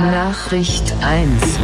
Nachricht 1.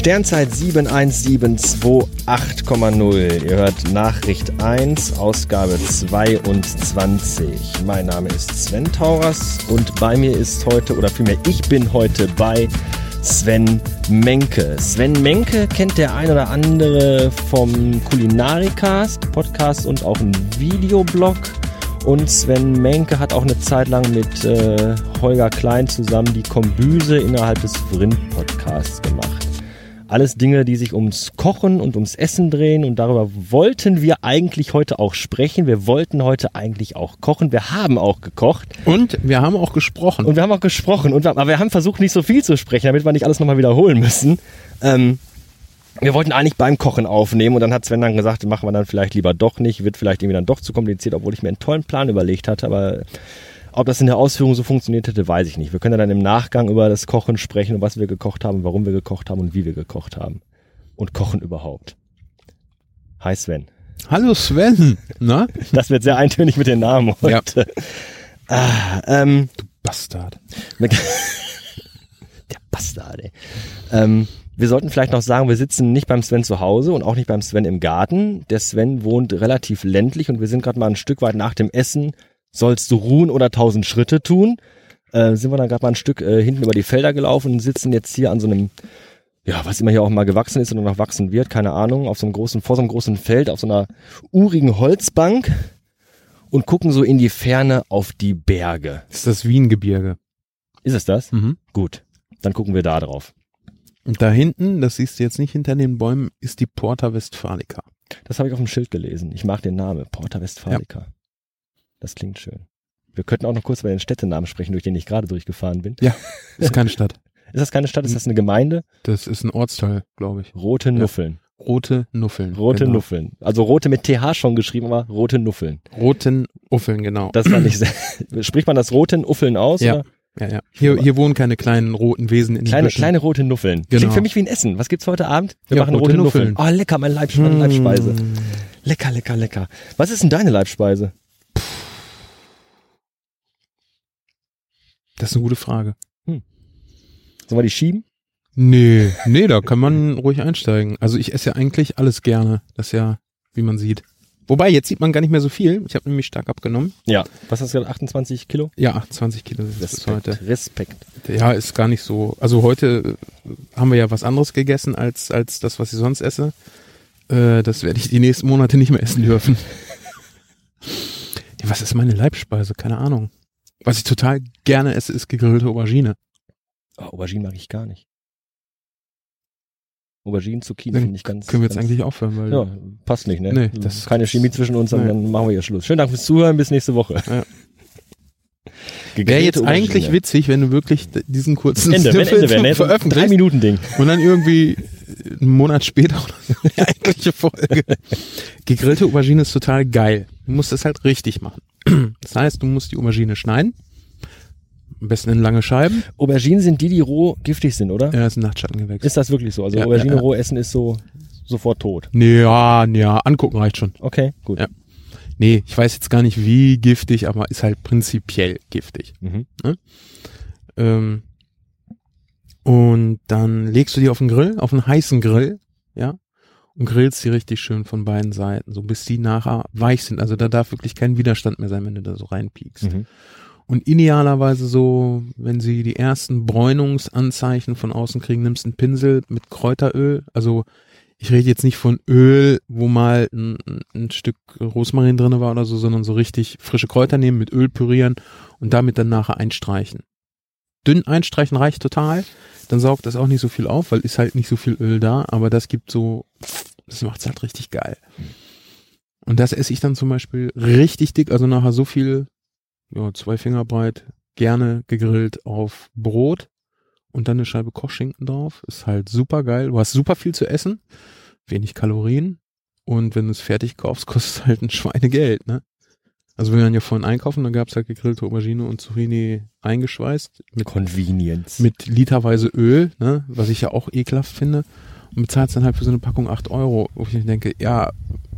Sternzeit 71728,0. Ihr hört Nachricht 1, Ausgabe 22. Mein Name ist Sven Tauras und bei mir ist heute, oder vielmehr ich bin heute bei Sven Menke. Sven Menke kennt der ein oder andere vom Kulinarikast, Podcast und auch ein Videoblog. Und Sven Menke hat auch eine Zeit lang mit äh, Holger Klein zusammen die Kombüse innerhalb des Vrind-Podcasts gemacht. Alles Dinge, die sich ums Kochen und ums Essen drehen und darüber wollten wir eigentlich heute auch sprechen. Wir wollten heute eigentlich auch kochen. Wir haben auch gekocht. Und wir haben auch gesprochen. Und wir haben auch gesprochen. Und wir, aber wir haben versucht, nicht so viel zu sprechen, damit wir nicht alles nochmal wiederholen müssen. Ähm, wir wollten eigentlich beim Kochen aufnehmen und dann hat Sven dann gesagt, machen wir dann vielleicht lieber doch nicht, wird vielleicht irgendwie dann doch zu kompliziert, obwohl ich mir einen tollen Plan überlegt hatte, aber ob das in der Ausführung so funktioniert hätte, weiß ich nicht. Wir können dann im Nachgang über das Kochen sprechen und was wir gekocht haben, warum wir gekocht haben und wie wir gekocht haben. Und kochen überhaupt. Hi Sven. Hallo Sven. Na? Das wird sehr eintönig mit den Namen heute. Ja. Ah, ähm, du Bastard. Der Bastard, ey. Ähm, wir sollten vielleicht noch sagen, wir sitzen nicht beim Sven zu Hause und auch nicht beim Sven im Garten. Der Sven wohnt relativ ländlich und wir sind gerade mal ein Stück weit nach dem Essen sollst du ruhen oder tausend Schritte tun. Äh, sind wir dann gerade mal ein Stück äh, hinten über die Felder gelaufen und sitzen jetzt hier an so einem, ja, was immer hier auch mal gewachsen ist oder noch wachsen wird, keine Ahnung, auf so einem großen, vor so einem großen Feld, auf so einer urigen Holzbank und gucken so in die Ferne auf die Berge. ist das Wiengebirge. Ist es das? Mhm. Gut, dann gucken wir da drauf. Und da hinten, das siehst du jetzt nicht hinter den Bäumen, ist die Porta Westfalica. Das habe ich auf dem Schild gelesen. Ich mag den Namen, Porta Westfalica. Ja. Das klingt schön. Wir könnten auch noch kurz über den Städtenamen sprechen, durch den ich gerade durchgefahren bin. Ja, ist keine Stadt. ist das keine Stadt? Ist das eine Gemeinde? Das ist ein Ortsteil, glaube ich. Rote Nuffeln. Ja. Rote Nuffeln. Rote genau. Nuffeln. Also rote mit TH schon geschrieben, aber rote Nuffeln. Roten Uffeln, genau. Das war nicht sehr, spricht man das roten Uffeln aus? Ja. Oder? Ja, ja. Hier, hier wohnen keine kleinen roten Wesen in kleine, Kleine rote Nuffeln. Genau. Klingt für mich wie ein Essen. Was gibt's heute Abend? Wir ja, machen rote, rote Nuffeln. Nuffeln. Oh, lecker, mein Leib, meine mm. Leibspeise. Lecker, lecker, lecker. Was ist denn deine Leibspeise? Das ist eine gute Frage. Hm. Sollen wir die schieben? Nee, nee, da kann man ruhig einsteigen. Also ich esse ja eigentlich alles gerne. Das ist ja, wie man sieht. Wobei, jetzt sieht man gar nicht mehr so viel. Ich habe nämlich stark abgenommen. Ja. Was hast du gesagt? 28 Kilo? Ja, 28 Kilo das ist heute. Respekt. Ja, ist gar nicht so. Also heute äh, haben wir ja was anderes gegessen als, als das, was ich sonst esse. Äh, das werde ich die nächsten Monate nicht mehr essen dürfen. was ist meine Leibspeise? Keine Ahnung. Was ich total gerne esse, ist gegrillte Aubergine. Oh, Aubergine mag ich gar nicht. Aubergine, Zucchini finde ich ganz. Können wir jetzt ganz, eigentlich aufhören, weil. Ja, passt nicht, ne? Nee, das Keine Chemie zwischen uns, nee. dann machen wir hier Schluss. Schönen Dank fürs Zuhören, bis nächste Woche. Ja. Wäre jetzt eigentlich witzig, wenn du wirklich diesen kurzen Ende, wenn Ende wäre, ne? veröffentlicht. Drei Minuten Ding. Und dann irgendwie einen Monat später oder so die eigentliche Folge. Gegrillte Aubergine ist total geil. Du musst das halt richtig machen. Das heißt, du musst die Aubergine schneiden. Am besten in lange Scheiben. Auberginen sind die, die roh giftig sind, oder? Ja, das ist ein Nachtschattengewächs. Ist das wirklich so? Also ja, Aubergine ja, ja. roh essen ist so sofort tot. Ja, ja, angucken reicht schon. Okay, gut. Ja. Nee, ich weiß jetzt gar nicht, wie giftig, aber ist halt prinzipiell giftig. Mhm. Ne? Ähm, und dann legst du die auf den Grill, auf einen heißen Grill, ja, und grillst die richtig schön von beiden Seiten, so bis die nachher weich sind. Also da darf wirklich kein Widerstand mehr sein, wenn du da so reinpiekst. Mhm. Und idealerweise so, wenn sie die ersten Bräunungsanzeichen von außen kriegen, nimmst einen Pinsel mit Kräuteröl. Also ich rede jetzt nicht von Öl, wo mal ein, ein Stück Rosmarin drinne war oder so, sondern so richtig frische Kräuter nehmen, mit Öl pürieren und damit dann nachher einstreichen. Dünn einstreichen reicht total. Dann saugt das auch nicht so viel auf, weil ist halt nicht so viel Öl da, aber das gibt so, das macht's halt richtig geil. Und das esse ich dann zum Beispiel richtig dick, also nachher so viel ja, zwei Finger breit, gerne gegrillt auf Brot und dann eine Scheibe Kochschinken drauf. Ist halt super geil. Du hast super viel zu essen, wenig Kalorien Und wenn du es fertig kaufst, kostet es halt ein Schweinegeld, ne? Also wir waren ja vorhin einkaufen, dann gab's halt gegrillte Aubergine und Zucchini eingeschweißt. Mit Convenience. Mit literweise Öl, ne? was ich ja auch ekelhaft finde. Und bezahlst dann halt für so eine Packung acht Euro, wo ich denke, ja,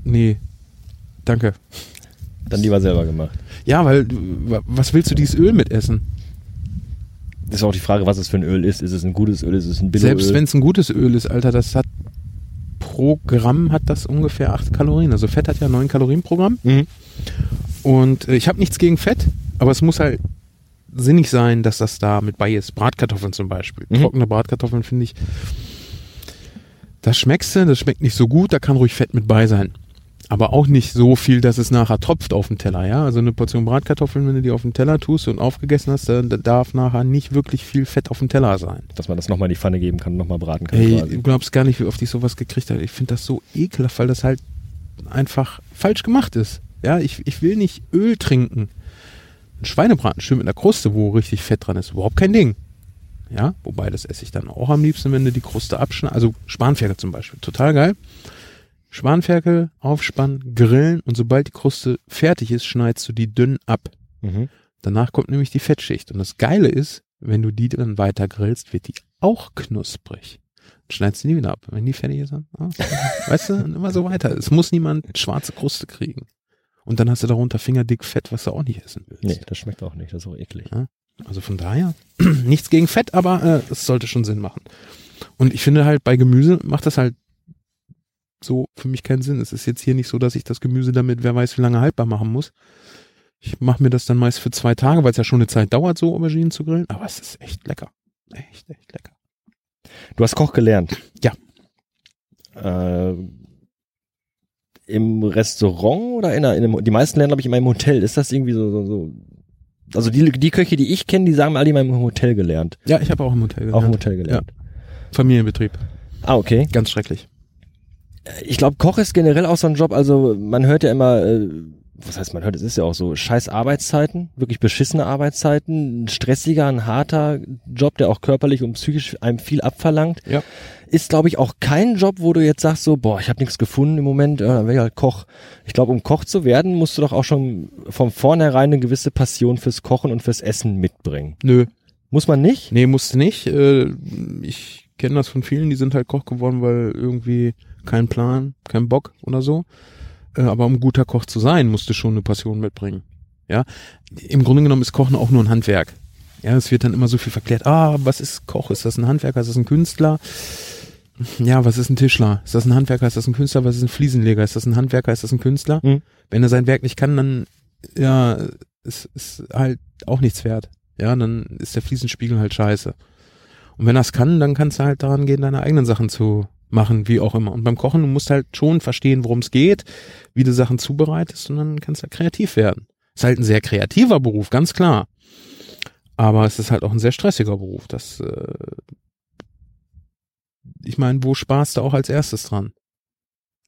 nee, danke. Dann lieber selber gemacht. Ja, weil was willst du dieses Öl mitessen? Das ist auch die Frage, was es für ein Öl ist. Ist es ein gutes Öl? Ist es ein Billoöl? Selbst wenn es ein gutes Öl ist, Alter, das hat pro Gramm hat das ungefähr acht Kalorien. Also Fett hat ja neun Kalorien pro Gramm. Mhm. Und äh, ich habe nichts gegen Fett, aber es muss halt sinnig sein, dass das da mit bei ist. Bratkartoffeln zum Beispiel. Mhm. Trockene Bratkartoffeln finde ich, das schmeckst du, das schmeckt nicht so gut, da kann ruhig Fett mit bei sein. Aber auch nicht so viel, dass es nachher tropft auf dem Teller, ja. Also eine Portion Bratkartoffeln, wenn du die auf den Teller tust und aufgegessen hast, dann darf nachher nicht wirklich viel Fett auf dem Teller sein. Dass man das nochmal in die Pfanne geben kann, nochmal braten kann. Ey, du glaubst gar nicht, wie oft ich sowas gekriegt habe. Ich finde das so ekelhaft, weil das halt einfach falsch gemacht ist. Ja, ich, ich will nicht Öl trinken. Ein Schweinebraten schön mit einer Kruste, wo richtig Fett dran ist, überhaupt kein Ding. Ja, wobei das esse ich dann auch am liebsten, wenn du die Kruste abschneidest. Also Spanferkel zum Beispiel, total geil. Spanferkel aufspannen, grillen und sobald die Kruste fertig ist, schneidest du die dünn ab. Mhm. Danach kommt nämlich die Fettschicht. Und das Geile ist, wenn du die dann weiter grillst, wird die auch knusprig. Schneidest du die wieder ab. Wenn die fertig ist, dann, ah, weißt du, immer so weiter. Es muss niemand schwarze Kruste kriegen. Und dann hast du darunter fingerdick Fett, was du auch nicht essen willst. Nee, das schmeckt auch nicht, das ist auch eklig. Ja? Also von daher, nichts gegen Fett, aber äh, es sollte schon Sinn machen. Und ich finde halt, bei Gemüse macht das halt so für mich keinen Sinn. Es ist jetzt hier nicht so, dass ich das Gemüse damit, wer weiß, wie lange haltbar machen muss. Ich mache mir das dann meist für zwei Tage, weil es ja schon eine Zeit dauert, so Auberginen zu grillen. Aber es ist echt lecker. Echt, echt lecker. Du hast Koch gelernt. Ja. Äh, im Restaurant oder in, einer, in einem, die meisten lernen, glaube ich, in meinem Hotel. Ist das irgendwie so, so, so also die, die Köche, die ich kenne, die sagen alle, die haben im Hotel gelernt. Ja, ich habe auch im Hotel gelernt. Auch im Hotel gelernt. Ja. Familienbetrieb. Ah, okay. Ganz schrecklich. Ich glaube, Koch ist generell auch so ein Job, also man hört ja immer, äh, was heißt man hört, es ist ja auch so, scheiß Arbeitszeiten, wirklich beschissene Arbeitszeiten, ein stressiger, ein harter Job, der auch körperlich und psychisch einem viel abverlangt. Ja. Ist, glaube ich, auch kein Job, wo du jetzt sagst so, boah, ich habe nichts gefunden im Moment, ja, dann wäre ich halt Koch. Ich glaube, um Koch zu werden, musst du doch auch schon von vornherein eine gewisse Passion fürs Kochen und fürs Essen mitbringen. Nö. Muss man nicht? Nee, musste nicht. Äh, ich kenne das von vielen, die sind halt Koch geworden, weil irgendwie kein Plan, kein Bock oder so. Äh, aber um guter Koch zu sein, musst du schon eine Passion mitbringen. Ja, im Grunde genommen ist Kochen auch nur ein Handwerk. Ja, es wird dann immer so viel verklärt. Ah, was ist Koch? Ist das ein Handwerker? Ist das ein Künstler? Ja, was ist ein Tischler? Ist das ein Handwerker? Ist das ein Künstler? Was ist ein Fliesenleger? Ist das ein Handwerker? Ist das ein Künstler? Mhm. Wenn er sein Werk nicht kann, dann ja, ist, ist halt auch nichts wert. Ja, dann ist der Fliesenspiegel halt scheiße. Und wenn er es kann, dann kannst du halt daran gehen, deine eigenen Sachen zu machen, wie auch immer. Und beim Kochen, du musst halt schon verstehen, worum es geht, wie du Sachen zubereitest und dann kannst du halt kreativ werden. Ist halt ein sehr kreativer Beruf, ganz klar. Aber es ist halt auch ein sehr stressiger Beruf. Das, äh, ich meine, wo sparst du auch als erstes dran?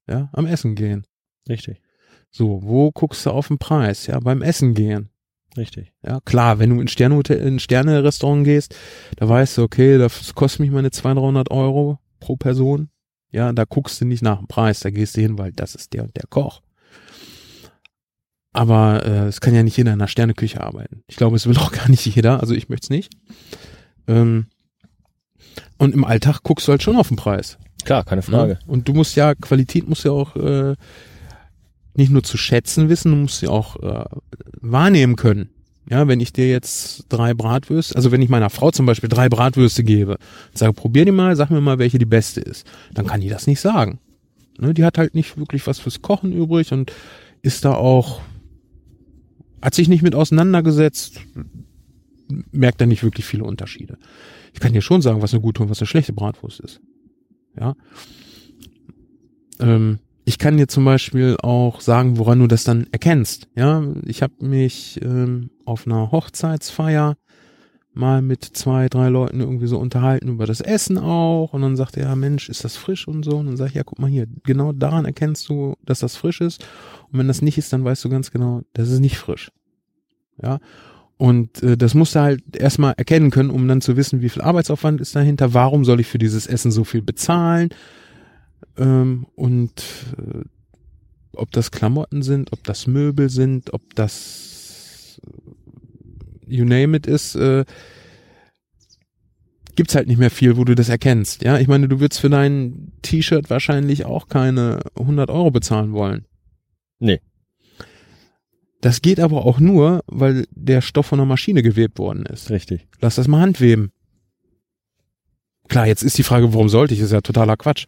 Ja, am Essen gehen. Richtig. So, wo guckst du auf den Preis? Ja, beim Essen gehen. Richtig. Ja, klar, wenn du in Sterne, in Sterne-Restaurant gehst, da weißt du, okay, das kostet mich meine 200, 300 Euro pro Person. Ja, da guckst du nicht nach dem Preis, da gehst du hin, weil das ist der und der Koch. Aber äh, es kann ja nicht jeder in einer Sterneküche arbeiten. Ich glaube, es will auch gar nicht jeder, also ich möchte es nicht. Ähm, und im Alltag guckst du halt schon auf den Preis. Klar, keine Frage. Ja? Und du musst ja, Qualität musst ja auch äh, nicht nur zu schätzen wissen, du musst sie auch äh, wahrnehmen können. Ja, wenn ich dir jetzt drei Bratwürste, also wenn ich meiner Frau zum Beispiel drei Bratwürste gebe sage, probier die mal, sag mir mal, welche die beste ist, dann kann die das nicht sagen. Ne, die hat halt nicht wirklich was fürs Kochen übrig und ist da auch, hat sich nicht mit auseinandergesetzt, merkt da nicht wirklich viele Unterschiede. Ich kann dir schon sagen, was eine gute und was eine schlechte Bratwurst ist. Ja. Ähm, ich kann dir zum Beispiel auch sagen, woran du das dann erkennst. Ja, ich habe mich ähm, auf einer Hochzeitsfeier mal mit zwei, drei Leuten irgendwie so unterhalten über das Essen auch und dann sagt er, ja Mensch, ist das frisch und so und dann sag ich, ja guck mal hier, genau daran erkennst du, dass das frisch ist und wenn das nicht ist, dann weißt du ganz genau, das ist nicht frisch. Ja, und äh, das musst du halt erstmal erkennen können, um dann zu wissen, wie viel Arbeitsaufwand ist dahinter, warum soll ich für dieses Essen so viel bezahlen, ähm, und äh, ob das Klamotten sind, ob das Möbel sind, ob das you name it ist, äh, gibt's halt nicht mehr viel, wo du das erkennst. Ja, ich meine, du würdest für dein T-Shirt wahrscheinlich auch keine 100 Euro bezahlen wollen. Nee. Das geht aber auch nur, weil der Stoff von der Maschine gewebt worden ist. Richtig. Lass das mal handweben. Klar, jetzt ist die Frage, warum sollte ich? Das ist ja totaler Quatsch.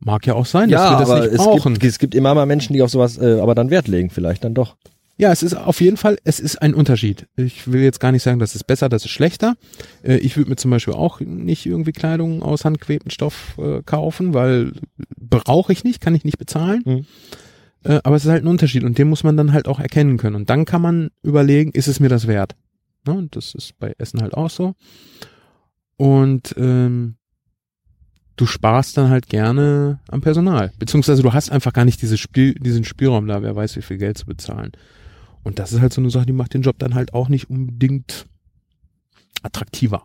Mag ja auch sein, dass wir das aber nicht es brauchen. gibt, es gibt immer mal Menschen, die auf sowas äh, aber dann Wert legen, vielleicht dann doch. Ja, es ist auf jeden Fall, es ist ein Unterschied. Ich will jetzt gar nicht sagen, das ist besser, das ist schlechter. Äh, Ich würde mir zum Beispiel auch nicht irgendwie Kleidung aus handgewebtem Stoff äh, kaufen, weil brauche ich nicht, kann ich nicht bezahlen. Mhm. Äh, Aber es ist halt ein Unterschied und den muss man dann halt auch erkennen können. Und dann kann man überlegen, ist es mir das wert? Ne? Und das ist bei Essen halt auch so. Und ähm, du sparst dann halt gerne am Personal. Beziehungsweise du hast einfach gar nicht dieses Spiel, diesen Spielraum da, wer weiß, wie viel Geld zu bezahlen. Und das ist halt so eine Sache, die macht den Job dann halt auch nicht unbedingt attraktiver.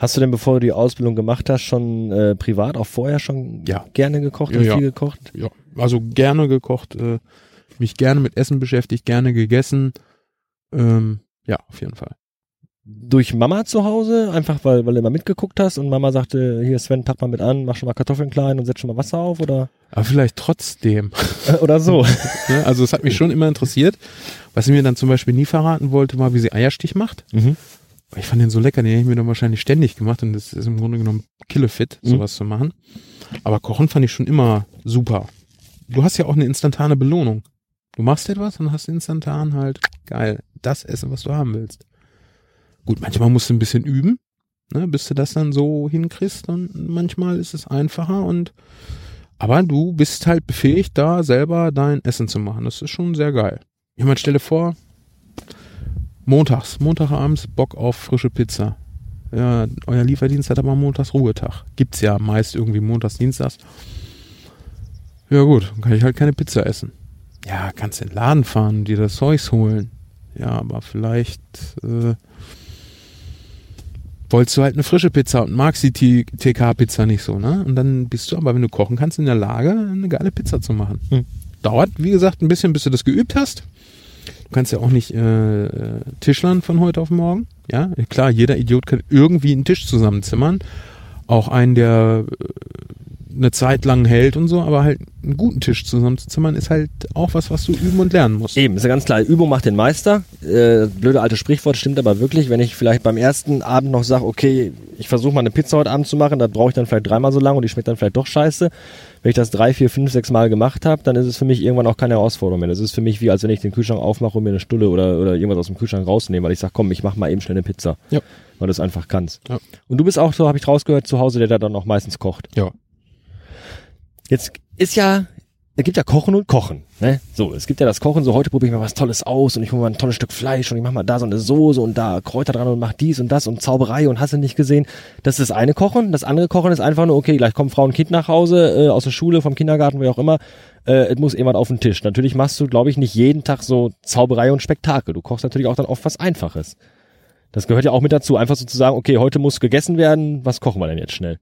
Hast du denn, bevor du die Ausbildung gemacht hast, schon äh, privat, auch vorher schon Ja. gerne gekocht Ja, und ja. viel gekocht? Ja, also gerne gekocht, äh, mich gerne mit Essen beschäftigt, gerne gegessen. Ähm, ja, auf jeden Fall. Durch Mama zu Hause, einfach weil, weil du immer mitgeguckt hast und Mama sagte, hier Sven, pack mal mit an, mach schon mal Kartoffeln klein und setz schon mal Wasser auf oder, Aber vielleicht trotzdem. äh, oder so. ne? Also es hat mich schon immer interessiert. Was sie mir dann zum Beispiel nie verraten wollte, war, wie sie Eierstich macht. mhm. Ich fand den so lecker, den hätte ich mir dann wahrscheinlich ständig gemacht und das ist im Grunde genommen killefit, Mhm. sowas zu machen. Aber kochen fand ich schon immer super. Du hast ja auch eine instantane Belohnung. Du machst etwas und hast instantan halt geil das Essen, was du haben willst. Gut, manchmal musst du ein bisschen üben, ne, bis du das dann so hinkriegst und manchmal ist es einfacher und aber du bist halt befähigt, da selber dein Essen zu machen. Das ist schon sehr geil. Ich meine, stelle vor, montags, Montagabends Bock auf frische Pizza. Ja, euer Lieferdienst hat aber montags Ruhetag. Gibt's ja meist irgendwie montags, dienstags. Ja gut, dann kann ich halt keine Pizza essen. Ja, kannst in den Laden fahren und dir das Zeugs holen. Ja, aber vielleicht äh, wolltest du halt eine frische Pizza und magst die TK-Pizza nicht so, ne? Und dann bist du aber, wenn du kochen kannst, in der Lage, eine geile Pizza zu machen. Hm. Dauert, wie gesagt, ein bisschen, bis du das geübt hast. Du kannst ja auch nicht äh, Tischlern von heute auf morgen. Ja, klar, jeder Idiot kann irgendwie einen Tisch zusammenzimmern. Auch einen, der äh, eine Zeit lang hält und so, aber halt einen guten Tisch zusammenzuzimmern ist halt auch was, was du üben und lernen musst. Eben, ist ja ganz klar, Übung macht den Meister. Äh, blöde alte Sprichwort stimmt aber wirklich, wenn ich vielleicht beim ersten Abend noch sage, okay, ich versuche mal eine Pizza heute Abend zu machen, dann brauche ich dann vielleicht dreimal so lange und die schmeckt dann vielleicht doch scheiße. Wenn ich das drei, vier, fünf, sechs Mal gemacht habe, dann ist es für mich irgendwann auch keine Herausforderung mehr. Das ist für mich wie, als wenn ich den Kühlschrank aufmache und mir eine Stulle oder, oder irgendwas aus dem Kühlschrank rausnehme, weil ich sage, komm, ich mach mal eben schnell eine Pizza. Ja. Weil du es einfach kannst. Ja. Und du bist auch so, habe ich rausgehört, zu Hause, der da dann auch meistens kocht. Ja. Jetzt ist ja, es gibt ja Kochen und Kochen. Ne? So, es gibt ja das Kochen, so heute probiere ich mal was Tolles aus und ich hole mal ein tolles Stück Fleisch und ich mache mal da so eine Soße und da Kräuter dran und mach dies und das und Zauberei und hast du nicht gesehen. Das ist das eine Kochen. Das andere Kochen ist einfach nur, okay, gleich kommt Frau und Kind nach Hause, äh, aus der Schule, vom Kindergarten, wie auch immer. Äh, es muss jemand auf den Tisch. Natürlich machst du, glaube ich, nicht jeden Tag so Zauberei und Spektakel. Du kochst natürlich auch dann oft was Einfaches. Das gehört ja auch mit dazu, einfach so zu sagen, okay, heute muss gegessen werden, was kochen wir denn jetzt schnell?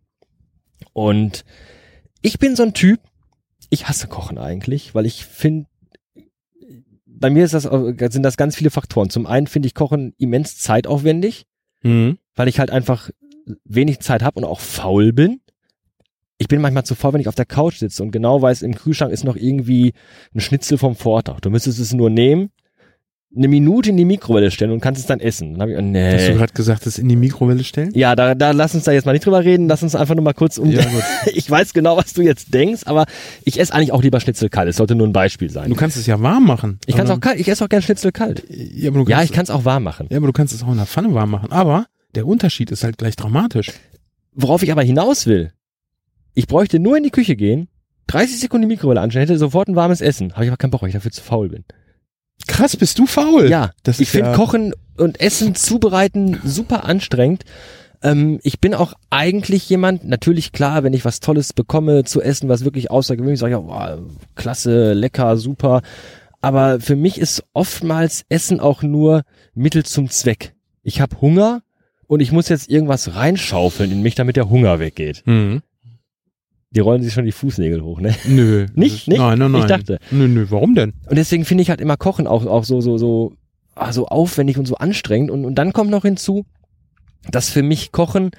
Und ich bin so ein Typ, ich hasse Kochen eigentlich, weil ich finde, bei mir ist das, sind das ganz viele Faktoren. Zum einen finde ich Kochen immens zeitaufwendig, Mhm. weil ich halt einfach wenig Zeit habe und auch faul bin. Ich bin manchmal zu faul, wenn ich auf der Couch sitze und genau weiß, im Kühlschrank ist noch irgendwie ein Schnitzel vom Vortag. Du müsstest es nur nehmen, eine Minute in die Mikrowelle stellen und kannst es dann essen. Dann hab ich, oh, nee. Hast du gerade gesagt, das in die Mikrowelle stellen? Ja, da, da lass uns da jetzt mal nicht drüber reden. Lass uns einfach nur mal kurz um. Ja, ich weiß genau, was du jetzt denkst, aber ich esse eigentlich auch lieber Schnitzel kalt. Es sollte nur ein Beispiel sein. Du kannst es ja warm machen. ich kann es auch kalt. Ich esse auch gern Schnitzel kalt. Ja, aber du Ja, ich kann es auch warm machen. ja, aber du kannst es auch in der Pfanne warm machen. Aber der Unterschied ist halt gleich dramatisch. Worauf ich aber hinaus will, ich bräuchte nur in die Küche gehen, 30 Sekunden die Mikrowelle anstellen, hätte sofort ein warmes Essen. Habe ich aber keinen Bock, weil ich dafür zu faul bin. Krass, bist du faul? Ja, das ich finde ja- Kochen und Essen zubereiten super anstrengend. Ähm, ich bin auch eigentlich jemand, natürlich klar, wenn ich was Tolles bekomme zu essen, was wirklich außergewöhnlich ist, sage ich, ja, wow, klasse, lecker, super. Aber für mich ist oftmals Essen auch nur Mittel zum Zweck. Ich habe Hunger und ich muss jetzt irgendwas reinschaufeln in mich, damit der Hunger weggeht. Mhm. Die rollen sich schon die Fußnägel hoch, ne? Nö. Nicht? Nicht? Nein, nein, nein. Ich dachte. Nö, nö, warum denn? Und deswegen finde ich halt immer Kochen auch, auch so, so, so, ah, so aufwendig und so anstrengend. Und, und dann kommt noch hinzu, dass für mich Kochen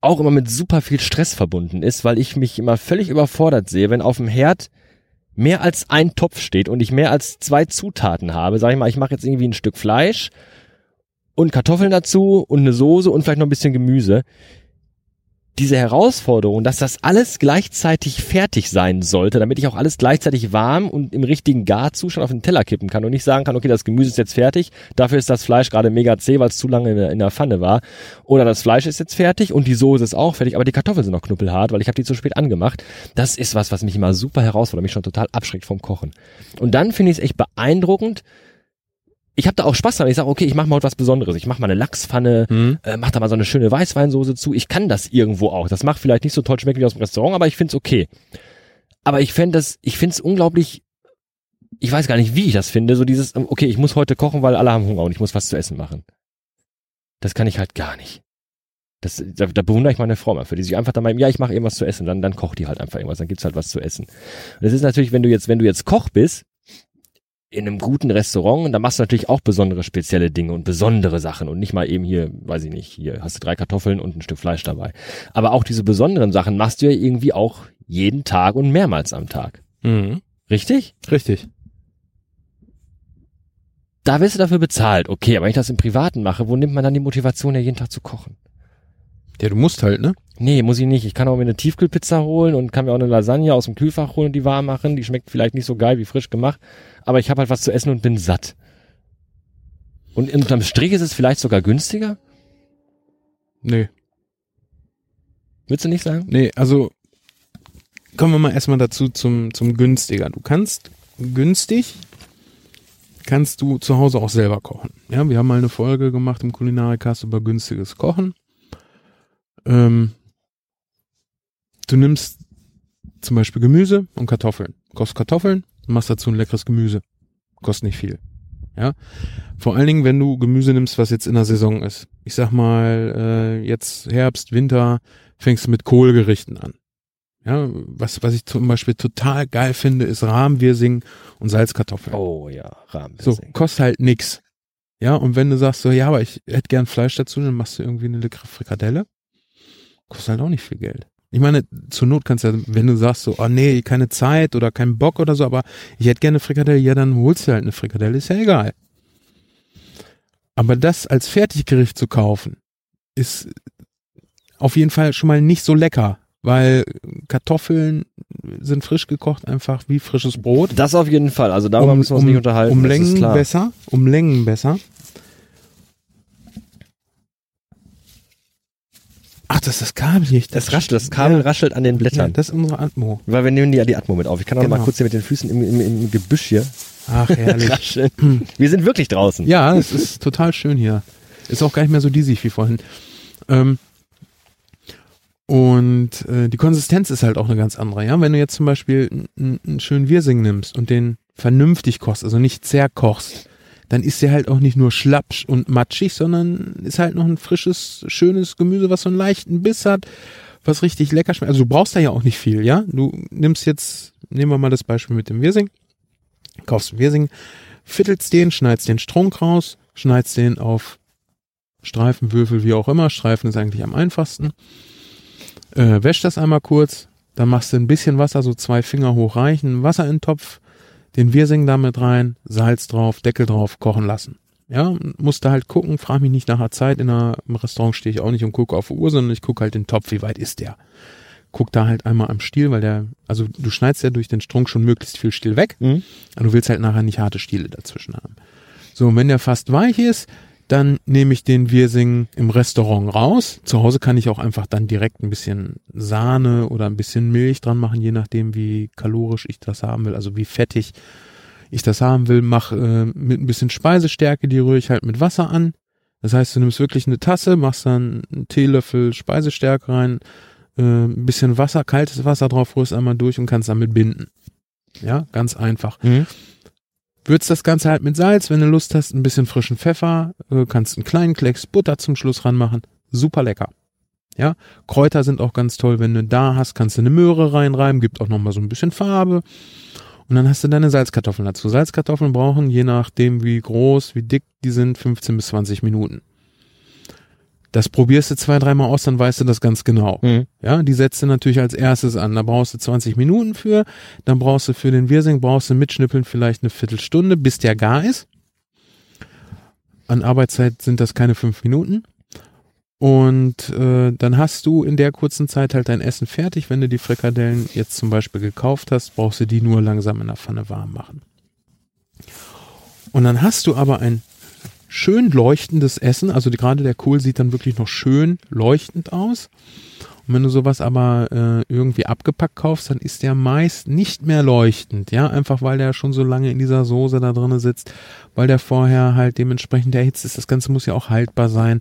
auch immer mit super viel Stress verbunden ist, weil ich mich immer völlig überfordert sehe, wenn auf dem Herd mehr als ein Topf steht und ich mehr als zwei Zutaten habe. Sag ich mal, ich mache jetzt irgendwie ein Stück Fleisch und Kartoffeln dazu und eine Soße und vielleicht noch ein bisschen Gemüse diese Herausforderung, dass das alles gleichzeitig fertig sein sollte, damit ich auch alles gleichzeitig warm und im richtigen Garzustand auf den Teller kippen kann und nicht sagen kann, okay, das Gemüse ist jetzt fertig, dafür ist das Fleisch gerade mega zäh, weil es zu lange in der, in der, Pfanne war. Oder das Fleisch ist jetzt fertig und die Soße ist auch fertig, aber die Kartoffeln sind noch knuppelhart, weil ich habe die zu spät angemacht. Das ist was, was mich immer super herausfordert, mich schon total abschreckt vom Kochen. Und dann finde ich es echt beeindruckend, ich habe da auch Spaß dran. Ich sage, okay, ich mache mal heute was Besonderes. Ich mache mal eine Lachspfanne, mhm. äh, mach da mal so eine schöne Weißweinsoße zu. Ich kann das irgendwo auch. Das macht vielleicht nicht so toll schmecken wie aus dem Restaurant, aber ich find's okay. Aber ich fände das, ich find's unglaublich, ich weiß gar nicht, wie ich das finde, so dieses, ähm, okay, ich muss heute kochen, weil alle haben Hunger und ich muss was zu essen machen. Das kann ich halt gar nicht. Das, da, da bewundere ich meine Frau mal für, die sich einfach dann mal, ja, ich mache irgendwas zu essen, dann, dann kocht die halt einfach irgendwas, dann gibt's halt was zu essen. Und das ist natürlich, wenn du jetzt, wenn du jetzt Koch bist, in einem guten Restaurant und da machst du natürlich auch besondere spezielle Dinge und besondere Sachen und nicht mal eben hier, weiß ich nicht, hier hast du drei Kartoffeln und ein Stück Fleisch dabei. Aber auch diese besonderen Sachen machst du ja irgendwie auch jeden Tag und mehrmals am Tag. Mhm. Richtig? Richtig. Da wirst du dafür bezahlt. Okay, aber wenn ich das im Privaten mache, wo nimmt man dann die Motivation, ja jeden Tag zu kochen? Ja, du musst halt, ne? Nee, muss ich nicht. Ich kann auch mir eine Tiefkühlpizza holen und kann mir auch eine Lasagne aus dem Kühlfach holen und die warm machen. Die schmeckt vielleicht nicht so geil wie frisch gemacht, aber ich habe halt was zu essen und bin satt. Und unterm Strich ist es vielleicht sogar günstiger? Nee. Würdest du nicht sagen? Nee, also kommen wir mal erstmal dazu zum, zum günstiger. Du kannst günstig kannst du zu Hause auch selber kochen. Ja, wir haben mal eine Folge gemacht im Kulinarikast über günstiges Kochen. Ähm, du nimmst zum Beispiel Gemüse und Kartoffeln. Kostet Kartoffeln, machst dazu ein leckeres Gemüse. Kostet nicht viel. Ja. Vor allen Dingen, wenn du Gemüse nimmst, was jetzt in der Saison ist. Ich sag mal, äh, jetzt Herbst, Winter, fängst du mit Kohlgerichten an. Ja, was, was ich zum Beispiel total geil finde, ist Rahmwirsing und Salzkartoffeln. Oh ja, Rahmwirsing. So, kostet halt nix. Ja, und wenn du sagst so, ja, aber ich hätte gern Fleisch dazu, dann machst du irgendwie eine leckere Frikadelle. Kostet halt auch nicht viel Geld. Ich meine, zur Not kannst du ja, wenn du sagst so, oh nee, keine Zeit oder keinen Bock oder so, aber ich hätte gerne eine Frikadelle, ja, dann holst du halt eine Frikadelle, ist ja egal. Aber das als Fertiggericht zu kaufen, ist auf jeden Fall schon mal nicht so lecker, weil Kartoffeln sind frisch gekocht, einfach wie frisches Brot. Das auf jeden Fall, also darüber um, müssen wir uns um, nicht unterhalten. Um Längen besser, um Längen besser. Ach, das ist das Kabel hier. Das, das raschelt, das Kabel ja. raschelt an den Blättern. Ja, das ist unsere Atmo. Weil wir nehmen die, die Atmo mit auf. Ich kann auch genau. noch mal kurz hier mit den Füßen im, im, im Gebüsch hier. Ach, herrlich. rascheln. Wir sind wirklich draußen. Ja, es ist total schön hier. Ist auch gar nicht mehr so diesig wie vorhin. Ähm, und äh, die Konsistenz ist halt auch eine ganz andere. Ja, wenn du jetzt zum Beispiel einen schönen Wirsing nimmst und den vernünftig kochst, also nicht zerkochst, dann ist der halt auch nicht nur schlappsch und matschig, sondern ist halt noch ein frisches, schönes Gemüse, was so einen leichten Biss hat, was richtig lecker schmeckt. Also du brauchst da ja auch nicht viel, ja? Du nimmst jetzt, nehmen wir mal das Beispiel mit dem Wirsing, kaufst Wirsing, viertelst den, schneidest den Strunk raus, schneidest den auf Streifen, Würfel, wie auch immer. Streifen ist eigentlich am einfachsten. Äh, wäsch das einmal kurz, dann machst du ein bisschen Wasser, so zwei Finger hoch reichen, Wasser in den Topf, den Wirsing damit rein, Salz drauf, Deckel drauf, kochen lassen. Ja, musste halt gucken, frag mich nicht nach der Zeit, in einer, im Restaurant stehe ich auch nicht und gucke auf die Uhr, sondern ich gucke halt den Topf, wie weit ist der. Guck da halt einmal am Stiel, weil der, also du schneidest ja durch den Strunk schon möglichst viel Stiel weg, mhm. aber du willst halt nachher nicht harte Stiele dazwischen haben. So, und wenn der fast weich ist, dann nehme ich den Wirsing im Restaurant raus. Zu Hause kann ich auch einfach dann direkt ein bisschen Sahne oder ein bisschen Milch dran machen, je nachdem, wie kalorisch ich das haben will, also wie fettig ich das haben will. Mach äh, mit ein bisschen Speisestärke, die rühre ich halt mit Wasser an. Das heißt, du nimmst wirklich eine Tasse, machst dann einen Teelöffel Speisestärke rein, äh, ein bisschen Wasser, kaltes Wasser drauf, rührst einmal durch und kannst damit binden. Ja, ganz einfach. Mhm. Würzt das Ganze halt mit Salz, wenn du Lust hast, ein bisschen frischen Pfeffer, äh, kannst einen kleinen Klecks Butter zum Schluss ranmachen. Super lecker. Ja, Kräuter sind auch ganz toll, wenn du da hast, kannst du eine Möhre reinreiben, gibt auch nochmal so ein bisschen Farbe. Und dann hast du deine Salzkartoffeln dazu. Salzkartoffeln brauchen, je nachdem wie groß, wie dick die sind, 15 bis 20 Minuten. Das probierst du zwei, dreimal aus, dann weißt du das ganz genau. Mhm. Ja, die setzt du natürlich als erstes an. Da brauchst du 20 Minuten für. Dann brauchst du für den Wirsing, brauchst du mitschnippeln vielleicht eine Viertelstunde, bis der gar ist. An Arbeitszeit sind das keine fünf Minuten. Und äh, dann hast du in der kurzen Zeit halt dein Essen fertig. Wenn du die Frikadellen jetzt zum Beispiel gekauft hast, brauchst du die nur langsam in der Pfanne warm machen. Und dann hast du aber ein schön leuchtendes Essen. Also die, gerade der Kohl sieht dann wirklich noch schön leuchtend aus. Und wenn du sowas aber äh, irgendwie abgepackt kaufst, dann ist der meist nicht mehr leuchtend, ja, einfach weil der schon so lange in dieser Soße da drinne sitzt, weil der vorher halt dementsprechend erhitzt ist. Das Ganze muss ja auch haltbar sein.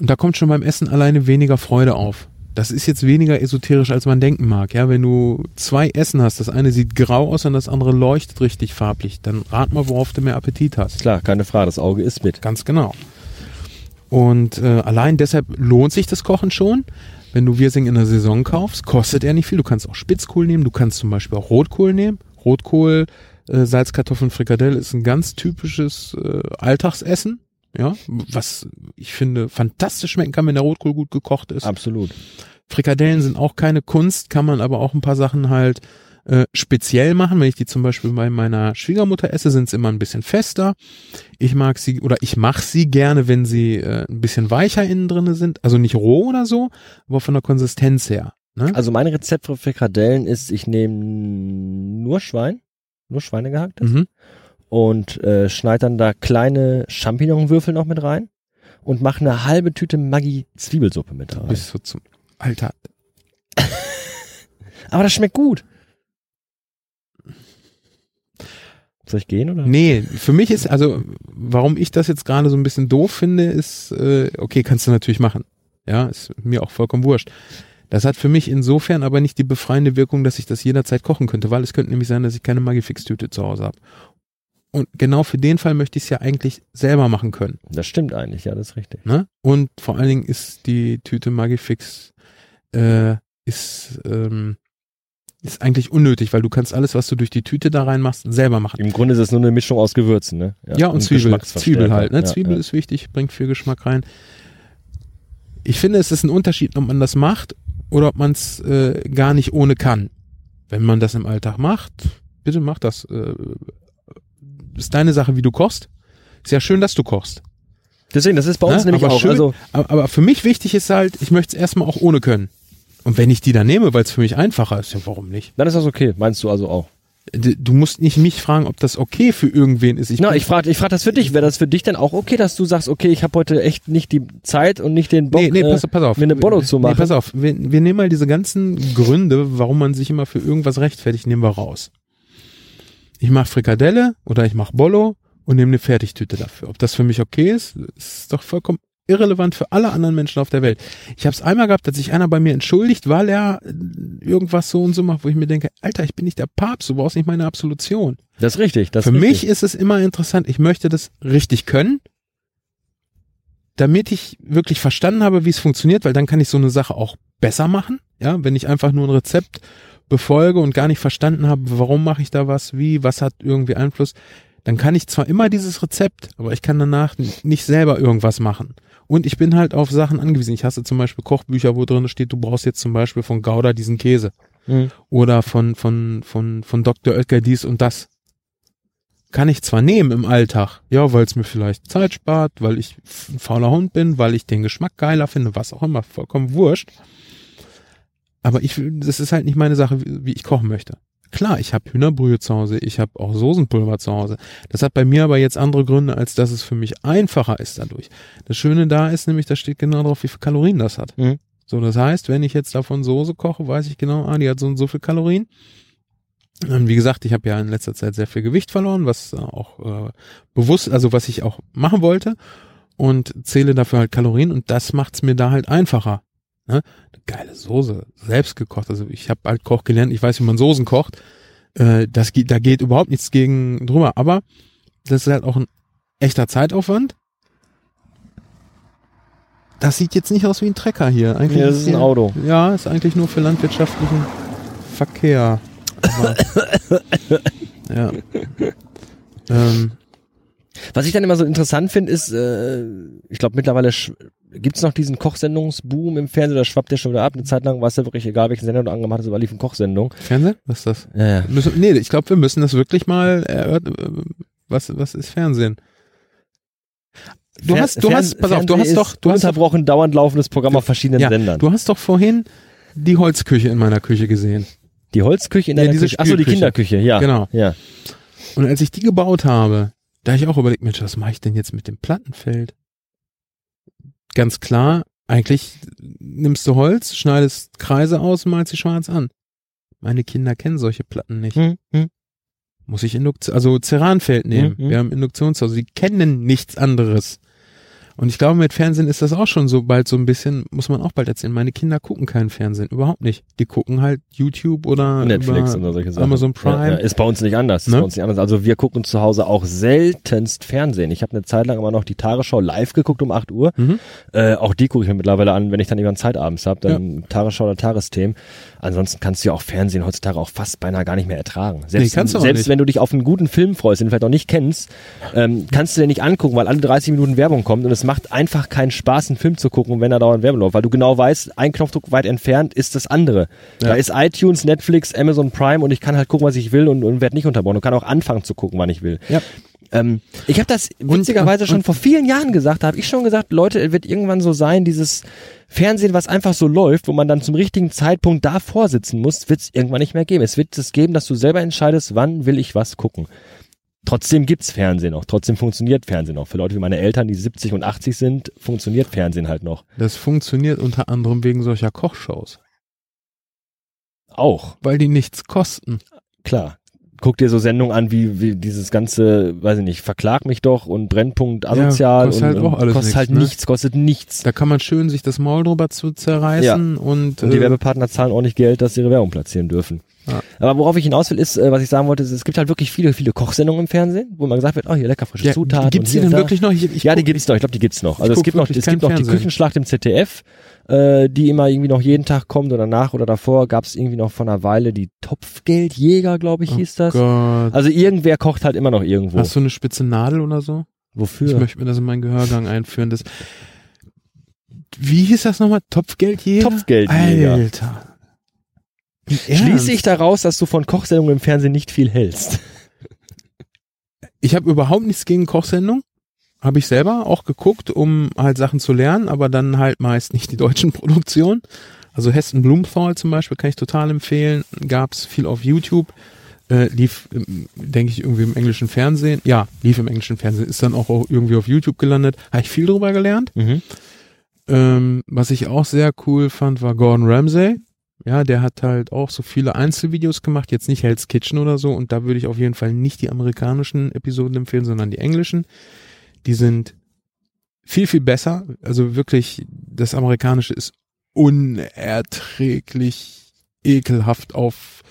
Und da kommt schon beim Essen alleine weniger Freude auf das ist jetzt weniger esoterisch, als man denken mag. Ja, wenn du zwei Essen hast, das eine sieht grau aus und das andere leuchtet richtig farblich, dann rat mal, worauf du mehr Appetit hast. Klar, keine Frage, das Auge ist mit. Ganz genau. Und äh, allein deshalb lohnt sich das Kochen schon. Wenn du Wirsing in der Saison kaufst, kostet er nicht viel. Du kannst auch Spitzkohl nehmen, du kannst zum Beispiel auch Rotkohl nehmen. Rotkohl, äh, Salzkartoffeln, Frikadelle ist ein ganz typisches äh, Alltagsessen ja, was ich finde fantastisch schmecken kann, wenn der Rotkohl gut gekocht ist. Absolut. Frikadellen sind auch keine Kunst, kann man aber auch ein paar Sachen halt äh, speziell machen. Wenn ich die zum Beispiel bei meiner Schwiegermutter esse, sind sie immer ein bisschen fester. Ich mag sie oder ich mache sie gerne, wenn sie äh, ein bisschen weicher innen drinne sind. Also nicht roh oder so, aber von der Konsistenz her. Ne? Also mein Rezept für Frikadellen ist, ich nehme nur Schwein, nur Schweine gehackt. Mhm und äh, schneid dann da kleine Champignonwürfel noch mit rein und mach eine halbe Tüte Maggi Zwiebelsuppe mit rein. Bist du zum Alter. Aber das schmeckt gut. Soll ich gehen oder? Nee, für mich ist, also, warum ich das jetzt gerade so ein bisschen doof finde, ist, äh, okay, kannst du natürlich machen. Ja, ist mir auch vollkommen wurscht. Das hat für mich insofern aber nicht die befreiende Wirkung, dass ich das jederzeit kochen könnte, weil es könnte nämlich sein, dass ich keine Magifix-Tüte zu Hause habe. Und genau für den Fall möchte ich es ja eigentlich selber machen können. Das stimmt eigentlich, ja, das ist richtig. Ne? Und vor allen Dingen ist die Tüte Magifix äh, ist, ähm, ist eigentlich unnötig, weil du kannst alles, was du durch die Tüte da reinmachst, selber machen. Im Grunde ist es nur eine Mischung aus Gewürzen, ne? Ja, ja und, und Zwiebel, Zwiebel halt. Ne? Ja, Zwiebel ja. ist wichtig, bringt viel Geschmack rein. Ich finde, es ist ein Unterschied, ob man das macht oder ob man es äh, gar nicht ohne kann. Wenn man das im Alltag macht, bitte mach das. Äh, ist deine Sache, wie du kochst. Ist ja schön, dass du kochst. Deswegen, das ist bei uns ja, nämlich auch. Schön, also, aber, für mich wichtig ist halt, ich möchte es erstmal auch ohne können. Und wenn ich die dann nehme, weil es für mich einfacher ist, ja, warum nicht? Dann ist das okay, meinst du also auch? Du musst nicht mich fragen, ob das okay für irgendwen ist. Ich, no, ich frage ich frag das für dich. Wäre das für dich denn auch okay, dass du sagst, okay, ich habe heute echt nicht die Zeit und nicht den Bock, nee, nee, pass, pass auf. mir eine Bollo zu machen? Nee, pass auf. Wir, wir nehmen mal diese ganzen Gründe, warum man sich immer für irgendwas rechtfertigt, nehmen wir raus. Ich mache Frikadelle oder ich mache Bollo und nehme eine Fertigtüte dafür. Ob das für mich okay ist, ist doch vollkommen irrelevant für alle anderen Menschen auf der Welt. Ich habe es einmal gehabt, dass sich einer bei mir entschuldigt, weil er äh, irgendwas so und so macht, wo ich mir denke, Alter, ich bin nicht der Papst, du brauchst nicht meine Absolution. Das ist richtig. Das für ist mich richtig. ist es immer interessant, ich möchte das richtig können, damit ich wirklich verstanden habe, wie es funktioniert, weil dann kann ich so eine Sache auch besser machen. Ja, wenn ich einfach nur ein Rezept befolge und gar nicht verstanden habe, warum mache ich da was, wie, was hat irgendwie Einfluss, dann kann ich zwar immer dieses Rezept, aber ich kann danach nicht selber irgendwas machen. Und ich bin halt auf Sachen angewiesen. Ich hasse zum Beispiel Kochbücher, wo drin steht, du brauchst jetzt zum Beispiel von Gouda diesen Käse. Mhm. Oder von, von, von, von Dr. Oetker dies und das. Kann ich zwar nehmen im Alltag, ja, weil es mir vielleicht Zeit spart, weil ich ein fauler Hund bin, weil ich den Geschmack geiler finde, was auch immer, vollkommen wurscht. Aber ich, das ist halt nicht meine Sache, wie, ich kochen möchte. Klar, ich habe Hühnerbrühe zu Hause, ich habe auch Soßenpulver zu Hause. Das hat bei mir aber jetzt andere Gründe, als dass es für mich einfacher ist dadurch. Das Schöne da ist nämlich, da steht genau drauf, wie viel Kalorien das hat. Mhm. So, das heißt, wenn ich jetzt davon Soße koche, weiß ich genau, ah, die hat so und so viel Kalorien. Und wie gesagt, ich habe ja in letzter Zeit sehr viel Gewicht verloren, was auch äh, bewusst, also was ich auch machen wollte und zähle dafür halt Kalorien und das macht's mir da halt einfacher. Ne? Eine geile Soße, selbst gekocht. Also ich habe halt Koch gelernt, ich weiß, wie man Soßen kocht. Äh, das geht, da geht überhaupt nichts gegen drüber. Aber das ist halt auch ein echter Zeitaufwand. Das sieht jetzt nicht aus wie ein Trecker hier. Eigentlich Ja, das ist ein Auto. Ja, ist eigentlich nur für landwirtschaftlichen Verkehr. Ja. Ähm, Was ich dann immer so interessant finde, ist, äh, ich glaube mittlerweile gibt es noch diesen Kochsendungsboom im Fernsehen, da schwappt der schon wieder ab. Eine Zeit lang war es ja wirklich egal, welchen Sender du angemacht hast, aber liefen Kochsendungen. Fernsehen? Was ist das? Ja, ja. Müssen, nee, ich glaube, wir müssen das wirklich mal erörtern. Was, was ist Fernsehen? Du Fer- hast, du hast, pass auf, du Fernsehen hast doch, du hast doch, ununterbrochen dauernd laufendes Programm auf verschiedenen ja, Sendern. du hast doch vorhin die Holzküche in meiner Küche gesehen. die Holzküche in Ja, deiner diese Küche. Achso, die. Kinderküche, ja. Genau. Ja. Und als ich die gebaut habe, da habe ich auch überlegt, Mensch, was mache ich denn jetzt mit dem Plattenfeld? Ganz klar, eigentlich nimmst du Holz, schneidest Kreise aus und malst sie schwarz an. Meine Kinder kennen solche Platten nicht. Hm, hm. Muss ich Induktion, also Ceranfeld nehmen. Mhm. Wir haben Induktionshaus. Sie kennen nichts anderes. Und ich glaube, mit Fernsehen ist das auch schon so bald so ein bisschen, muss man auch bald erzählen. Meine Kinder gucken keinen Fernsehen, überhaupt nicht. Die gucken halt YouTube oder Netflix oder solche Sachen. Amazon Prime. Ja, ja, ist bei uns nicht anders. Ist Ne? bei uns nicht anders. Also wir gucken zu Hause auch seltenst Fernsehen. Ich habe eine Zeit lang immer noch die Tagesschau live geguckt um 8 Uhr. Mhm. Äh, auch die gucke ich mir mittlerweile an, wenn ich dann irgendwann Zeit abends habe, dann Tagesschau oder Tagesthemen. Ansonsten kannst du ja auch Fernsehen heutzutage auch fast beinahe gar nicht mehr ertragen. Selbst, kannst du auch selbst wenn du dich auf einen guten Film freust, den du vielleicht noch nicht kennst, ähm, kannst du den nicht angucken, weil alle 30 Minuten Werbung kommt und es macht einfach keinen Spaß, einen Film zu gucken, wenn da dauernd Werbung läuft, weil du genau weißt, ein Knopfdruck weit entfernt ist das andere. Ja. Da ist iTunes, Netflix, Amazon Prime und ich kann halt gucken, was ich will und, und werde nicht unterbrochen und kann auch anfangen zu gucken, wann ich will. Ja. Ähm, ich habe das witzigerweise und- schon vor vielen Jahren gesagt, da habe ich schon gesagt, Leute, es wird irgendwann so sein, dieses Fernsehen, was einfach so läuft, wo man dann zum richtigen Zeitpunkt davor sitzen muss, wird es irgendwann nicht mehr geben. Es wird es geben, dass du selber entscheidest, wann will ich was gucken. Trotzdem gibt's Fernsehen noch, trotzdem funktioniert Fernsehen noch. Für Leute wie meine Eltern, die 70 und 80 sind, funktioniert Fernsehen halt noch. Das funktioniert unter anderem wegen solcher Kochshows, Auch, weil die nichts kosten. klar. Guck dir so Sendungen an, wie, wie dieses ganze, weiß ich nicht, verklag mich doch und Brennpunkt asozial kostet und, halt und auch alles kostet nichts, halt ne? nichts, kostet nichts. Da kann man schön sich das Maul drüber zu zerreißen und, Und die äh, Werbepartner zahlen ordentlich Geld, dass sie ihre Werbung platzieren dürfen. Ja. Aber worauf ich hinaus will, ist, äh, was ich sagen wollte, ist, es gibt halt wirklich viele, viele Kochsendungen im Fernsehen, wo man gesagt wird, oh, hier lecker frische ja, Zutaten. gibt's die denn da. wirklich noch? Ich, ich ja, die gibt's noch. Ich glaube, die gibt's noch. Also ich es gibt noch, es gibt noch die. Küchenschlacht im ZDF, äh, die immer irgendwie noch jeden Tag kommt oder nach oder davor. Gab's irgendwie noch vor einer Weile die Topfgeldjäger, glaube ich, Oh hieß das. Gott. Also irgendwer kocht halt immer noch irgendwo. Hast du eine spitze Nadel oder so? Ich Wofür? möchte mir das in meinen Gehörgang einführen. Das, wie hieß das nochmal? Topfgeldjäger? Topfgeldjäger. Alter. Schließe ich daraus, dass du von Kochsendungen im Fernsehen nicht viel hältst. Ich habe überhaupt nichts gegen Kochsendung. Habe ich selber auch geguckt, um halt Sachen zu lernen, aber dann halt meist nicht die deutschen Produktionen. Also Hessen Blumenthal zum Beispiel kann ich total empfehlen. Gab's viel auf YouTube. Äh, lief, ähm, denke ich, irgendwie im englischen Fernsehen. Ja, lief im englischen Fernsehen. Ist dann auch irgendwie auf YouTube gelandet. Habe ich viel drüber gelernt. Mhm. Ähm, was ich auch sehr cool fand, war Gordon Ramsay. Ja, der hat halt auch so viele Einzelvideos gemacht, jetzt nicht Hell's Kitchen oder so. Und da würde ich auf jeden Fall nicht die amerikanischen Episoden empfehlen, sondern die englischen. Die sind viel, viel besser. Also wirklich, das amerikanische ist unerträglich ekelhaft auf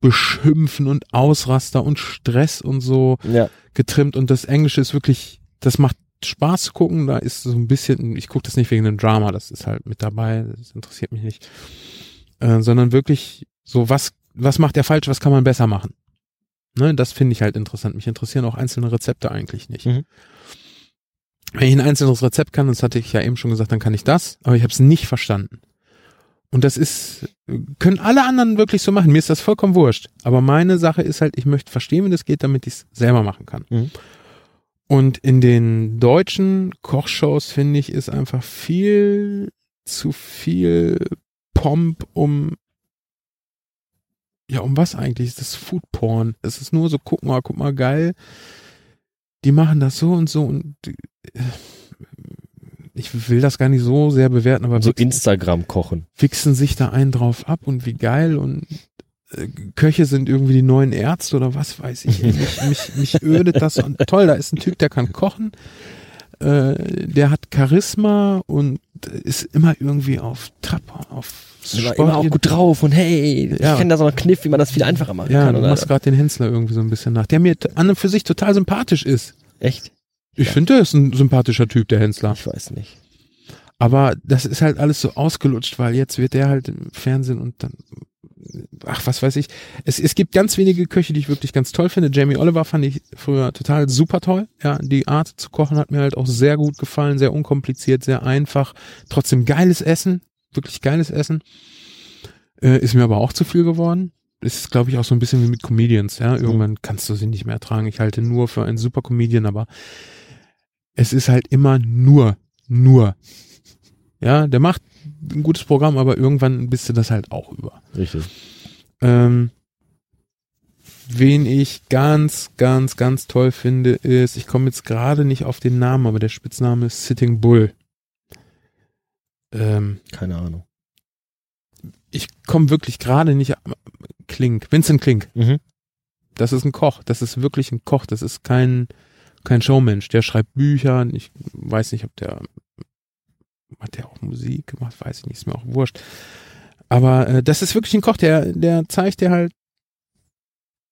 Beschimpfen und Ausraster und Stress und so Ja. getrimmt und das Englische ist wirklich, das macht Spaß zu gucken, da ist so ein bisschen, ich gucke das nicht wegen einem Drama, das ist halt mit dabei, das interessiert mich nicht, äh, sondern wirklich so, was, was macht er falsch, was kann man besser machen? Ne, das finde ich halt interessant. Mich interessieren auch einzelne Rezepte eigentlich nicht. Mhm. Wenn ich ein einzelnes Rezept kann, das hatte ich ja eben schon gesagt, dann kann ich das, aber ich habe es nicht verstanden. Und das ist, können alle anderen wirklich so machen. Mir ist das vollkommen wurscht. Aber meine Sache ist halt, ich möchte verstehen, wie das geht, damit ich es selber machen kann. Mhm. Und in den deutschen Kochshows, finde ich, ist einfach viel zu viel Pomp um, ja, um was eigentlich? Ist das Food Porn? Es ist nur so, guck mal, guck mal, geil. Die machen das so und so und äh, ich will das gar nicht so sehr bewerten, aber So wichsen, Instagram kochen. wichsen sich da einen drauf ab und wie geil und äh, Köche sind irgendwie die neuen Ärzte oder was weiß ich. Mich, mich, mich ödet das und toll, da ist ein Typ, der kann kochen, äh, der hat Charisma und ist immer irgendwie auf Trab, auf Immer, immer auch gut drauf und hey, Ja. ich kenne da so einen Kniff, wie man das viel einfacher machen Ja, kann. du Oder? machst gerade den Hensler irgendwie so ein bisschen nach, der mir an und für sich total sympathisch ist. Echt? Ich Ja. finde, der ist ein sympathischer Typ, der Hensler. Ich weiß nicht. Aber das ist halt alles so ausgelutscht, weil jetzt wird der halt im Fernsehen und dann, ach, was weiß ich. Es, es gibt ganz wenige Köche, die ich wirklich ganz toll finde. Jamie Oliver fand ich früher total super toll. Ja, die Art zu kochen hat mir halt auch sehr gut gefallen, sehr unkompliziert, sehr einfach. Trotzdem geiles Essen, wirklich geiles Essen. Äh, ist mir aber auch zu viel geworden. Ist, glaube ich, auch so ein bisschen wie mit Comedians, ja. Irgendwann kannst du sie nicht mehr ertragen. Ich halte nur für einen super Comedian, aber es ist halt immer nur, nur ja, der macht ein gutes Programm, aber irgendwann bist du das halt auch über. Richtig. Ähm, wen ich ganz, ganz, ganz toll finde, ist, ich komme jetzt gerade nicht auf den Namen, aber der Spitzname ist Sitting Bull. Ähm, Keine Ahnung. Ich komme wirklich gerade nicht. Klink, Vincent Klink. Mhm. Das ist ein Koch. Das ist wirklich ein Koch. Das ist kein, kein Showmensch. Der schreibt Bücher. Ich weiß nicht, ob der hat der auch Musik gemacht? Weiß ich nicht, ist mir auch wurscht. Aber äh, das ist wirklich ein Koch, der, der zeigt dir halt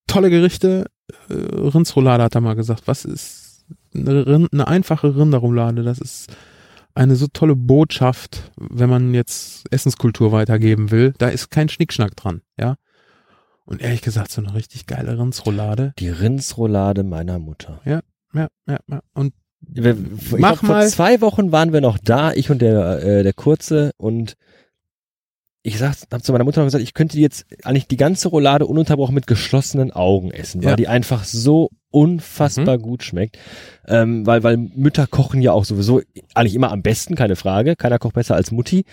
tolle Gerichte. Äh, Rindsroulade hat er mal gesagt. Was ist eine, Rind, eine einfache Rinderroulade? Das ist eine so tolle Botschaft, wenn man jetzt Essenskultur weitergeben will. Da ist kein Schnickschnack dran, ja. Und ehrlich gesagt, so eine richtig geile Rindsroulade. Die Rindsroulade meiner Mutter. Ja, ja, ja, ja. Und wir, Mach glaub, mal. Vor zwei Wochen waren wir noch da, ich und der, äh, der Kurze und ich sag, hab zu meiner Mutter gesagt, ich könnte jetzt eigentlich die ganze Roulade ununterbrochen mit geschlossenen Augen essen, weil ja. die einfach so unfassbar mhm. gut schmeckt. Ähm, weil, weil Mütter kochen ja auch sowieso eigentlich immer am besten, keine Frage. Keiner kocht besser als Mutti.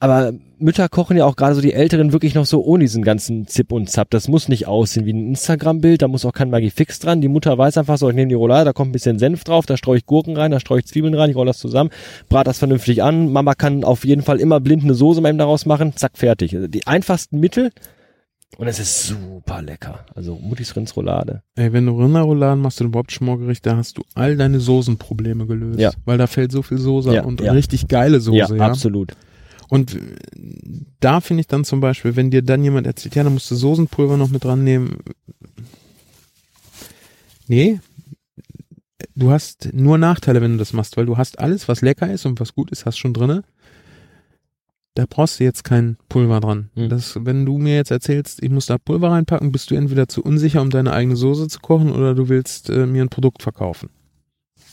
Aber Mütter kochen ja auch gerade so die Älteren wirklich noch so ohne diesen ganzen Zip und Zap. Das muss nicht aussehen wie ein Instagram-Bild, da muss auch kein Magifix dran. Die Mutter weiß einfach so, ich nehme die Roulade, da kommt ein bisschen Senf drauf, da streue ich Gurken rein, da streue ich Zwiebeln rein, ich rolle das zusammen, brat das vernünftig an. Mama kann auf jeden Fall immer blind eine Soße eben daraus machen, zack, fertig. Also die einfachsten Mittel, und es ist super lecker. Also Muttis Rindsroulade. Ey, wenn du Rinderrouladen machst du überhaupt Schmorgericht, da hast du all deine Soßenprobleme gelöst. Ja. Weil da fällt so viel Soße ja, und ja. richtig geile Soße. Ja, ja, absolut. Und da finde ich dann zum Beispiel, wenn dir dann jemand erzählt, ja, dann musst du Soßenpulver noch mit dran nehmen. Nee, du hast nur Nachteile, wenn du das machst, weil du hast alles, was lecker ist und was gut ist, hast schon drinne. Da brauchst du jetzt kein Pulver dran. Mhm. Das, wenn du mir jetzt erzählst, ich muss da Pulver reinpacken, bist du entweder zu unsicher, um deine eigene Soße zu kochen, oder du willst äh, mir ein Produkt verkaufen.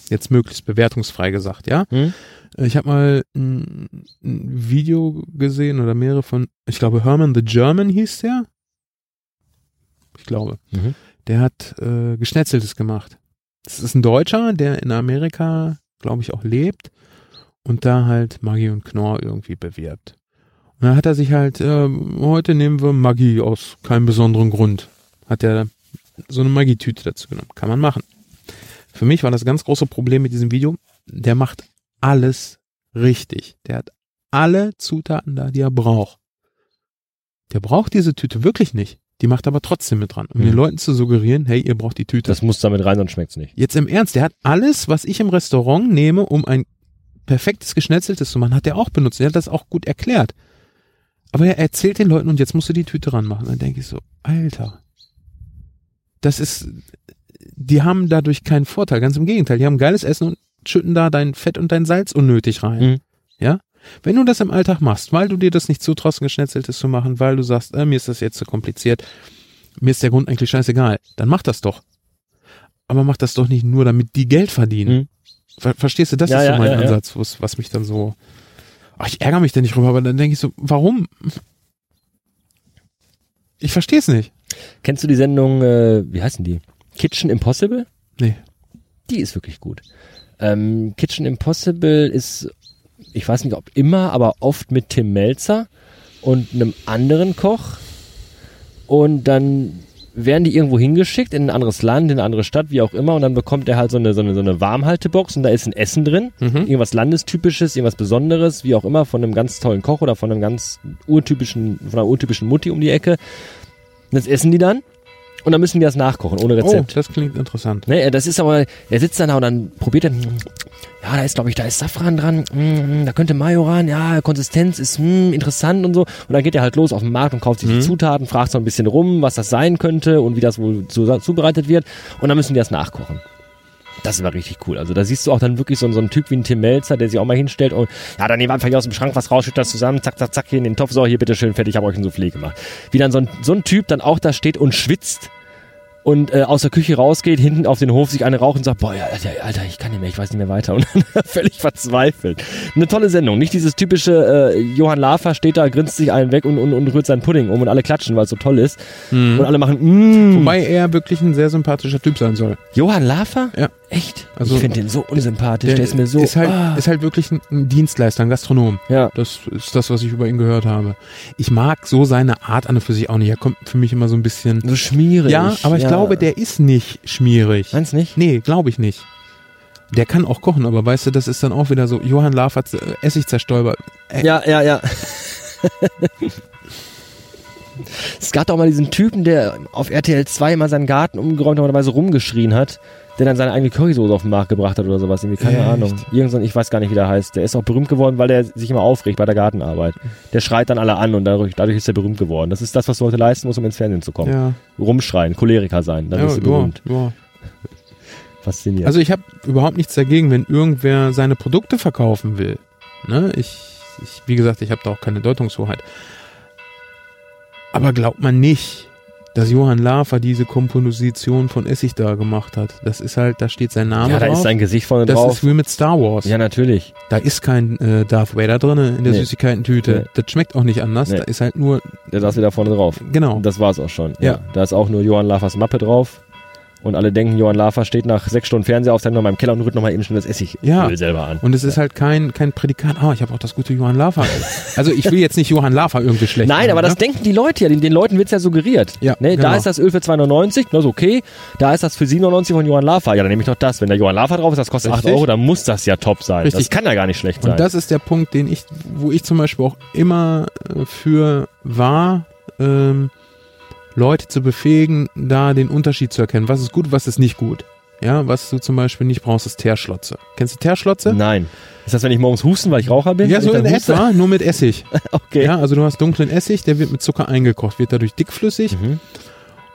Jetzt möglichst bewertungsfrei gesagt, ja. Mhm. Ich habe mal ein, ein, Video gesehen oder mehrere von, ich glaube Herman the German hieß der. Ich glaube. Mhm. Der hat äh, Geschnetzeltes gemacht. Das ist ein Deutscher, der in Amerika, glaube ich, auch lebt und da halt Maggi und Knorr irgendwie bewirbt. Und dann hat er sich halt, äh, heute nehmen wir Maggi aus keinem besonderen Grund. Hat er so eine Maggi-Tüte dazu genommen. Kann man machen. Für mich war das ganz große Problem mit diesem Video. Der macht alles richtig. Der hat alle Zutaten da, die er braucht. Der braucht diese Tüte wirklich nicht. Die macht aber trotzdem mit dran, um mhm. den Leuten zu suggerieren, hey, ihr braucht die Tüte. Das muss damit rein, sonst schmeckt's nicht. Jetzt im Ernst, der hat alles, was ich im Restaurant nehme, um ein perfektes Geschnetzeltes zu machen, hat er auch benutzt. Er hat das auch gut erklärt. Aber er erzählt den Leuten und jetzt musst du die Tüte ranmachen. Dann denke ich so, Alter, das ist, die haben dadurch keinen Vorteil. Ganz im Gegenteil, die haben geiles Essen und schütten da dein Fett und dein Salz unnötig rein. Mhm. Ja? Wenn du das im Alltag machst, weil du dir das nicht zutraust, ein geschnetzeltes zu machen, weil du sagst, äh, mir ist das jetzt zu kompliziert, mir ist der Grund eigentlich scheißegal, dann mach das doch. Aber mach das doch nicht nur, damit die Geld verdienen. Mhm. Ver verstehst du, das ja, ist so ja, mein ja, Ansatz, was, was mich dann so. Ach, ich ärgere mich da nicht drüber, aber dann denke ich so, warum? Ich verstehe es nicht. Kennst du die Sendung, äh, wie heißen die? Kitchen Impossible? Nee. Die ist wirklich gut. Ähm, Kitchen Impossible ist, ich weiß nicht ob immer, aber oft mit Tim Melzer und einem anderen Koch. Und dann werden die irgendwo hingeschickt in ein anderes Land, in eine andere Stadt, wie auch immer, und dann bekommt er halt so eine, so eine, so eine Warmhaltebox und da ist ein Essen drin, mhm. irgendwas Landestypisches, irgendwas Besonderes, wie auch immer, von einem ganz tollen Koch oder von einem ganz urtypischen, von einer urtypischen Mutti um die Ecke. Und das essen die dann und dann müssen die das nachkochen, ohne Rezept. Oh, das klingt interessant. Ne, das ist aber, er sitzt dann da und dann probiert er, ja, da ist, glaube ich, da ist Safran dran, mm, da könnte Mayo ran, ja, Konsistenz ist mm, interessant und so. Und dann geht er halt los auf den Markt und kauft sich mhm. die Zutaten, fragt so ein bisschen rum, was das sein könnte und wie das wohl zu, zubereitet wird. Und dann müssen die das nachkochen. Das war richtig cool. Also da siehst du auch dann wirklich so, so einen Typ wie ein Tim Melzer, der sich auch mal hinstellt und ja, dann nehmen wir einfach hier aus dem Schrank was raus, schüttet das zusammen, zack, zack, zack, hier in den Topf, so, hier bitteschön, fertig, ich habe euch ein Soufflé gemacht. Wie dann so ein, so ein Typ dann auch da steht und schwitzt und äh, aus der Küche rausgeht, hinten auf den Hof sich eine raucht und sagt, boah, ja, Alter, ich kann nicht mehr, ich weiß nicht mehr weiter. Und dann völlig verzweifelt. Eine tolle Sendung. Nicht dieses typische äh, Johann Lafer steht da, grinst sich einen weg und, und, und rührt seinen Pudding um und alle klatschen, weil es so toll ist. Mhm. Und alle machen, mm. Wobei er wirklich ein sehr sympathischer Typ sein soll. Johann Lafer? Ja. Echt? Also, ich finde den so unsympathisch. Der, der, ist mir so. Ist halt, ah. ist halt wirklich ein, Dienstleister, ein Gastronom. Ja. Das ist das, was ich über ihn gehört habe. Ich mag so seine Art an und für sich auch nicht. Er kommt für mich immer so ein bisschen. So schmierig. Ja, aber ich ja. Glaube, der ist nicht schmierig. Meinst nicht? Nee, glaube ich nicht. Der kann auch kochen, aber weißt du, das ist dann auch wieder so, Johann Lafert, äh, Essigzerstäuber. Äh, ja, ja, ja. es gab doch mal diesen Typen, der auf RTL 2 mal seinen Garten umgeräumt hat und dabei so rumgeschrien hat der dann seine eigene Currysoße auf den Markt gebracht hat oder sowas. Irgendwie, keine Echt? Ahnung. Irgend ich weiß gar nicht, wie der heißt. Der ist auch berühmt geworden, weil der sich immer aufregt bei der Gartenarbeit. Der schreit dann alle an und dadurch, dadurch ist er berühmt geworden. Das ist das, was du heute leisten musst, um ins Fernsehen zu kommen. Ja. Rumschreien, Choleriker sein, dann ja, bist du berühmt. Ja. Faszinierend. Also ich habe überhaupt nichts dagegen, wenn irgendwer seine Produkte verkaufen will. Ne? Ich, ich, wie gesagt, ich habe da auch keine Deutungshoheit. Aber glaubt man nicht, dass Johann Lafer diese Komposition von Essig da gemacht hat. Das ist halt, da steht sein Name ja, drauf. da ist sein Gesicht vorne das drauf. Das ist wie mit Star Wars. Ja, natürlich. Da ist kein äh, Darth Vader drin in der nee. Süßigkeiten-Tüte. Nee. Das schmeckt auch nicht anders. Nee. Da ist halt nur... Der saß wieder vorne drauf. Genau. Das war's auch schon. Ja. ja. Da ist auch nur Johann Lafers Mappe drauf und alle denken, Johann Lafer steht nach sechs Stunden Fernsehaufzeichnung mal im Keller und rührt nochmal eben schon das Essig ja. selber an. Und es ist halt kein, kein Prädikat, oh, ich habe auch das gute Johann Lafer. also ich will jetzt nicht Johann Lafer irgendwie schlecht Nein, machen, aber ne? das denken die Leute ja, den, den Leuten wird's ja suggeriert. Ja, ne? genau. Da ist das Öl für 2,99, das ist okay. Da ist das für 7,99 von Johann Lafer. Ja, dann nehme ich doch das. Wenn der Johann Lafer drauf ist, das kostet Richtig. 8 Euro, dann muss das ja top sein. Richtig. Das kann ja gar nicht schlecht sein. Und das ist der Punkt, den ich, wo ich zum Beispiel auch immer äh, für war, ähm, Leute zu befähigen, da den Unterschied zu erkennen. Was ist gut, was ist nicht gut. Ja, was du zum Beispiel nicht brauchst, ist Teerschlotze. Kennst du Teerschlotze? Nein. Ist das, wenn ich morgens husten, weil ich Raucher bin? Ja, so in etwa, nur mit Essig. okay. Ja, also du hast dunklen Essig, der wird mit Zucker eingekocht, wird dadurch dickflüssig mhm.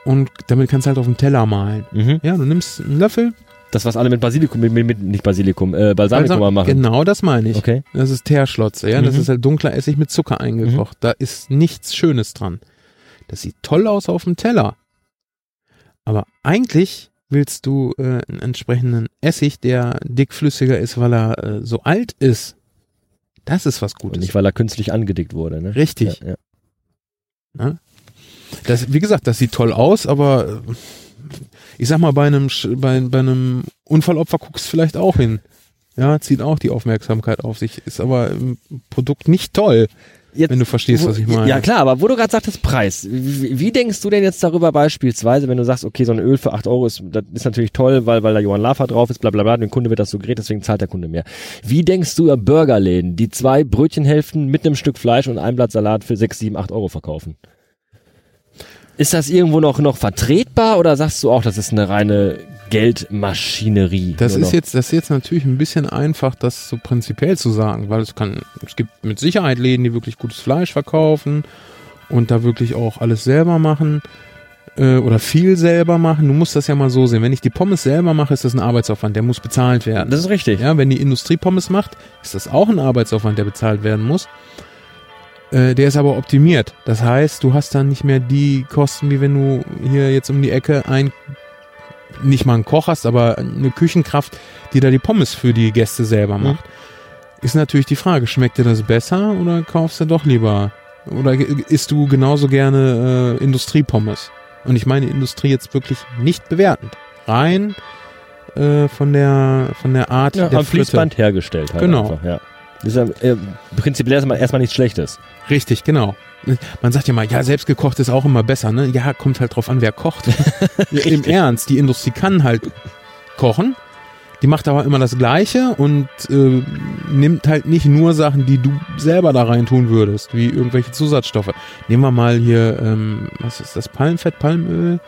und damit kannst du halt auf dem Teller malen. Mhm. Ja, du nimmst einen Löffel. Das, was alle mit Basilikum, mit, mit nicht Basilikum, äh, Balsamico Balsam machen. Genau, das meine ich. Okay. Das ist Teerschlotze, ja. Mhm. Das ist halt dunkler Essig mit Zucker eingekocht. Mhm. Da ist nichts Schönes dran. Das sieht toll aus auf dem Teller. Aber eigentlich willst du äh, einen entsprechenden Essig, der dickflüssiger ist, weil er äh, so alt ist. Das ist was Gutes. Und nicht, weil er künstlich angedickt wurde. Ne? Richtig. Ja, ja. Das, wie gesagt, das sieht toll aus, aber äh, ich sag mal, bei einem, bei, bei einem Unfallopfer guckst du vielleicht auch hin. Ja, zieht auch die Aufmerksamkeit auf sich, ist aber im Produkt nicht toll. Jetzt, wenn du verstehst, wo, was ich meine. Ja klar, aber wo du gerade sagtest, Preis. Wie, wie, denkst du denn jetzt darüber beispielsweise, wenn du sagst, okay, so ein Öl für 8 Euro ist, das ist natürlich toll, weil, weil da Johann Lafer drauf ist, bla bla bla, dem Kunde wird das so gerät, deswegen zahlt der Kunde mehr. Wie denkst du über Burgerläden, die zwei Brötchenhälften mit einem Stück Fleisch und ein Blatt Salat für 6, 7, 8 Euro verkaufen? Ist das irgendwo noch, noch vertretbar oder sagst du auch, das ist eine reine Geldmaschinerie. Das ist jetzt, das ist jetzt natürlich ein bisschen einfach, das so prinzipiell zu sagen, weil es kann, es gibt mit Sicherheit Läden, die wirklich gutes Fleisch verkaufen und da wirklich auch alles selber machen äh, oder viel selber machen. Du musst das ja mal so sehen. Wenn ich die Pommes selber mache, ist das ein Arbeitsaufwand, der muss bezahlt werden. Das ist richtig. Ja, wenn die Industrie Pommes macht, ist das auch ein Arbeitsaufwand, der bezahlt werden muss. Äh, der ist aber optimiert. Das heißt, du hast dann nicht mehr die Kosten, wie wenn du hier jetzt um die Ecke ein nicht mal einen Koch hast, aber eine Küchenkraft, die da die Pommes für die Gäste selber mhm. macht. Mhm. Ist natürlich die Frage, schmeckt dir das besser oder kaufst du doch lieber oder isst du genauso gerne äh, Industriepommes? Und ich meine Industrie jetzt wirklich nicht bewertend. Rein äh, von der von der Art ja, der am Fließband hergestellt halt Genau. Einfach, ja. Das ist ja äh, prinzipiell erstmal, erstmal nichts Schlechtes. Richtig, genau. Man sagt ja mal, ja, selbstgekocht ist auch immer besser, ne? Ja, kommt halt drauf an, wer kocht. Im Ernst, die Industrie kann halt kochen. Die macht aber immer das Gleiche und äh, nimmt halt nicht nur Sachen, die du selber da rein tun würdest, wie irgendwelche Zusatzstoffe. Nehmen wir mal hier, ähm, was ist das, Palmfett, Palmöl,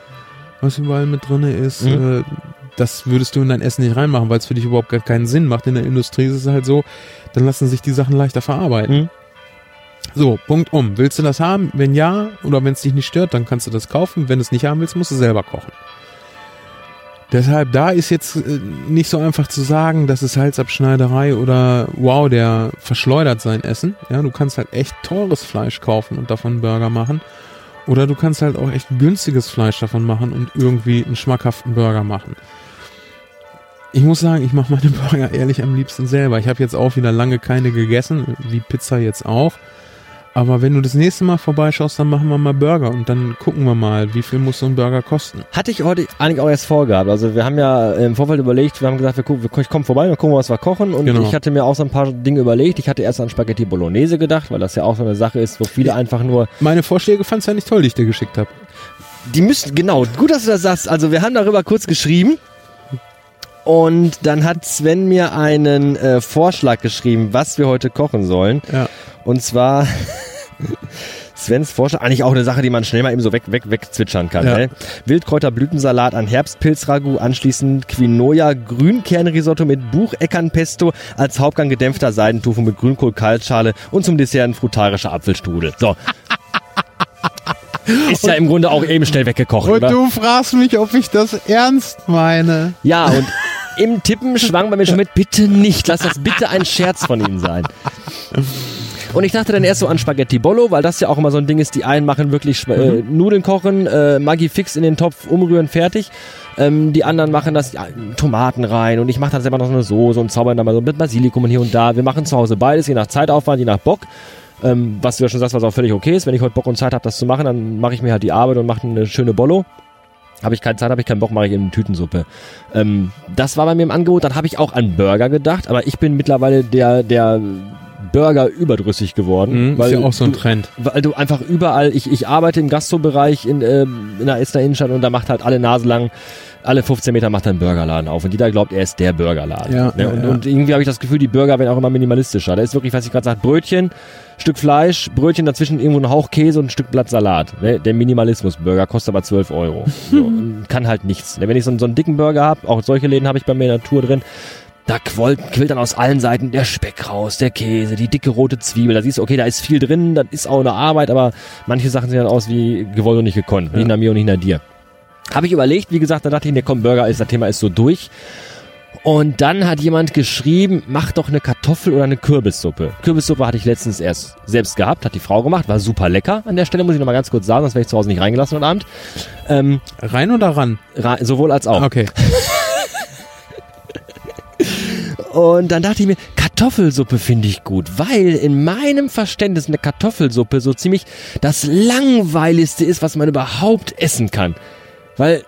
was überall mit drinne ist. Mhm. Äh, das würdest du in dein Essen nicht reinmachen, weil es für dich überhaupt gar keinen Sinn macht. In der Industrie ist es halt so, dann lassen sich die Sachen leichter verarbeiten. Mhm. So, Punkt um. Willst du das haben? Wenn ja, oder wenn es dich nicht stört, dann kannst du das kaufen. Wenn du es nicht haben willst, musst du selber kochen. Deshalb, da ist jetzt äh, nicht so einfach zu sagen, das ist Halsabschneiderei oder wow, der verschleudert sein Essen. Ja, du kannst halt echt teures Fleisch kaufen und davon Burger machen. Oder du kannst halt auch echt günstiges Fleisch davon machen und irgendwie einen schmackhaften Burger machen. Ich muss sagen, ich mache meine Burger ehrlich am liebsten selber. Ich habe jetzt auch wieder lange keine gegessen, wie Pizza jetzt auch. Aber wenn du das nächste Mal vorbeischaust, dann machen wir mal Burger und dann gucken wir mal, wie viel muss so ein Burger kosten. Hatte ich heute eigentlich auch erst vorgehabt. Also wir haben ja im Vorfeld überlegt, wir haben gesagt, wir, gucken, ich komme vorbei, wir gucken, was wir kochen. Und genau. ich hatte mir auch so ein paar Dinge überlegt. Ich hatte erst an Spaghetti Bolognese gedacht, weil das ja auch so eine Sache ist, wo viele ja. einfach nur... Meine Vorschläge fandst du ja nicht toll, die ich dir geschickt habe. Die müssen, genau, gut, dass du das sagst. Also wir haben darüber kurz geschrieben. Und dann hat Sven mir einen äh, Vorschlag geschrieben, was wir heute kochen sollen. Ja. Und zwar Svens Vorschlag, eigentlich auch eine Sache, die man schnell mal eben so weg, weg, wegzwitschern kann. Ja. Ne? Wildkräuterblütensalat an Herbstpilzragout, anschließend Quinoa Grünkernrisotto mit Bucheckernpesto, als Hauptgang gedämpfter Seidentofu mit Grünkohl-Kaltschale und zum Dessert ein frutarischer Apfelstrudel. So. Ist ja im Grunde auch eben schnell weggekocht. Und oder? du fragst mich, ob ich das ernst meine. Ja, und im Tippen schwang bei mir schon mit, bitte nicht, lass das bitte ein Scherz von Ihnen sein. Und ich dachte dann erst so an Spaghetti Bollo, weil das ja auch immer so ein Ding ist, die einen machen wirklich äh, mhm. Nudeln kochen, äh, Maggi fix in den Topf, umrühren, fertig. Ähm, die anderen machen das, ja, Tomaten rein und ich mache dann selber noch so eine Soße und zaubern dann mal so mit Basilikum und hier und da. Wir machen zu Hause beides, je nach Zeitaufwand, je nach Bock. Ähm, was du ja schon sagst, was auch völlig okay ist. Wenn ich heute Bock und Zeit habe, das zu machen, dann mache ich mir halt die Arbeit und mache eine schöne Bollo. Habe ich keine Zeit, habe ich keinen Bock, mache ich in Tütensuppe. Ähm, das war bei mir im Angebot. Dann habe ich auch an Burger gedacht, aber ich bin mittlerweile der, der Burger überdrüssig geworden. Mhm, weil ist ja auch so ein Trend. weil du einfach überall, ich, ich arbeite im Gastrobereich in, ähm, in der Essener Innenstadt und da macht halt alle Nase lang, alle 15 Meter macht er einen Burgerladen auf und jeder glaubt, er ist der Burgerladen. Ja, ne? und, ja. und irgendwie habe ich das Gefühl, die Burger werden auch immer minimalistischer. Da ist wirklich, was ich gerade sage, Brötchen, Stück Fleisch, Brötchen dazwischen irgendwo ein Hauch Käse und ein Stück Blatt Salat. Ne? Der Minimalismus-Burger kostet aber 12 Euro. So, kann halt nichts. Ne? Wenn ich so, so einen dicken Burger habe, auch solche Läden habe ich bei mir in der Tour drin, da quollt, quillt dann aus allen Seiten der Speck raus, der Käse, die dicke rote Zwiebel. Da siehst du, okay, da ist viel drin, das ist auch eine Arbeit, aber manche Sachen sehen dann aus wie gewollt und nicht gekonnt. Ja. Nicht nach mir und nicht nach dir. Habe ich überlegt, wie gesagt, da dachte ich, der komm, Burger ist, das Thema ist so durch. Und dann hat jemand geschrieben, mach doch eine Kartoffel- oder eine Kürbissuppe. Kürbissuppe hatte ich letztens erst selbst gehabt, hat die Frau gemacht, war super lecker. An der Stelle muss ich nochmal ganz kurz sagen, sonst wäre ich zu Hause nicht reingelassen heute Abend. Ähm, Rein oder ran? Rein, sowohl als auch. Okay. Und dann dachte ich mir, Kartoffelsuppe finde ich gut, weil in meinem Verständnis eine Kartoffelsuppe so ziemlich das langweiligste ist, was man überhaupt essen kann. Weil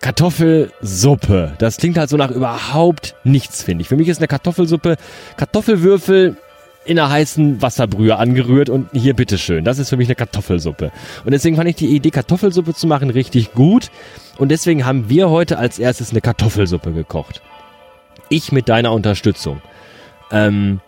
Kartoffelsuppe, das klingt halt so nach überhaupt nichts, finde ich. Für mich ist eine Kartoffelsuppe Kartoffelwürfel in einer heißen Wasserbrühe angerührt und hier bitteschön. Das ist für mich eine Kartoffelsuppe. Und deswegen fand ich die Idee, Kartoffelsuppe zu machen, richtig gut. Und deswegen haben wir heute als erstes eine Kartoffelsuppe gekocht. Ich mit deiner Unterstützung. Ähm,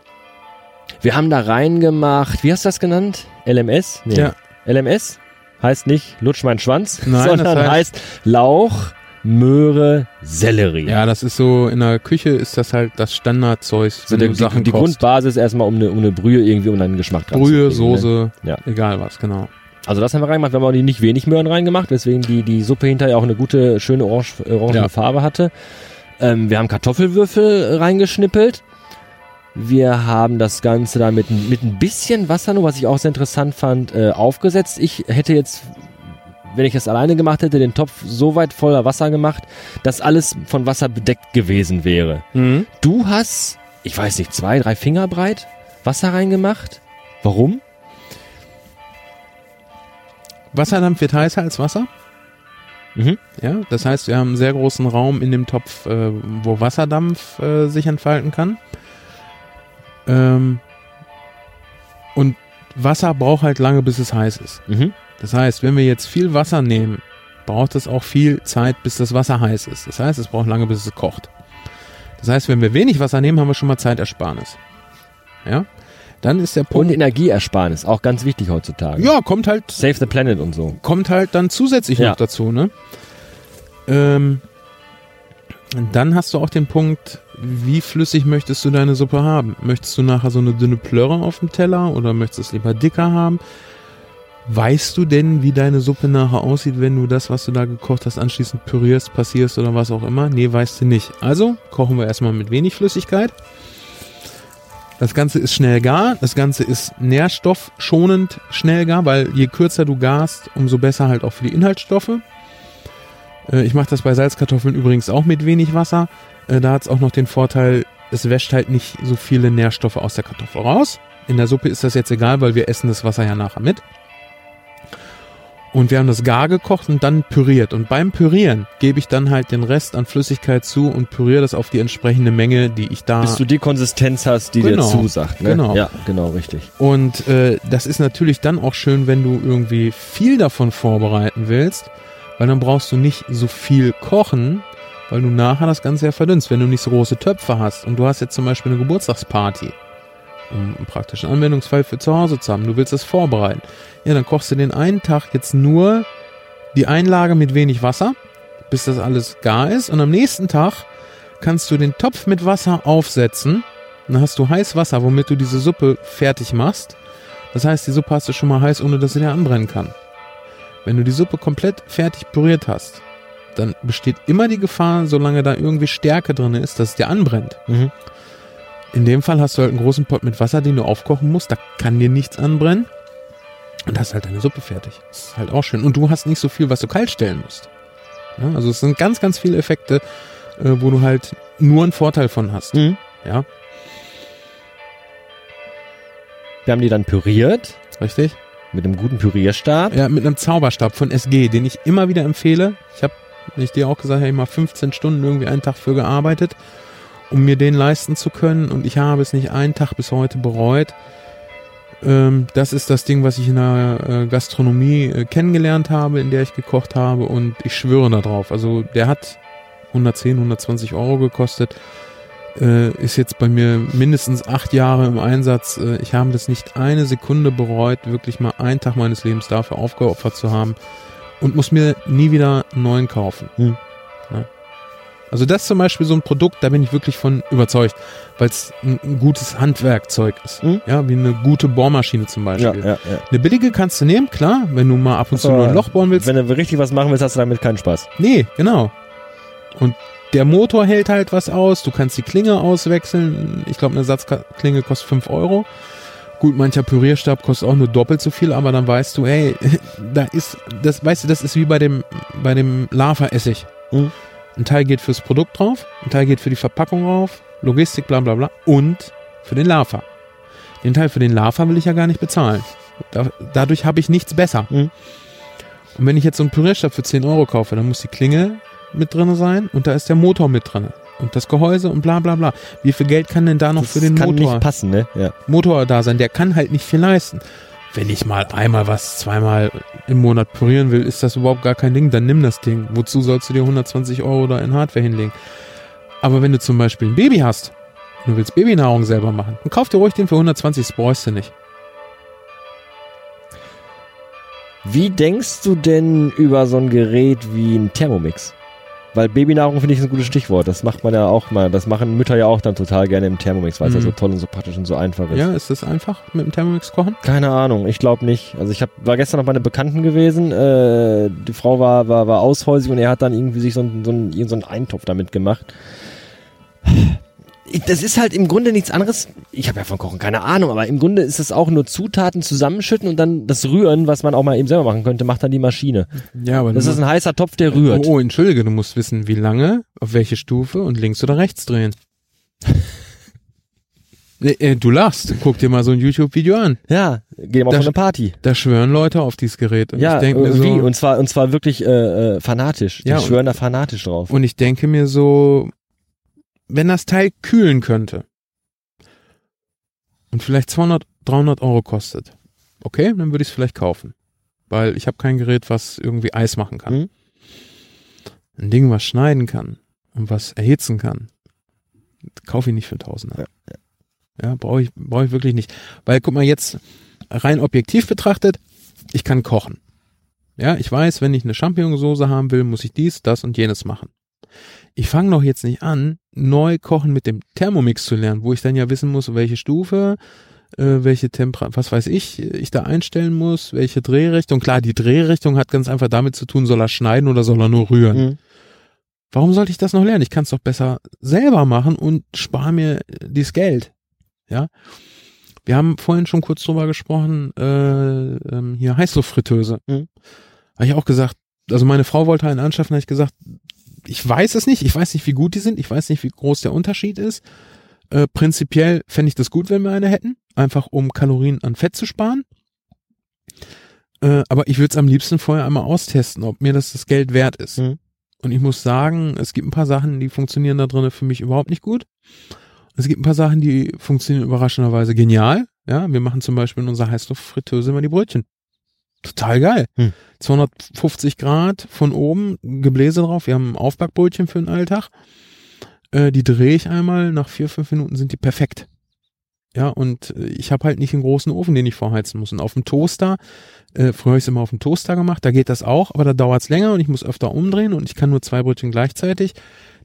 wir haben da reingemacht, wie hast du das genannt? LMS? Nee. Ja. LMS heißt nicht lutsch mein Schwanz, Nein, sondern heißt, heißt Lauch, Möhre, Sellerie. Ja, das ist so, in der Küche ist das halt das Standardzeug. So die, die, die Grundbasis erstmal um eine, um eine Brühe irgendwie, um einen Geschmack dran Brühe, ne? Soße, ne? ja. egal was, genau. Also das haben wir reingemacht, wir haben auch nicht wenig Möhren reingemacht, weswegen die, die Suppe hinterher auch eine gute, schöne orange, orange ja. Farbe hatte. Ähm, wir haben Kartoffelwürfel reingeschnippelt. Wir haben das Ganze da mit, mit ein bisschen Wasser, nur was ich auch sehr interessant fand, äh, aufgesetzt. Ich hätte jetzt, wenn ich das alleine gemacht hätte, den Topf so weit voller Wasser gemacht, dass alles von Wasser bedeckt gewesen wäre. Mhm. Du hast, ich weiß nicht, zwei, drei Finger breit Wasser reingemacht. Warum? Wasserdampf wird heißer als Wasser. Mhm. Ja, das heißt, wir haben einen sehr großen Raum in dem Topf, äh, wo Wasserdampf äh, sich entfalten kann. Ähm, und Wasser braucht halt lange, bis es heiß ist. Mhm. Das heißt, wenn wir jetzt viel Wasser nehmen, braucht es auch viel Zeit, bis das Wasser heiß ist. Das heißt, es braucht lange, bis es kocht. Das heißt, wenn wir wenig Wasser nehmen, haben wir schon mal Zeitersparnis. Ja? Dann ist der Punkt. Und Energieersparnis, auch ganz wichtig heutzutage. Ja, kommt halt. Save the Planet und so. Kommt halt dann zusätzlich ja. noch dazu, ne? Ähm, dann hast du auch den Punkt, wie flüssig möchtest du deine Suppe haben? Möchtest du nachher so eine dünne Plörre auf dem Teller oder möchtest du es lieber dicker haben? Weißt du denn, wie deine Suppe nachher aussieht, wenn du das, was du da gekocht hast, anschließend pürierst, passierst oder was auch immer? Nee, weißt du nicht. Also kochen wir erstmal mit wenig Flüssigkeit. Das Ganze ist schnell gar. Das Ganze ist nährstoffschonend schnell gar, weil je kürzer du garst, umso besser halt auch für die Inhaltsstoffe. Äh, ich mache das bei Salzkartoffeln übrigens auch mit wenig Wasser. Äh, da hat es auch noch den Vorteil, es wäscht halt nicht so viele Nährstoffe aus der Kartoffel raus. In der Suppe ist das jetzt egal, weil wir essen das Wasser ja nachher mit. Und wir haben das gar gekocht und dann püriert. Und beim Pürieren gebe ich dann halt den Rest an Flüssigkeit zu und püriere das auf die entsprechende Menge, die ich da. Bis du die Konsistenz hast, die Genau. dir zusagt. Ne? Genau. Ja, genau, richtig. Und äh, das ist natürlich dann auch schön, wenn du irgendwie viel davon vorbereiten willst, weil dann brauchst du nicht so viel kochen, weil du nachher das Ganze ja verdünnst. Wenn du nicht so große Töpfe hast und du hast jetzt zum Beispiel eine Geburtstagsparty, um einen praktischen Anwendungsfall für zu Hause zu haben, du willst das vorbereiten, ja, dann kochst du den einen Tag jetzt nur die Einlage mit wenig Wasser, bis das alles gar ist und am nächsten Tag kannst du den Topf mit Wasser aufsetzen dann hast du heiß Wasser, womit du diese Suppe fertig machst. Das heißt, die Suppe hast du schon mal heiß, ohne dass sie dir anbrennen kann. Wenn du die Suppe komplett fertig püriert hast, dann besteht immer die Gefahr, solange da irgendwie Stärke drin ist, dass es dir anbrennt. Mhm. In dem Fall hast du halt einen großen Pot mit Wasser, den du aufkochen musst. Da kann dir nichts anbrennen. Und hast halt deine Suppe fertig. Das ist halt auch schön. Und du hast nicht so viel, was du kalt stellen musst. Ja, also es sind ganz, ganz viele Effekte, äh, wo du halt nur einen Vorteil von hast. Mhm. Ja, Wir haben die dann püriert richtig? mit einem guten Pürierstab. Ja, mit einem Zauberstab von SG, den ich immer wieder empfehle. Ich habe, ich dir auch gesagt, habe ich mal 15 Stunden irgendwie einen Tag für gearbeitet, um mir den leisten zu können. Und ich habe es nicht einen Tag bis heute bereut. Ähm, das ist das Ding, was ich in der äh, Gastronomie äh, kennengelernt habe, in der ich gekocht habe. Und ich schwöre darauf. Also der hat 110, 120 Euro gekostet. Äh, ist jetzt bei mir mindestens acht Jahre im Einsatz. Äh, ich habe das nicht eine Sekunde bereut, wirklich mal einen Tag meines Lebens dafür aufgeopfert zu haben und muss mir nie wieder einen neuen kaufen. Hm. Ja. Also das ist zum Beispiel so ein Produkt, da bin ich wirklich von überzeugt, weil es ein, gutes Handwerkzeug ist. Hm. Ja, wie eine gute Bohrmaschine zum Beispiel. ja, ja. Eine billige kannst du nehmen, klar, wenn du mal ab und zu nur ein Loch bohren willst. Wenn du richtig was machen willst, hast du damit keinen Spaß. Nee, genau. Und der Motor hält halt was aus. Du kannst die Klinge auswechseln. Ich glaube, eine Ersatzklinge kostet 5 Euro. Gut, mancher Pürierstab kostet auch nur doppelt so viel, aber dann weißt du, ey, da ist, das, weißt du, das ist wie bei dem, bei dem Lava-Essig. Mhm. Ein Teil geht fürs Produkt drauf, ein Teil geht für die Verpackung drauf, Logistik, bla, bla, bla, und für den Lava. Den Teil für den Lava will ich ja gar nicht bezahlen. Da, dadurch habe ich nichts besser. Mhm. Und wenn ich jetzt so einen Pürierstab für 10 Euro kaufe, dann muss die Klinge mit drin sein und da ist der Motor mit drin. Und das Gehäuse und bla bla bla. Wie viel Geld kann denn da noch Das für den kann Motor, nicht passen, ne? Ja. Motor da sein? Der kann halt nicht viel leisten. Wenn ich mal einmal was, zweimal im Monat pürieren will, ist das überhaupt gar kein Ding. Dann nimm das Ding. Wozu sollst du dir 120 Euro da in Hardware hinlegen? Aber wenn du zum Beispiel ein Baby hast und du willst Babynahrung selber machen, dann kauf dir ruhig den für 120, das brauchst du nicht. Wie denkst du denn über so ein Gerät wie ein Thermomix? Weil Babynahrung finde ich ein gutes Stichwort. Das macht man ja auch mal. Das machen Mütter ja auch dann total gerne im Thermomix, weil es ja Mhm. so toll und so praktisch und so einfach ist. Ja, ist das einfach mit dem Thermomix kochen? Keine Ahnung, ich glaube nicht. Also ich hab, war gestern noch bei einem Bekannten gewesen. Äh, die Frau war, war, war aushäusig und er hat dann irgendwie sich so, einen- so, einen- so einen Eintopf damit gemacht. Das ist halt im Grunde nichts anderes. Ich habe ja von Kochen keine Ahnung, aber im Grunde ist es auch nur Zutaten zusammenschütten und dann das Rühren, was man auch mal eben selber machen könnte, macht dann die Maschine. Ja, aber Das ist ein heißer Topf, der rührt. Oh, oh, entschuldige, du musst wissen, wie lange, auf welche Stufe und links oder rechts drehen. Äh, äh, Du lachst, guck dir mal so ein YouTube-Video an. Ja, geh mal Das- auf eine Party. Da schwören Leute auf dieses Gerät. Und Ja, ich denke mir äh, so, wie? Und zwar, und zwar wirklich äh, fanatisch. Die Ja, und- schwören da fanatisch drauf. und ich denke mir so, wenn das Teil kühlen könnte und vielleicht 200, 300 Euro kostet, okay, dann würde ich es vielleicht kaufen. Weil ich habe kein Gerät, was irgendwie Eis machen kann. Mhm. Ein Ding, was schneiden kann und was erhitzen kann, kaufe ich nicht für einen Tausender. Ja, Ja, brauche ich, brauche ich wirklich nicht. Weil, guck mal, jetzt rein objektiv betrachtet, ich kann kochen. Ja, ich weiß, wenn ich eine Champignonsauce haben will, muss ich dies, das und jenes machen. Ich fange doch jetzt nicht an, neu kochen mit dem Thermomix zu lernen, wo ich dann ja wissen muss, welche Stufe, äh, welche Temperatur, was weiß ich, ich da einstellen muss, welche Drehrichtung. Klar, die Drehrichtung hat ganz einfach damit zu tun, soll er schneiden oder soll er nur rühren. Mhm. Warum sollte ich das noch lernen? Ich kann es doch besser selber machen und spare mir dieses Geld. Ja. Wir haben vorhin schon kurz drüber gesprochen, äh, ähm, hier Heißluftfritteuse. Mhm. Habe ich auch gesagt, also meine Frau wollte einen anschaffen, habe ich gesagt, ich weiß es nicht, ich weiß nicht, wie gut die sind, ich weiß nicht, wie groß der Unterschied ist. Äh, prinzipiell fände ich das gut, wenn wir eine hätten, einfach um Kalorien an Fett zu sparen. Äh, aber ich würde es am liebsten vorher einmal austesten, ob mir das das Geld wert ist. Mhm. Und ich muss sagen, es gibt ein paar Sachen, die funktionieren da drin für mich überhaupt nicht gut. Es gibt ein paar Sachen, die funktionieren überraschenderweise genial. Ja, wir machen zum Beispiel in unserer Heißluftfritteuse immer die Brötchen. Total geil. Hm. 250 Grad von oben, Gebläse drauf. Wir haben ein Aufbackbrötchen für den Alltag. Äh, die drehe ich einmal, nach vier, fünf Minuten sind die perfekt. Ja, und äh, ich habe halt nicht einen großen Ofen, den ich vorheizen muss. Und auf dem Toaster, äh, früher habe ich es immer auf dem Toaster gemacht, da geht das auch, aber da dauert es länger und ich muss öfter umdrehen und ich kann nur zwei Brötchen gleichzeitig.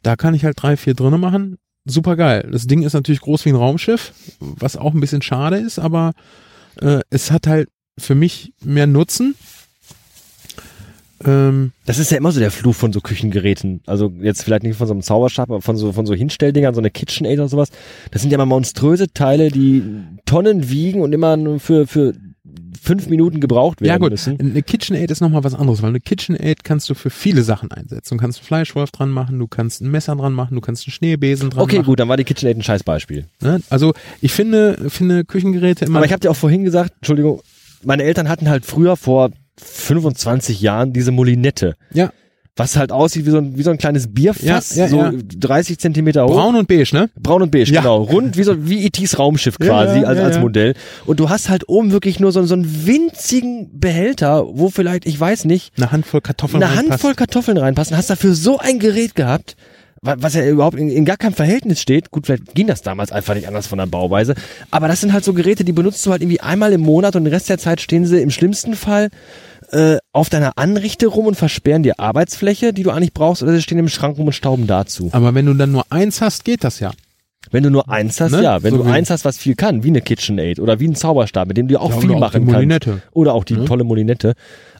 Da kann ich halt drei, vier drinnen machen. Super geil. Das Ding ist natürlich groß wie ein Raumschiff, was auch ein bisschen schade ist, aber äh, es hat halt für mich mehr Nutzen. Ähm, das ist ja immer so der Fluch von so Küchengeräten. Also jetzt vielleicht nicht von so einem Zauberstab, aber von so, von so Hinstelldingern, so eine KitchenAid oder sowas. Das sind ja immer monströse Teile, die Tonnen wiegen und immer nur für, für fünf Minuten gebraucht werden ja, gut. müssen. Eine KitchenAid ist nochmal was anderes, weil eine KitchenAid kannst du für viele Sachen einsetzen. Du kannst einen Fleischwolf dran machen, du kannst ein Messer dran machen, du kannst einen Schneebesen dran okay, machen. Okay, gut, dann war die KitchenAid ein scheiß Beispiel. Ne? Also ich finde, finde Küchengeräte immer. Aber ich habe dir auch vorhin gesagt, Entschuldigung, meine Eltern hatten halt früher vor 25 Jahren diese Molinette. Ja. Was halt aussieht wie so ein, wie so ein kleines Bierfass, ja, ja, so ja. 30 Zentimeter hoch. Braun und beige, ne? Braun und beige, genau. Rund wie so, wie E.T.'s Raumschiff quasi als, als Modell. Und du hast halt oben wirklich nur so, so einen winzigen Behälter, wo vielleicht, ich weiß nicht. Eine Handvoll Kartoffeln Eine reinpassen. Handvoll Kartoffeln reinpassen. Hast dafür so ein Gerät gehabt was ja überhaupt in, in, gar keinem Verhältnis steht. Gut, vielleicht ging das damals einfach nicht anders von der Bauweise. Aber das sind halt so Geräte, die benutzt du halt irgendwie einmal im Monat und den Rest der Zeit stehen sie im schlimmsten Fall äh, auf deiner Anrichte rum und versperren dir Arbeitsfläche, die du eigentlich brauchst, oder sie stehen im Schrank rum und stauben dazu. Aber wenn du dann nur eins hast, geht das ja. Wenn du nur eins hast, ne? ja. Wenn so du eins hast, was viel kann, wie eine KitchenAid oder wie ein Zauberstab, mit dem du auch ja, viel machen kannst. Molinette. Oder auch die ja. tolle Molinette.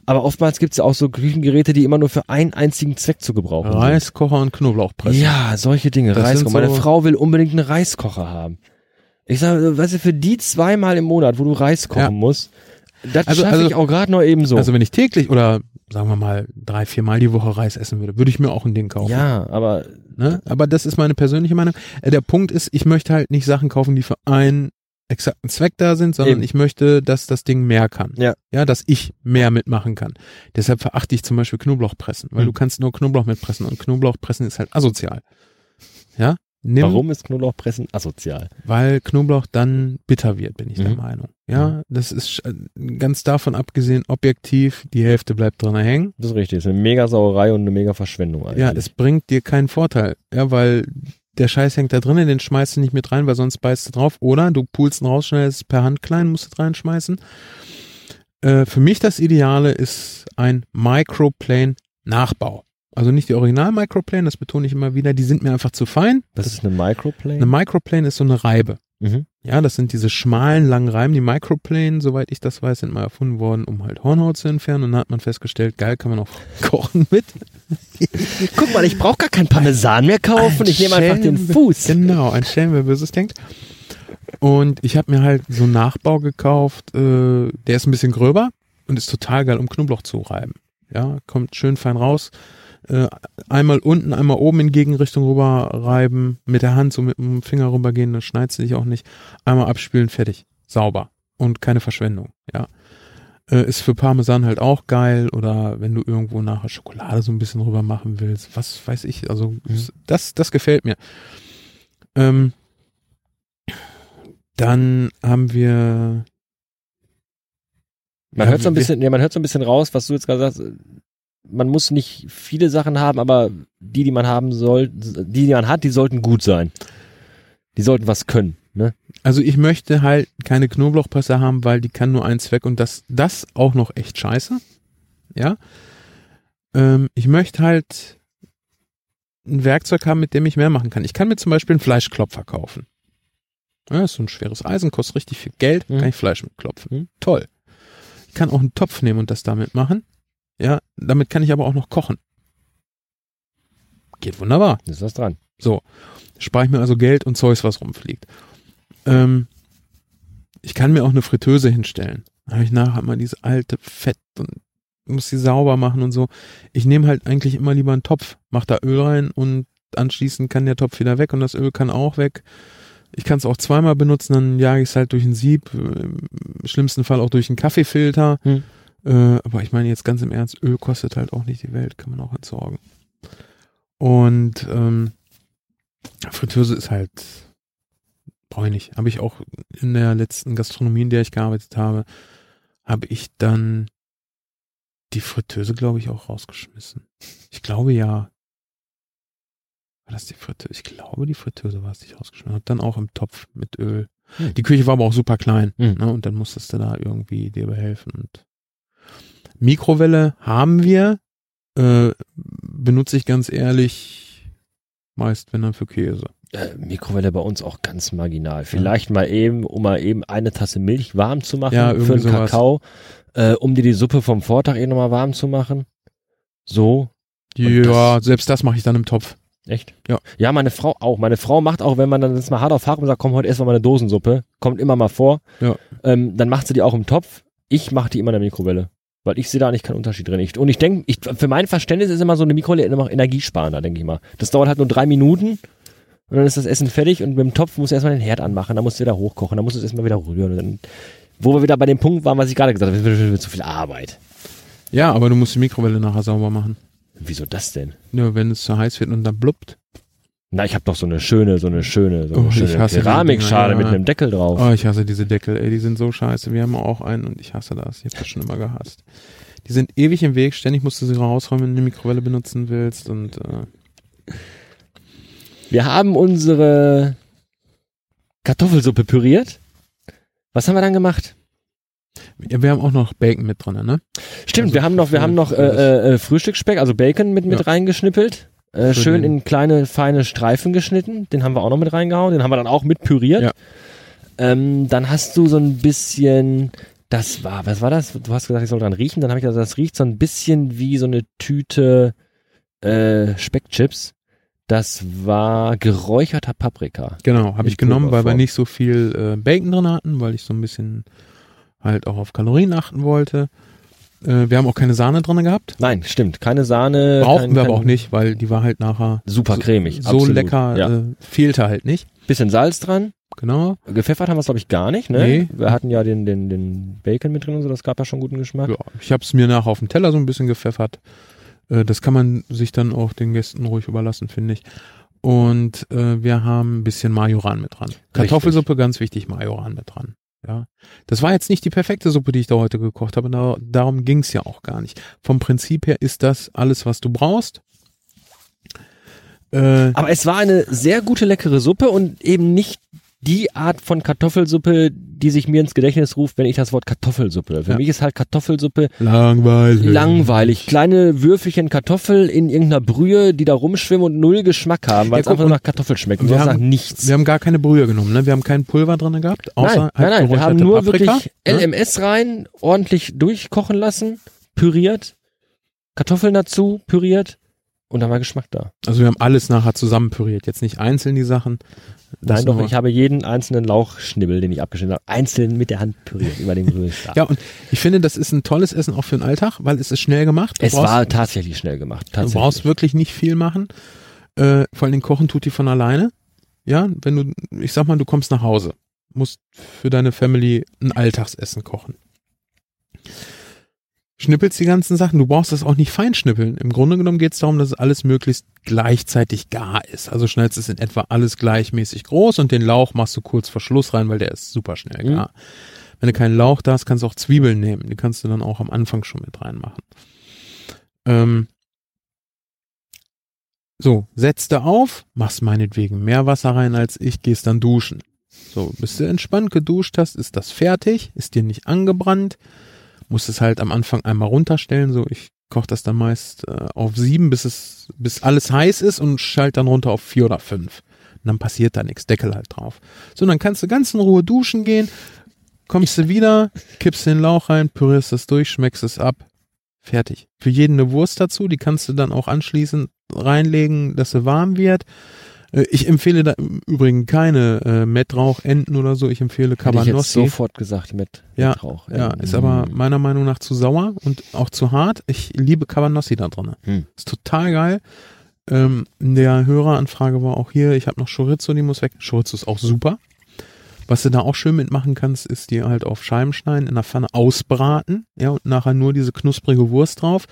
Aber oftmals gibt es ja auch so Küchengeräte, die immer nur für einen einzigen Zweck zu gebrauchen sind. Reiskocher und Knoblauchpresse. Ja, solche Dinge. Das Reiskocher. So Meine Frau will unbedingt einen Reiskocher haben. Ich sage, weißt du, für die zweimal im Monat, wo du Reis kochen ja. musst, das also, schaffe also, ich auch gerade noch eben so. Also wenn ich täglich oder sagen wir mal drei, viermal die Woche Reis essen würde, würde ich mir auch ein Ding kaufen. Ja, aber ne? Aber das ist meine persönliche Meinung. Äh, der Punkt ist, ich möchte halt nicht Sachen kaufen, die für einen exakten Zweck da sind, sondern Eben. ich möchte, dass das Ding mehr kann. Ja. Ja, dass ich mehr mitmachen kann. Deshalb verachte ich zum Beispiel Knoblauchpressen, weil mhm. du kannst nur Knoblauch mitpressen und Knoblauchpressen ist halt asozial. Ja? Nimm, Warum ist Knoblauchpressen asozial? Weil Knoblauch dann bitter wird, bin ich mhm. der Meinung. Ja, mhm. das ist äh, ganz davon abgesehen objektiv, die Hälfte bleibt dran hängen. Das ist richtig, das ist eine mega Sauerei und eine mega Verschwendung eigentlich. Ja, es bringt dir keinen Vorteil, ja, weil der Scheiß hängt da drinnen, den schmeißt du nicht mit rein, weil sonst beißt du drauf. Oder du pulst ihn raus, schnell ist per Hand klein, musst du reinschmeißen. Äh, für mich das Ideale ist ein Microplane Nachbau. Also nicht die Original-Microplane, das betone ich immer wieder, die sind mir einfach zu fein. Was ist eine Microplane? Eine Microplane ist so eine Reibe. Mhm. Ja, das sind diese schmalen, langen Reiben. Die Microplane, soweit ich das weiß, sind mal erfunden worden, um halt Hornhaut zu entfernen. Und dann hat man festgestellt, geil, kann man auch kochen mit. Guck mal, ich brauche gar keinen Parmesan mehr kaufen. Ein ich nehme einfach den Fuß. Genau, ein Schelm, wer böses denkt. Und ich habe mir halt so einen Nachbau gekauft, äh, der ist ein bisschen gröber und ist total geil, um Knoblauch zu reiben. Ja, kommt schön fein raus äh, einmal unten, einmal oben in Gegenrichtung rüber reiben, mit der Hand so mit dem Finger rübergehen, dann schneidest du dich auch nicht. Einmal abspülen, fertig. Sauber. Und keine Verschwendung, ja. Äh, ist für Parmesan halt auch geil oder wenn du irgendwo nachher Schokolade so ein bisschen rüber machen willst, was weiß ich, also mhm. das, das gefällt mir. Ähm, dann haben wir man hört so ein bisschen, ja, man hört so ein bisschen raus, was du jetzt gerade sagst man muss nicht viele Sachen haben, aber die, die man haben soll, die, die man hat, die sollten gut sein. Die sollten was können. Ne? Also ich möchte halt keine Knoblauchpresse haben, weil die kann nur einen Zweck und das, das auch noch echt scheiße. Ja. Ähm, ich möchte halt ein Werkzeug haben, mit dem ich mehr machen kann. Ich kann mir zum Beispiel einen Fleischklopfer kaufen. Ja, ist so ein schweres Eisen, kostet richtig viel Geld, Mhm. kann ich Fleisch mitklopfen. Mhm. Toll. Ich kann auch einen Topf nehmen und das damit machen. Ja, damit kann ich aber auch noch kochen. Geht wunderbar. Ist was dran. So, spare ich mir also Geld und Zeugs, was rumfliegt. Ähm, ich kann mir auch eine Fritteuse hinstellen. Da habe ich nachher mal diese alte Fett und muss sie sauber machen und so. Ich nehme halt eigentlich immer lieber einen Topf, mach da Öl rein und anschließend kann der Topf wieder weg und das Öl kann auch weg. Ich kann es auch zweimal benutzen, dann jage ich es halt durch ein Sieb, äh, im schlimmsten Fall auch durch einen Kaffeefilter. Hm. Äh, aber ich meine jetzt ganz im Ernst, Öl kostet halt auch nicht die Welt, kann man auch entsorgen. Und ähm, Fritteuse ist halt brauche ich nicht. Habe ich auch in der letzten Gastronomie, in der ich gearbeitet habe, habe ich dann die Fritteuse, glaube ich, auch rausgeschmissen. Ich glaube ja. War das die Fritteuse? Ich glaube, die Fritteuse war es, die ich rausgeschmissen habe. Dann auch im Topf mit Öl. Hm. Die Küche war aber auch super klein. Hm. Ne? Und dann musstest du da irgendwie dir behelfen. Und Mikrowelle haben wir. Äh, benutze ich ganz ehrlich meist, wenn dann für Käse. Äh, Mikrowelle bei uns auch ganz marginal. Vielleicht mal eben, um mal eben eine Tasse Milch warm zu machen Ja, für einen sowas. Kakao, äh, um dir die Suppe vom Vortag eh nochmal warm zu machen. So, Ja, selbst das mache ich dann im Topf. echt? Ja. Ja, meine Frau auch. Meine Frau macht auch, wenn man dann jetzt mal hart auf hart und sagt, komm, heute essen wir mal eine Dosensuppe, kommt immer mal vor, Ja. ähm, dann macht sie die auch im Topf. Ich mache die immer in der Mikrowelle. Weil ich sehe da eigentlich keinen Unterschied drin. Ich, und ich denke, ich, für mein Verständnis ist immer so eine Mikrowelle immer energiesparender, denke ich mal. Das dauert halt nur drei Minuten und dann ist das Essen fertig und mit dem Topf musst du erstmal den Herd anmachen, dann musst du wieder hochkochen, dann musst du es erstmal wieder rühren. Und dann, wo wir wieder bei dem Punkt waren, was ich gerade gesagt habe, das wird zu viel Arbeit. Ja, aber du musst die Mikrowelle nachher sauber machen. Wieso das denn? Ja, wenn es zu heiß wird und dann blubbt. Na, ich habe doch so eine schöne, so eine schöne, so eine Oh, schöne Keramikschale ja. mit einem Deckel drauf. Oh, ich hasse diese Deckel, ey, die sind so scheiße. Wir haben auch einen und ich hasse das. Ich habe das schon immer gehasst. Die sind ewig im Weg, ständig musst du sie rausräumen, wenn du eine Mikrowelle benutzen willst und äh, Wir haben unsere Kartoffelsuppe püriert. Was haben wir dann gemacht? ja, wir haben auch noch Bacon mit drin, ne? Stimmt, Also wir haben noch, wir haben noch für äh, äh, Frühstücksspeck, also Bacon mit mit Ja. reingeschnippelt. Äh, schön in kleine, feine Streifen geschnitten. Den haben wir auch noch mit reingehauen. Den haben wir dann auch mit püriert. Ja. Ähm, dann hast du so ein bisschen, das war, was war das? Du hast gesagt, ich soll dran riechen. Dann habe ich gesagt, das riecht so ein bisschen wie so eine Tüte äh, Speckchips. Das war geräucherter Paprika. Genau, habe ich genommen, weil wir nicht so viel äh, Bacon drin hatten, weil ich so ein bisschen halt auch auf Kalorien achten wollte. Äh, wir haben auch keine Sahne drin gehabt. Nein, stimmt. Keine Sahne. Brauchten kein, wir aber auch nicht, weil die war halt nachher Super so- cremig. so absolut. lecker, Ja. äh, fehlte halt nicht. Bisschen Salz dran. Genau. Gepfeffert haben wir es, glaube ich, gar nicht, ne? Nee. Wir hatten ja den, den, den Bacon mit drin und so, das gab ja schon guten Geschmack. Ja, ich habe es mir nachher auf den Teller so ein bisschen gepfeffert. Äh, das kann man sich dann auch den Gästen ruhig überlassen, finde ich. Und äh, wir haben ein bisschen Majoran mit dran. Kartoffelsuppe, ganz wichtig, Majoran mit dran. Ja, das war jetzt nicht die perfekte Suppe, die ich da heute gekocht habe. Da, darum ging's ja auch gar nicht. Vom Prinzip her ist das alles, was du brauchst. Äh, Aber es war eine sehr gute, leckere Suppe und eben nicht die Art von Kartoffelsuppe, die sich mir ins Gedächtnis ruft, wenn ich das Wort Kartoffelsuppe. Für Ja. mich ist halt Kartoffelsuppe langweilig. langweilig. Kleine Würfelchen Kartoffel in irgendeiner Brühe, die da rumschwimmen und null Geschmack haben, weil Ja, es einfach nur nach Kartoffel schmeckt und wir sonst nach haben- nichts. Wir haben gar keine Brühe genommen, ne? Wir haben kein Pulver drin gehabt, außer nein, nein, halt nein, wir haben nur Paprika, wirklich ne? LMS rein, ordentlich durchkochen lassen, püriert, Kartoffeln dazu, püriert und dann war Geschmack da. Also wir haben alles nachher zusammen püriert, jetzt nicht einzeln die Sachen. Nein, doch, ich habe jeden einzelnen Lauchschnibbel, den ich abgeschnitten habe, einzeln mit der Hand püriert über dem Rührei. Ja, und ich finde, das ist ein tolles Essen auch für den Alltag, weil es ist schnell gemacht. Du es brauchst, war tatsächlich schnell gemacht. du Tatsächlich. brauchst wirklich nicht viel machen. Äh, vor allem kochen tut die von alleine. Ja, wenn du, ich sag mal, du kommst nach Hause, musst für deine Family ein Alltagsessen kochen. Schnippelst die ganzen Sachen, du brauchst das auch nicht fein schnippeln. Im Grunde genommen geht es darum, dass es alles möglichst gleichzeitig gar ist. Also schneidest es in etwa alles gleichmäßig groß und den Lauch machst du kurz vor Schluss rein, weil der ist super schnell Mhm. gar. Wenn du keinen Lauch da hast, kannst du auch Zwiebeln nehmen. Die kannst du dann auch am Anfang schon mit reinmachen. Ähm, so, setzt du auf, machst meinetwegen mehr Wasser rein als ich, gehst dann duschen. So, bis du entspannt geduscht hast, ist das fertig, ist dir nicht angebrannt, musst es halt am Anfang einmal runterstellen, so ich koche das dann meist äh, auf sieben, bis es, bis alles heiß ist und schalt dann runter auf vier oder fünf. Und dann passiert da nichts, Deckel halt drauf. So, dann kannst du ganz in Ruhe duschen gehen, kommst du wieder, kippst den Lauch rein, pürierst es durch, schmeckst es ab, fertig. Für jeden eine Wurst dazu, die kannst du dann auch anschließend reinlegen, dass sie warm wird. Äh, ich empfehle da im Übrigen keine äh, Mettrauchenten oder so. Ich empfehle Cabanossi. Hätte ich jetzt sofort gesagt mit ja, Mettrauch. Ja, ist aber meiner Meinung nach zu sauer und auch zu hart. Ich liebe Cabanossi da drin. Hm. Ist total geil. Ähm, der Höreranfrage war auch hier, ich habe noch Chorizo, die muss weg. Chorizo ist auch super. Was du da auch schön mitmachen kannst, ist die halt auf Scheiben schneiden, in der Pfanne ausbraten, ja, und nachher nur diese knusprige Wurst drauf.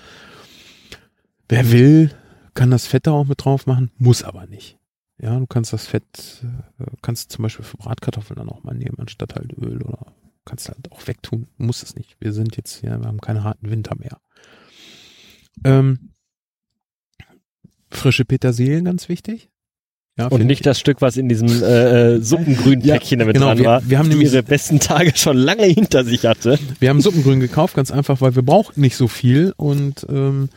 Wer will, kann das Fett da auch mit drauf machen, muss aber nicht. Ja, du kannst das Fett, äh, kannst zum Beispiel für Bratkartoffeln dann auch mal nehmen, anstatt halt Öl oder kannst halt auch wegtun. Muss es nicht. Wir sind jetzt hier, wir haben keine harten Winter mehr. Ähm, frische Petersilie, ganz wichtig. Ja, und nicht das Stück, was in diesem äh, äh Suppengrün-Päckchen ja, damit genau, dran wir, war, wir haben nämlich ihre besten Tage schon lange hinter sich hatte. Wir haben Suppengrün gekauft, ganz einfach, weil wir brauchen nicht so viel und ähm,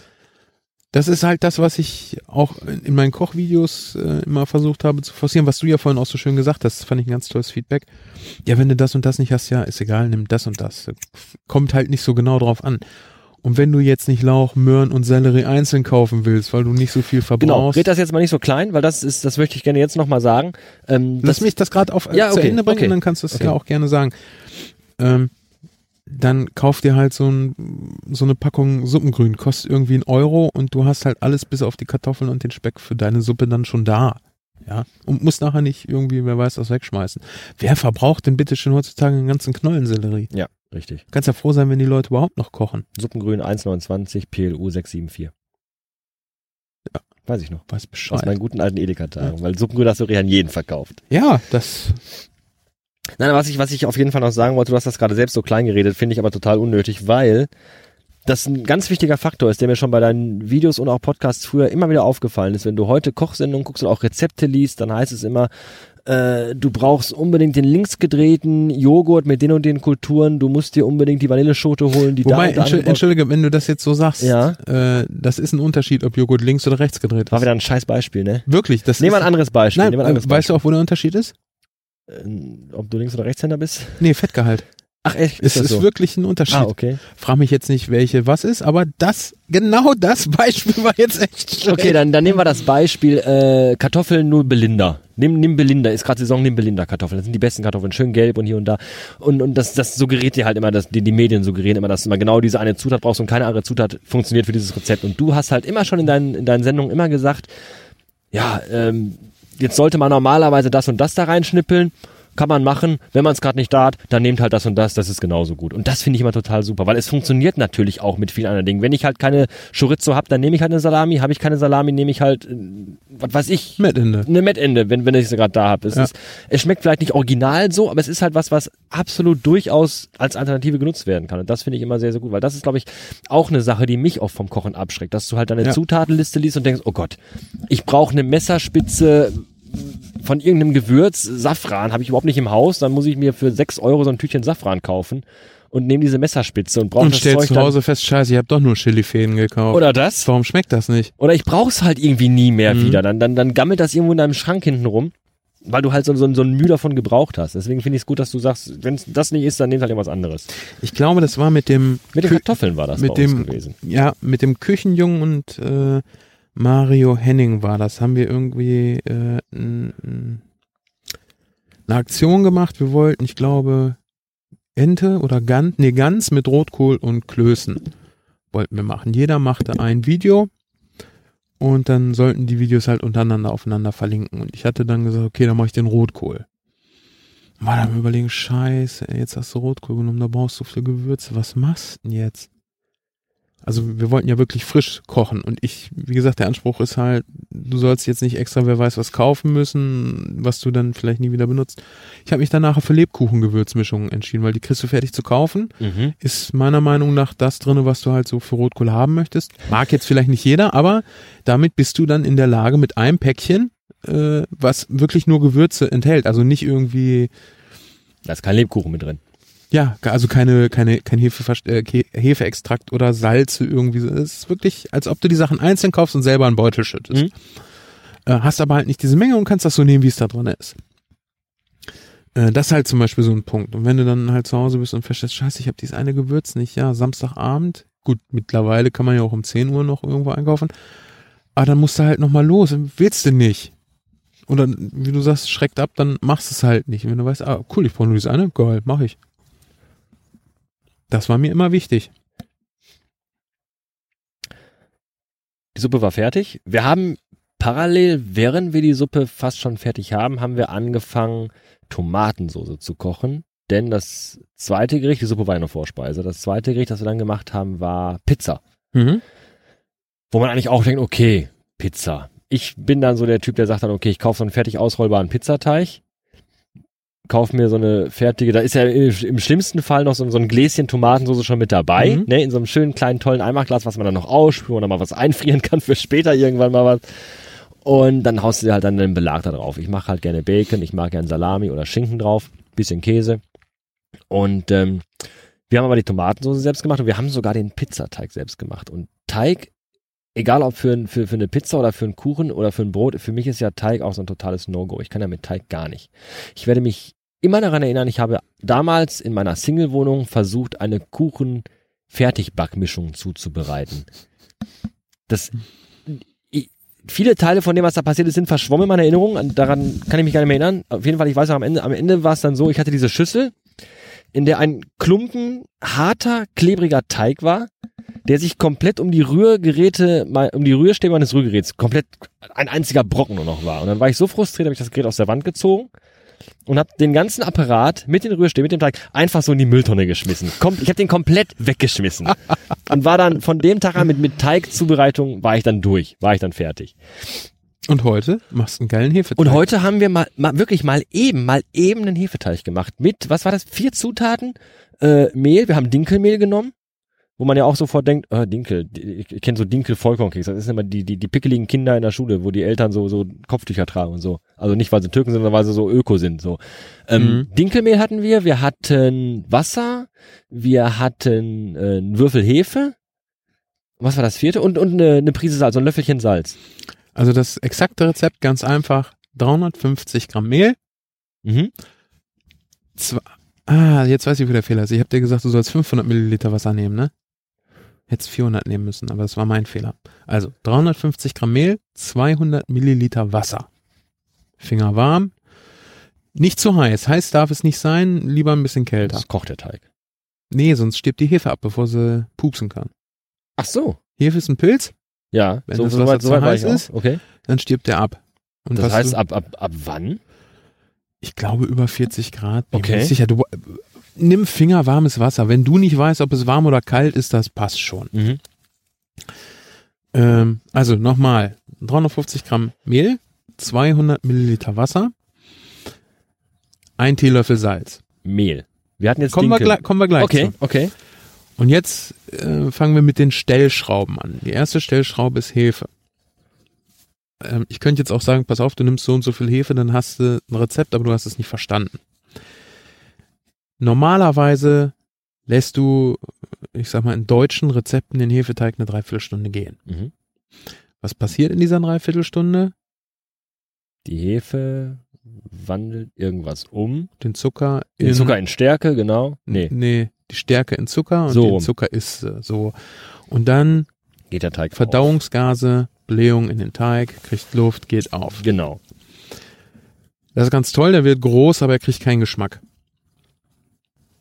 das ist halt das, was ich auch in meinen Kochvideos äh, immer versucht habe zu forcieren, was du ja vorhin auch so schön gesagt hast. Das fand ich ein ganz tolles Feedback. Ja, wenn du das und das nicht hast, ja, ist egal, nimm das und das. Kommt halt nicht so genau drauf an. Und wenn du jetzt nicht Lauch, Möhren und Sellerie einzeln kaufen willst, weil du nicht so viel verbrauchst. Genau, red das jetzt mal nicht so klein, weil das ist, das möchte ich gerne jetzt nochmal sagen. Ähm, Lass mich das gerade auf äh, ja, okay, zu Ende bringen, okay. dann kannst du es okay. ja auch gerne sagen. Ähm, dann kauf dir halt so, ein, so eine Packung Suppengrün, kostet irgendwie einen Euro und du hast halt alles bis auf die Kartoffeln und den Speck für deine Suppe dann schon da. Ja, und musst nachher nicht irgendwie, wer weiß, was wegschmeißen. Wer verbraucht denn bitte schon heutzutage einen ganzen Knollensellerie? Ja, richtig. Kannst ja froh sein, wenn die Leute überhaupt noch kochen. Suppengrün 1,29, PLU 674. Ja. Weiß ich noch. Weiß Bescheid. Aus meinen guten alten Edeka-Tagen, ja. weil Suppengrün hast du an jeden verkauft. Ja, das Nein, was ich, was ich auf jeden Fall noch sagen wollte, du hast das gerade selbst so klein geredet, finde ich aber total unnötig, weil das ein ganz wichtiger Faktor ist, der mir schon bei deinen Videos und auch Podcasts früher immer wieder aufgefallen ist. Wenn du heute Kochsendungen guckst und auch Rezepte liest, dann heißt es immer, äh, du brauchst unbedingt den linksgedrehten Joghurt mit den und den Kulturen, du musst dir unbedingt die Vanilleschote holen, die Wobei, da Entschuldige, Entschuldige, wenn du das jetzt so sagst, ja? äh, das ist ein Unterschied, ob Joghurt links oder rechts gedreht ist. War wieder ein scheiß Beispiel, ne? Wirklich, das Nehmen wir ein anderes Beispiel. Nein, ein anderes Beispiel. weißt du auch, wo der Unterschied ist? Äh, ob du Links- oder Rechtshänder bist? Nee, Fettgehalt. Ach echt? Ist es ist so? wirklich ein Unterschied. Ah, okay. Frag mich jetzt nicht, welche was ist, aber das, genau das Beispiel war jetzt echt schlecht. Okay, dann, dann nehmen wir das Beispiel äh, Kartoffeln nur Belinda. Nimm, nimm Belinda, ist gerade Saison, nimm Belinda Kartoffeln. Das sind die besten Kartoffeln, schön gelb und hier und da. Und, und das, das suggeriert dir halt immer, dass die, die Medien suggerieren immer, dass du immer genau diese eine Zutat brauchst und keine andere Zutat funktioniert für dieses Rezept. Und du hast halt immer schon in deinen, in deinen Sendungen immer gesagt, ja, ähm, jetzt sollte man normalerweise das und das da reinschnippeln kann man machen. Wenn man es gerade nicht da hat, dann nehmt halt das und das, das ist genauso gut. Und das finde ich immer total super, weil es funktioniert natürlich auch mit vielen anderen Dingen. Wenn ich halt keine Chorizo habe, dann nehme ich halt eine Salami. Habe ich keine Salami, nehme ich halt, äh, was weiß ich, Mettende. eine Mettende, wenn, wenn ich sie gerade da habe. Es, ja. es schmeckt vielleicht nicht original so, aber es ist halt was, was absolut durchaus als Alternative genutzt werden kann. Und das finde ich immer sehr, sehr gut, weil das ist, glaube ich, auch eine Sache, die mich oft vom Kochen abschreckt, dass du halt deine ja. Zutatenliste liest und denkst, oh Gott, ich brauche eine Messerspitze von irgendeinem Gewürz, Safran, habe ich überhaupt nicht im Haus, dann muss ich mir für sechs Euro so ein Tütchen Safran kaufen und nehme diese Messerspitze und brauche das stellst Zeug zu Hause fest, scheiße, ich habe doch nur Chilifäden gekauft. Oder das? Warum schmeckt das nicht? Oder ich brauch's halt irgendwie nie mehr mhm. wieder. Dann, dann, dann gammelt das irgendwo in deinem Schrank hinten rum, weil du halt so, so, so ein Mühe davon gebraucht hast. Deswegen finde ich es gut, dass du sagst, wenn das nicht ist, dann nehmt halt irgendwas anderes. Ich glaube, das war mit dem mit den Kartoffeln war das mit dem, gewesen. Ja, mit dem Küchenjungen und äh, Mario Henning war das. Haben wir irgendwie äh, eine Aktion gemacht. Wir wollten, ich glaube, Ente oder Gans, nee, Gans mit Rotkohl und Klößen wollten wir machen. Jeder machte ein Video und dann sollten die Videos halt untereinander aufeinander verlinken. Und ich hatte dann gesagt, okay, dann mache ich den Rotkohl. War dann überlegen, scheiße, jetzt hast du Rotkohl genommen, da brauchst du für Gewürze. Was machst du denn jetzt? Also wir wollten ja wirklich frisch kochen und ich, wie gesagt, der Anspruch ist halt, du sollst jetzt nicht extra, wer weiß was kaufen müssen, was du dann vielleicht nie wieder benutzt. Ich habe mich dann nachher für Lebkuchengewürzmischungen entschieden, weil die kriegst du fertig zu kaufen. Mhm. Ist meiner Meinung nach das drinne, was du halt so für Rotkohl haben möchtest. Mag jetzt vielleicht nicht jeder, aber damit bist du dann in der Lage mit einem Päckchen, äh, was wirklich nur Gewürze enthält, also nicht irgendwie da ist kein Lebkuchen mit drin. Ja, also keine, keine, kein Hefe, äh, Hefeextrakt oder Salze irgendwie. Es ist wirklich, als ob du die Sachen einzeln kaufst und selber einen Beutel schüttest. Mhm. äh, hast aber halt nicht diese Menge und kannst das so nehmen, wie es da drin ist. Äh, das ist halt zum Beispiel so ein Punkt. Und wenn du dann halt zu Hause bist und feststellst, scheiße, ich habe dieses eine Gewürz nicht, ja, Samstagabend, gut, mittlerweile kann man ja auch um 10 Uhr noch irgendwo einkaufen, aber dann musst du halt nochmal los, willst du nicht. Und dann, wie du sagst, schreckt ab, dann machst du es halt nicht. Und wenn du weißt, ah, cool, ich brauche nur dieses eine, geil, mach ich. Das war mir immer wichtig. Die Suppe war fertig. Wir haben parallel, während wir die Suppe fast schon fertig haben, haben wir angefangen, Tomatensoße zu kochen. Denn das zweite Gericht, die Suppe war eine Vorspeise. Das zweite Gericht, das wir dann gemacht haben, war Pizza. Mhm. Wo man eigentlich auch denkt, okay, Pizza. Ich bin dann so der Typ, der sagt dann, okay, ich kaufe so einen fertig ausrollbaren Pizzateig, kaufe mir so eine fertige, da ist ja im schlimmsten Fall noch so, so ein Gläschen Tomatensauce schon mit dabei, mhm. ne, in so einem schönen kleinen tollen Eimerglas, was man dann noch ausspüren oder mal was einfrieren kann für später irgendwann mal was. Und dann haust du dir halt dann den Belag da drauf. Ich mache halt gerne Bacon, ich mag gerne Salami oder Schinken drauf, bisschen Käse. Und ähm, wir haben aber die Tomatensauce selbst gemacht und wir haben sogar den Pizzateig selbst gemacht. Und Teig egal ob für, für, für eine Pizza oder für einen Kuchen oder für ein Brot, für mich ist ja Teig auch so ein totales No-Go. Ich kann ja mit Teig gar nicht. Ich werde mich immer daran erinnern, ich habe damals in meiner Single-Wohnung versucht, eine Kuchen-Fertigbackmischung zuzubereiten. Das, viele Teile von dem, was da passiert ist, sind verschwommen in meiner Erinnerung. Daran kann ich mich gar nicht mehr erinnern. Auf jeden Fall, ich weiß auch am Ende, am Ende war es dann so, ich hatte diese Schüssel, in der ein Klumpen harter, klebriger Teig war der sich komplett um die Rührgeräte, um die Rührstäbe meines Rührgeräts, komplett ein einziger Brocken nur noch war. Und dann war ich so frustriert, habe ich das Gerät aus der Wand gezogen und habe den ganzen Apparat mit den Rührstäben, mit dem Teig einfach so in die Mülltonne geschmissen. Kom ich habe den komplett weggeschmissen und war dann von dem Tag an mit, mit Teigzubereitung war ich dann durch, war ich dann fertig. Und heute machst du einen geilen Hefeteig. Und heute haben wir mal, mal wirklich mal eben, mal eben einen Hefeteig gemacht mit, was war das, vier Zutaten, äh, Mehl, wir haben Dinkelmehl genommen, wo man ja auch sofort denkt, äh, Dinkel, ich, kenne so Dinkel Vollkornkeks, das sind immer die, die, die pickeligen Kinder in der Schule, wo die Eltern so, so Kopftücher tragen und so. Also nicht, weil sie Türken sind, sondern weil sie so Öko sind, so. Ähm, mhm. Dinkelmehl hatten wir, wir hatten Wasser, wir hatten äh, einen Würfel Hefe, was war das vierte? Und, und eine, eine Prise Salz, so ein Löffelchen Salz. Also das exakte Rezept, ganz einfach, 350 Gramm Mehl, mhm. Zwei, Ah, jetzt weiß ich, wo der Fehler ist. Ich habe dir gesagt, du sollst 500 Milliliter Wasser nehmen, ne? Hättest 400 nehmen müssen, aber das war mein Fehler. Also 350 Gramm Mehl, 200 Milliliter Wasser. Finger warm. Nicht zu heiß. Heiß darf es nicht sein, lieber ein bisschen kälter. Das kocht der Teig. Nee, sonst stirbt die Hefe ab, bevor sie pupsen kann. Ach so. Hefe ist ein Pilz. Ja, wenn so, das Wasser so zu heiß ist, okay. dann stirbt der ab. Und das heißt, ab, ab, ab wann? Ich glaube über 40 Grad. Bin okay. sicher. Du, nimm fingerwarmes Wasser. Wenn du nicht weißt, ob es warm oder kalt ist, das passt schon. Mhm. Ähm, also nochmal, 350 Gramm Mehl, 200 Milliliter Wasser, ein Teelöffel Salz. Mehl. Wir hatten jetzt kommen, wir gleich, kommen wir gleich Okay, zu. okay. Und jetzt äh, fangen wir mit den Stellschrauben an. Die erste Stellschraube ist Hefe. Ähm, ich könnte jetzt auch sagen, pass auf, du nimmst so und so viel Hefe, dann hast du ein Rezept, aber du hast es nicht verstanden. Normalerweise lässt du, ich sag mal, in deutschen Rezepten den Hefeteig eine Dreiviertelstunde gehen. Mhm. Was passiert in dieser Dreiviertelstunde? Die Hefe wandelt irgendwas um. Den Zucker in, den Zucker in Stärke, genau. Nee. Nee, die Stärke in Zucker und so den Zucker ist äh, so. Und dann geht der Teig Verdauungsgase, auf. Blähung in den Teig, kriegt Luft, geht auf. Genau. Das ist ganz toll, der wird groß, aber er kriegt keinen Geschmack.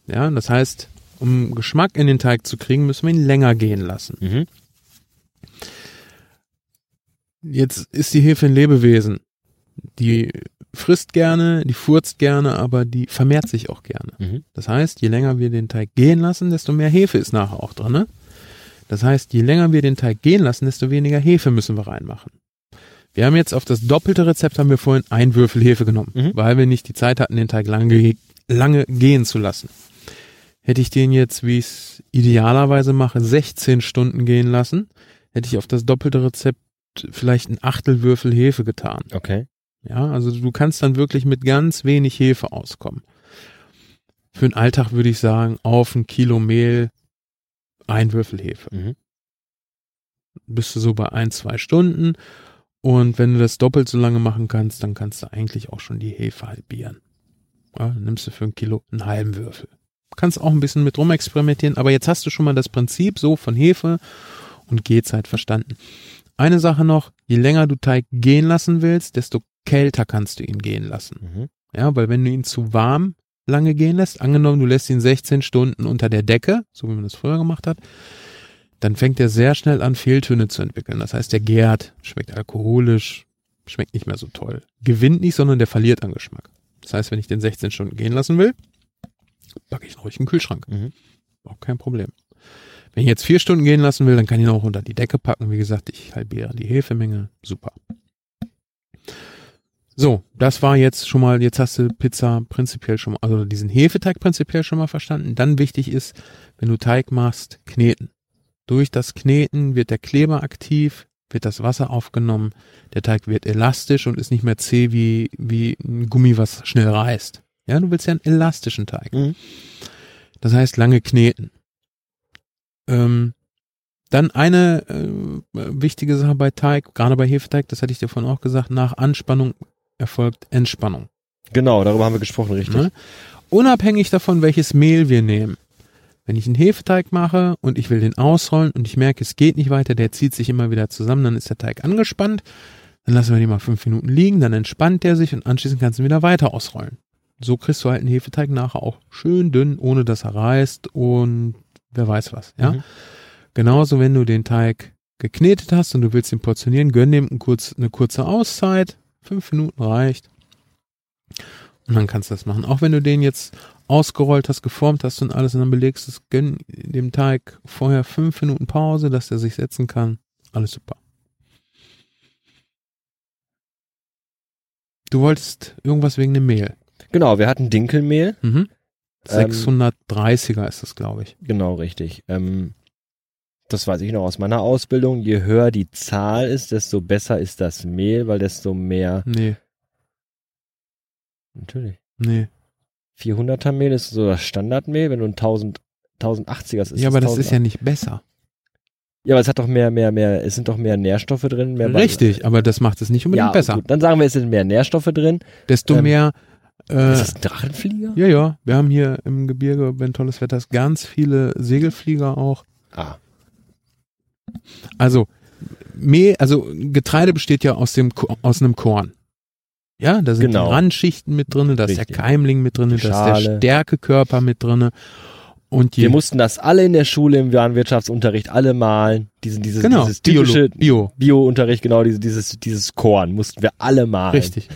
Ja, das heißt, um Geschmack in den Teig zu kriegen, müssen wir ihn länger gehen lassen. Mhm. Jetzt ist die Hefe ein Lebewesen. Die frisst gerne, die furzt gerne, aber die vermehrt sich auch gerne. Mhm. Das heißt, je länger wir den Teig gehen lassen, desto mehr Hefe ist nachher auch drin. Ne? Das heißt, je länger wir den Teig gehen lassen, desto weniger Hefe müssen wir reinmachen. Wir haben jetzt auf das doppelte Rezept haben wir vorhin ein Würfel Hefe genommen, mhm. weil wir nicht die Zeit hatten, den Teig lange, lange gehen zu lassen. Hätte ich den jetzt, wie ich es idealerweise mache, 16 Stunden gehen lassen, hätte ich auf das doppelte Rezept vielleicht ein Achtelwürfel Hefe getan. Okay. Ja, also du kannst dann wirklich mit ganz wenig Hefe auskommen. Für den Alltag würde ich sagen, auf ein Kilo Mehl ein Würfel Hefe. Mhm. Bist du so bei ein, zwei Stunden Und wenn du das doppelt so lange machen kannst, dann kannst du eigentlich auch schon die Hefe halbieren. Ja, nimmst du für ein Kilo einen halben Würfel. Kannst auch ein bisschen mit rumexperimentieren, aber jetzt hast du schon mal das Prinzip so von Hefe und Gehzeit verstanden. Eine Sache noch, je länger du Teig gehen lassen willst, desto kälter kannst du ihn gehen lassen. Mhm. Ja, weil wenn du ihn zu warm lange gehen lässt, angenommen du lässt ihn 16 Stunden unter der Decke, so wie man das früher gemacht hat, dann fängt er sehr schnell an, Fehltöne zu entwickeln. Das heißt, der gärt, schmeckt alkoholisch, schmeckt nicht mehr so toll. Gewinnt nicht, sondern der verliert an Geschmack. Das heißt, wenn ich den 16 Stunden gehen lassen will, packe ich ihn ruhig in den Kühlschrank. Mhm. Auch kein Problem. Wenn ich jetzt vier Stunden gehen lassen will, dann kann ich ihn auch unter die Decke packen. Wie gesagt, ich halbiere die Hefemenge. Super. So, das war jetzt schon mal, jetzt hast du Pizza prinzipiell schon mal, also diesen Hefeteig prinzipiell schon mal verstanden. Dann wichtig ist, wenn du Teig machst, kneten. Durch das Kneten wird der Kleber aktiv, wird das Wasser aufgenommen, der Teig wird elastisch und ist nicht mehr zäh wie, wie ein Gummi, was schnell reißt. Ja, du willst ja einen elastischen Teig. Mhm. Das heißt lange kneten. Ähm, dann eine äh, wichtige Sache bei Teig, gerade bei Hefeteig, das hatte ich dir vorhin auch gesagt, nach Anspannung erfolgt Entspannung. Genau, darüber haben wir gesprochen, richtig. Ne? Unabhängig davon, welches Mehl wir nehmen. Wenn ich einen Hefeteig mache und ich will den ausrollen und ich merke, es geht nicht weiter, der zieht sich immer wieder zusammen, dann ist der Teig angespannt. Dann lassen wir den mal fünf Minuten liegen, dann entspannt der sich und anschließend kannst du ihn wieder weiter ausrollen. So kriegst du halt einen Hefeteig nachher auch schön dünn, ohne dass er reißt und wer weiß was, ja. Mhm. Genauso, wenn du den Teig geknetet hast und du willst ihn portionieren, gönn dem kurz, eine kurze Auszeit. Fünf Minuten reicht. Und dann kannst du das machen. Auch wenn du den jetzt ausgerollt hast, geformt hast und alles und dann belegst es, gönn dem Teig vorher fünf Minuten Pause, dass der sich setzen kann. Alles super. Du wolltest irgendwas wegen dem Mehl. Genau, wir hatten Dinkelmehl. Mhm. Ähm, 630er ist das, glaube ich. Genau, richtig. Ähm, das weiß ich noch aus meiner Ausbildung. Je höher die Zahl ist, desto besser ist das Mehl, weil desto mehr. Nee, Natürlich. nee. 400er Mehl ist so das Standardmehl. Wenn du ein 1000, 1080er ist, ja, aber das ist ja nicht besser. Ja, aber es hat doch mehr, mehr, mehr, es sind doch mehr Nährstoffe drin. Mehr Richtig, aber das macht es nicht unbedingt ja, besser. Gut, dann sagen wir, es sind mehr Nährstoffe drin. Desto Ähm, mehr. Äh, ist das ein Drachenflieger? ja, ja. Wir haben hier im Gebirge, wenn tolles Wetter ist, ganz viele Segelflieger auch. Ah, Also Mehl, also Getreide besteht ja aus dem aus einem Korn. Ja, da sind Genau. die Randschichten mit drinne, da ist der Keimling mit drinne, Die da ist der. Stärkekörper mit drinne. Und wir mussten das alle in der Schule im Warenwirtschaftsunterricht alle malen. Diesen, dieses, genau, dieses typische Biolo, Bio, Bio-Unterricht, genau, dieses, dieses, dieses Korn mussten wir alle malen. richtig.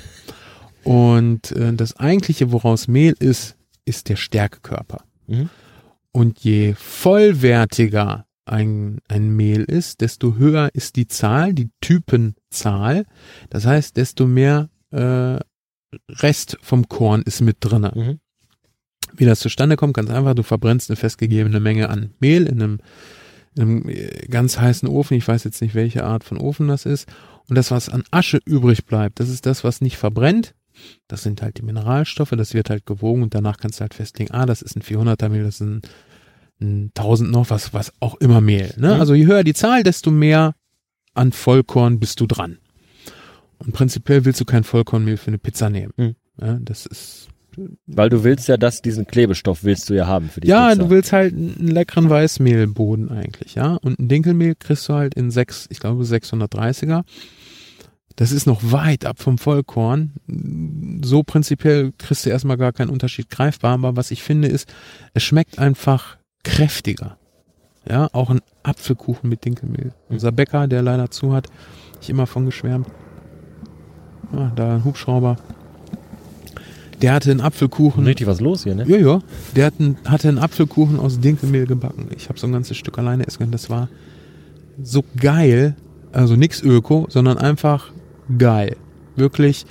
Und äh, das eigentliche, woraus Mehl ist, ist der Stärkekörper. Mhm. Und je vollwertiger ein, ein Mehl ist, desto höher ist die Zahl, die Typenzahl. Das heißt, desto mehr äh, Rest vom Korn ist mit drinne. Mhm. Wie das zustande kommt, ganz einfach, du verbrennst eine festgegebene Menge an Mehl in einem, in einem äh, ganz heißen Ofen. Ich weiß jetzt nicht, welche Art von Ofen das ist. Und das, was an Asche übrig bleibt, das ist das, was nicht verbrennt. Das sind halt die Mineralstoffe, das wird halt gewogen und danach kannst du halt festlegen, ah, das ist ein 400er Mehl, das ist ein 1000 noch, was, was auch immer Mehl. Ne? Mhm. Also je höher die Zahl, desto mehr an Vollkorn bist du dran. Und prinzipiell willst du kein Vollkornmehl für eine Pizza nehmen. Mhm. Ja, das ist Weil du willst ja das, diesen Klebestoff willst du ja haben für die ja, Pizza. du willst halt einen leckeren Weißmehlboden eigentlich, ja. Und ein Dinkelmehl kriegst du halt in sechs, ich glaube 630er. Das ist noch weit ab vom Vollkorn. So prinzipiell kriegst du erstmal gar keinen Unterschied greifbar, aber was ich finde ist, es schmeckt einfach kräftiger. Ja, auch ein Apfelkuchen mit Dinkelmehl. Unser Bäcker, der leider zu hat, ich immer von geschwärmt. Ah, da ein Hubschrauber. Der hatte einen Apfelkuchen. Richtig was los hier, ne? Ja, ja. Der hat einen, hatte einen Apfelkuchen aus Dinkelmehl gebacken. Ich habe so ein ganzes Stück alleine essen können. Das war so geil. Also nix Öko, sondern einfach geil. Wirklich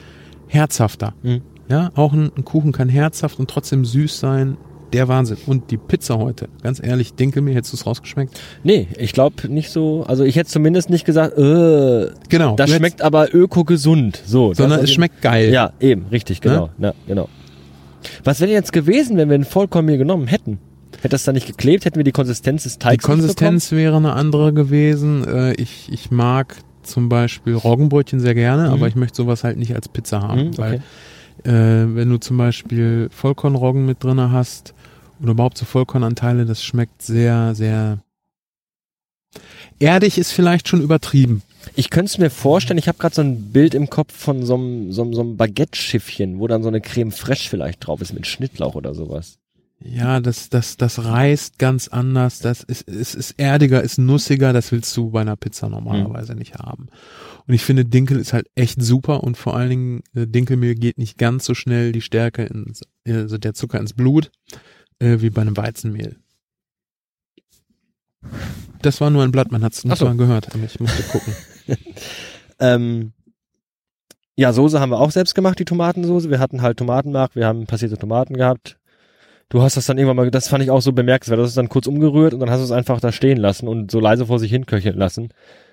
herzhafter. Mhm. Ja, auch ein, ein Kuchen kann herzhaft und trotzdem süß sein. Der Wahnsinn. Und die Pizza heute, ganz ehrlich, Dinkelmehl, hättest du es rausgeschmeckt? Nee, ich glaube nicht so. Also ich hätte zumindest nicht gesagt, äh, Genau. das schmeckt aber öko-gesund. So, sondern es schmeckt geil. Ja, eben, richtig, genau. Ja, genau. Was wäre jetzt gewesen, wenn wir ein Vollkornmehl genommen hätten? Hätte das da nicht geklebt? Hätten wir die Konsistenz des Die Teigs nicht Konsistenz wäre eine andere gewesen. Äh, Ich, ich mag zum Beispiel Roggenbrötchen sehr gerne, mhm. aber ich möchte sowas halt nicht als Pizza haben, mhm, okay. weil äh, wenn du zum Beispiel Vollkornroggen mit drinne hast oder überhaupt so Vollkornanteile, das schmeckt sehr, sehr erdig ist vielleicht schon übertrieben. Ich könnte es mir vorstellen, ich habe gerade so ein Bild im Kopf von so einem, so, so einem Baguette-Schiffchen, wo dann so eine Creme fraiche vielleicht drauf ist mit Schnittlauch oder sowas. Ja, das, das, das reißt ganz anders, das ist, ist, ist erdiger, ist nussiger, das willst du bei einer Pizza normalerweise mhm. nicht haben. Und ich finde, Dinkel ist halt echt super und vor allen Dingen, äh, Dinkelmehl geht nicht ganz so schnell die Stärke, ins, also der Zucker ins Blut, äh, wie bei einem Weizenmehl. Das war nur ein Blatt, man hat es nicht so. mal gehört, aber ich musste gucken. ähm, ja, Soße haben wir auch selbst gemacht, die Tomatensoße. Wir hatten halt Tomatenmark, wir haben passierte Tomaten gehabt. Du hast das dann irgendwann mal, das fand ich auch so bemerkenswert, du hast es dann kurz umgerührt und dann hast du es einfach da stehen lassen und so leise vor sich hin köcheln lassen.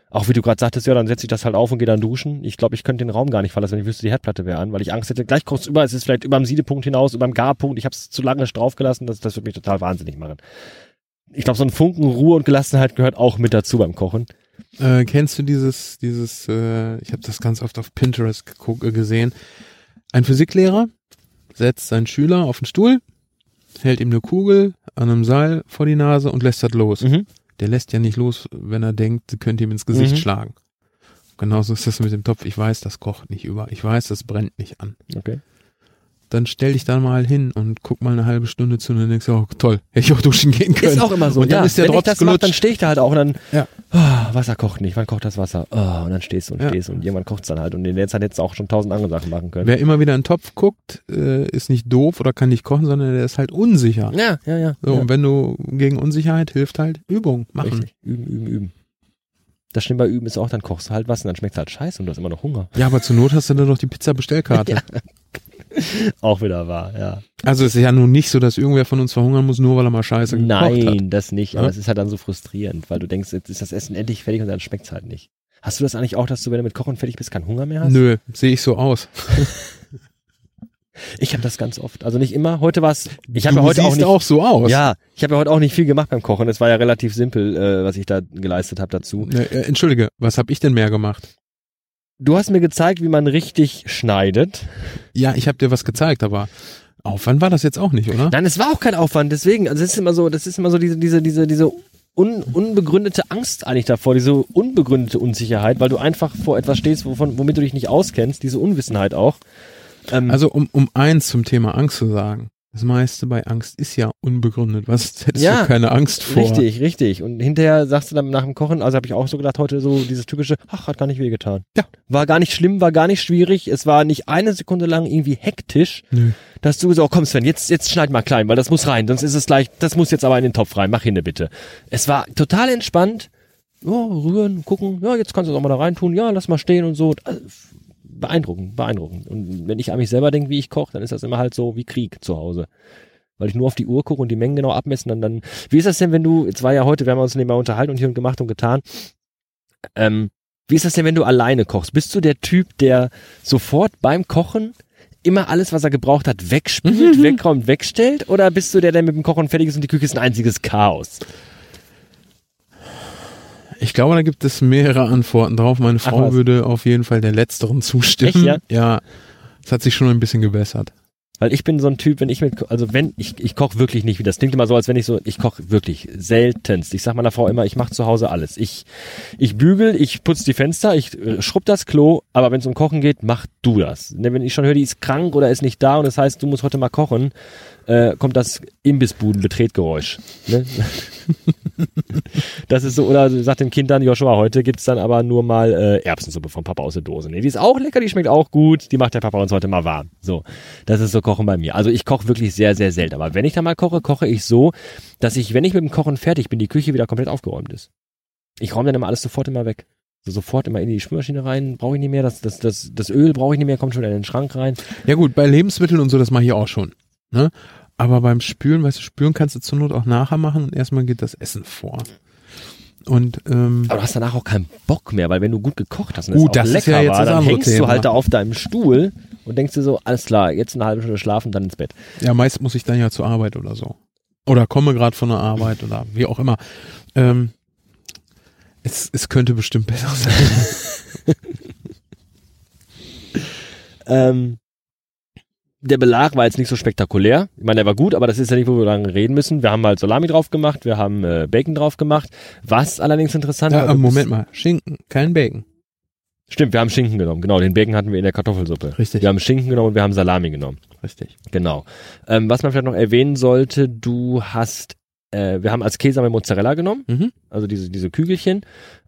Auch wie du gerade sagtest, ja, dann setze ich das halt auf und gehe dann duschen. Ich glaube, ich könnte den Raum gar nicht verlassen, wenn ich wüsste, die Herdplatte wäre an, weil ich Angst hätte, gleich es über, es ist vielleicht über dem Siedepunkt hinaus, über dem Garpunkt. Ich habe es zu lange draufgelassen, das, das würde mich total wahnsinnig machen. Ich glaube, so ein Funken Ruhe und Gelassenheit gehört auch mit dazu beim Kochen. Äh, kennst du dieses, dieses, äh, ich habe das ganz oft auf Pinterest äh, gesehen. Ein Physiklehrer setzt seinen Schüler auf den Stuhl, hält ihm eine Kugel an einem Seil vor die Nase und lässt das los. Mhm. Der lässt ja nicht los, wenn er denkt, sie könnte ihm ins Gesicht mhm. schlagen. Genauso ist das mit dem Topf. Ich weiß, das kocht nicht über. Ich weiß, das brennt nicht an. Okay dann stell dich da mal hin und guck mal eine halbe Stunde zu und dann denkst du, oh toll, hätte ich auch duschen gehen können. Ist auch immer so. Und dann ja. ist der Wenn Drops ich das mach, dann stehe ich da halt auch und dann, ja. Oh, Wasser kocht nicht, wann kocht das Wasser? Oh, und dann stehst du und ja. stehst und irgendwann kocht es dann halt. Und in der Zeit hättest du auch schon tausend andere Sachen machen können. Wer immer wieder einen Topf guckt, äh, ist nicht doof oder kann nicht kochen, sondern der ist halt unsicher. Ja, ja, ja. So, ja. und wenn du gegen Unsicherheit hilft halt Übung machen. Richtig. Üben, üben, üben. Das Schlimme bei Üben ist auch, dann kochst du halt was und dann schmeckt halt scheiße und du hast immer noch Hunger. Ja, aber zur Not hast du dann noch die Pizza-Bestellkarte. ja. Auch wieder wahr, ja. Also es ist ja nun nicht so, dass irgendwer von uns verhungern muss, nur weil er mal scheiße gekocht Nein, hat. Nein, das nicht. Aber ja? es ist halt dann so frustrierend, weil du denkst, jetzt ist das Essen endlich fertig und dann schmeckt es halt nicht. Hast du das eigentlich auch, dass du, wenn du mit Kochen fertig bist, keinen Hunger mehr hast? Nö, sehe ich so aus. ich habe das ganz oft. Also nicht immer. Heute war es. Ich habe ja heute auch nicht auch so aus. Ja, ich habe ja heute auch nicht viel gemacht beim Kochen. Es war ja relativ simpel, äh, was ich da geleistet habe dazu. Äh, Entschuldige, was habe ich denn mehr gemacht? Du hast mir gezeigt, wie man richtig schneidet. Ja, ich habe dir was gezeigt, aber Aufwand war das jetzt auch nicht, oder? Nein, es war auch kein Aufwand. Deswegen, also es ist immer so, das ist immer so diese, diese, diese, diese un, unbegründete Angst eigentlich davor, diese unbegründete Unsicherheit, weil du einfach vor etwas stehst, wovon, womit du dich nicht auskennst, diese Unwissenheit auch. Ähm, also um, um eins zum Thema Angst zu sagen. Das meiste bei Angst ist ja unbegründet. Was hättest ja, du keine Angst vor? Richtig, richtig. Und hinterher sagst du dann nach dem Kochen, also habe ich auch so gedacht, heute so dieses typische, ach, hat gar nicht wehgetan. Ja. War gar nicht schlimm, war gar nicht schwierig. Es war nicht eine Sekunde lang irgendwie hektisch, Nö. dass du so, oh, komm Sven, jetzt, jetzt schneid mal klein, weil das muss rein, sonst ist es gleich, das muss jetzt aber in den Topf rein, mach hin bitte. Es war total entspannt. Oh, rühren, gucken, ja, jetzt kannst du es auch mal da rein tun, ja, lass mal stehen und so. Also, beeindruckend, beeindruckend. Und wenn ich an mich selber denke, wie ich koche, dann ist das immer halt so wie Krieg zu Hause. Weil ich nur auf die Uhr gucke und die Mengen genau abmessen, dann, dann, wie ist das denn, wenn du, jetzt war ja heute, wir haben uns nebenbei unterhalten und hier und gemacht und getan, ähm, wie ist das denn, wenn du alleine kochst? Bist du der Typ, der sofort beim Kochen immer alles, was er gebraucht hat, wegspült, wegräumt, wegstellt? Oder bist du der, der mit dem Kochen fertig ist und die Küche ist ein einziges Chaos? Ich glaube, da gibt es mehrere Antworten drauf. Meine Frau Ach, würde auf jeden Fall der letzteren zustimmen. Echt, ja? ja, es hat sich schon ein bisschen gebessert. Weil ich bin so ein Typ, wenn ich mit, also wenn, ich, ich koche wirklich nicht, wie das klingt immer so, als wenn ich so, ich koche wirklich seltenst. Ich sag meiner Frau immer, ich mache zu Hause alles. Ich, ich bügel, ich putze die Fenster, ich äh, schrubb das Klo, aber wenn es um Kochen geht, mach du das. Ne, wenn ich schon höre, die ist krank oder ist nicht da und das heißt, du musst heute mal kochen, äh, kommt das Imbissbuden-Betretgeräusch. Ne? das ist so, oder sagt dem Kind dann, Joshua, heute gibt's dann aber nur mal äh, Erbsensuppe vom Papa aus der Dose. Nee, die ist auch lecker, die schmeckt auch gut, die macht der Papa uns heute mal warm. So, das ist so Kochen bei mir. Also ich koche wirklich sehr, sehr selten. Aber wenn ich da mal koche, koche ich so, dass ich, wenn ich mit dem Kochen fertig bin, die Küche wieder komplett aufgeräumt ist. Ich räume dann immer alles sofort immer weg. So sofort immer in die Spülmaschine rein, brauche ich nicht mehr. Das, das, das, das Öl brauche ich nicht mehr, kommt schon in den Schrank rein. Ja gut, bei Lebensmitteln und so, das mache ich auch schon. Ne? Aber beim Spülen, weißt du, Spülen kannst du zur Not auch nachher machen und erstmal geht das Essen vor. Und, ähm, Aber du hast danach auch keinen Bock mehr, weil wenn du gut gekocht hast und uh, es auch das lecker ja jetzt war, dann hängst Thema. du halt da auf deinem Stuhl und denkst dir so, alles klar, jetzt eine halbe Stunde schlafen, dann ins Bett. Ja, meist muss ich dann ja zur Arbeit oder so. Oder komme gerade von der Arbeit oder wie auch immer. Ähm, Es, es könnte bestimmt besser sein. ähm, der Belag war jetzt nicht so spektakulär. Ich meine, der war gut, aber das ist ja nicht, wo wir lange reden müssen. Wir haben halt Salami drauf gemacht, wir haben äh, Bacon drauf gemacht. Was allerdings interessant ja, war. Moment mal, Schinken, kein Bacon. Stimmt, wir haben Schinken genommen. Genau, den Bacon hatten wir in der Kartoffelsuppe. Richtig. Wir haben Schinken genommen und wir haben Salami genommen. Richtig. Genau. Ähm, was man vielleicht noch erwähnen sollte, du hast, äh, wir haben als Käse haben wir Mozzarella genommen, Mhm. also diese, diese Kügelchen.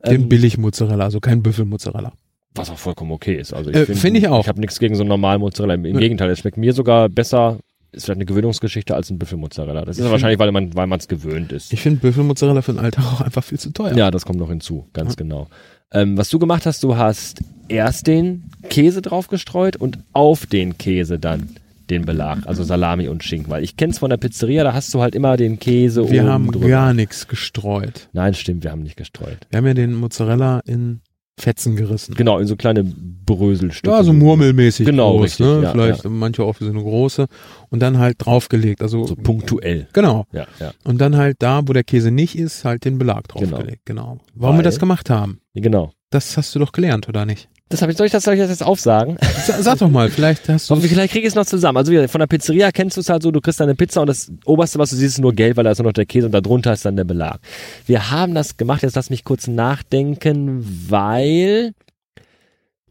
Den Ähm, Billig-Mozzarella, also kein Büffel-Mozzarella. Was auch vollkommen okay ist. Also Äh, find ich auch. Ich habe nichts gegen so einen normalen Mozzarella. Im, im Ja. Gegenteil, es schmeckt mir sogar besser. Ist vielleicht eine Gewöhnungsgeschichte als ein Büffelmozzarella. Das ist Ich ja wahrscheinlich, weil man weil man es gewöhnt ist. Ich finde Büffel-Mozzarella für den Alltag auch einfach viel zu teuer. Ja, das kommt noch hinzu, ganz Ja. genau. Ähm, was du gemacht hast, du hast erst den Käse drauf gestreut und auf den Käse dann den Belag, also Salami und Schinken. Weil ich kenn's von der Pizzeria, da hast du halt immer den Käse Wir oben haben drüber. gar nichts gestreut. Nein, stimmt, wir haben nicht gestreut. Wir haben ja den Mozzarella in Fetzen gerissen. Genau, in so kleine Bröselstücke. Ja, so murmelmäßig Genau, groß, richtig, ne? ja, Vielleicht manche auch wie so eine große. Und dann halt draufgelegt. Also So punktuell. genau. Ja, ja. Und dann halt da, wo der Käse nicht ist, halt den Belag draufgelegt. Genau. Warum wir Weil- das gemacht haben, Genau. das hast du doch gelernt, oder nicht? Das hab ich, soll ich das, soll ich das jetzt aufsagen? Sa- Sag doch mal, vielleicht hast du. Vielleicht kriege ich es noch zusammen. Also wie von der Pizzeria kennst du es halt so, du kriegst deine Pizza und das oberste, was du siehst, ist nur gelb, weil da ist nur noch der Käse und da drunter ist dann der Belag. Wir haben das gemacht, jetzt lass mich kurz nachdenken, weil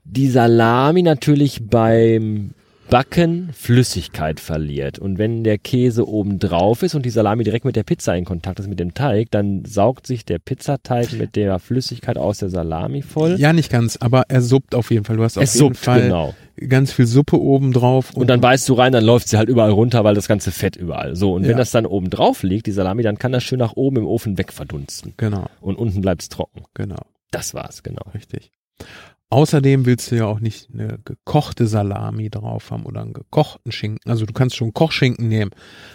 die Salami natürlich beim Backen Flüssigkeit verliert. Und wenn der Käse oben drauf ist und die Salami direkt mit der Pizza in Kontakt ist, mit dem Teig, dann saugt sich der Pizzateig mit der Flüssigkeit aus der Salami voll. ja, nicht ganz, aber er suppt auf jeden Fall. Du hast auf es jeden suppt, Fall genau. ganz viel Suppe oben drauf. Und dann beißt du rein, dann läuft sie halt überall runter, weil das ganze Fett überall. So, und wenn Ja. das dann oben drauf liegt, die Salami, dann kann das schön nach oben im Ofen wegverdunsten. Genau, Und unten bleibt's trocken. genau, Das war's, genau. richtig. Außerdem willst du ja auch nicht eine gekochte Salami drauf haben oder einen gekochten Schinken. Also du kannst schon Kochschinken nehmen,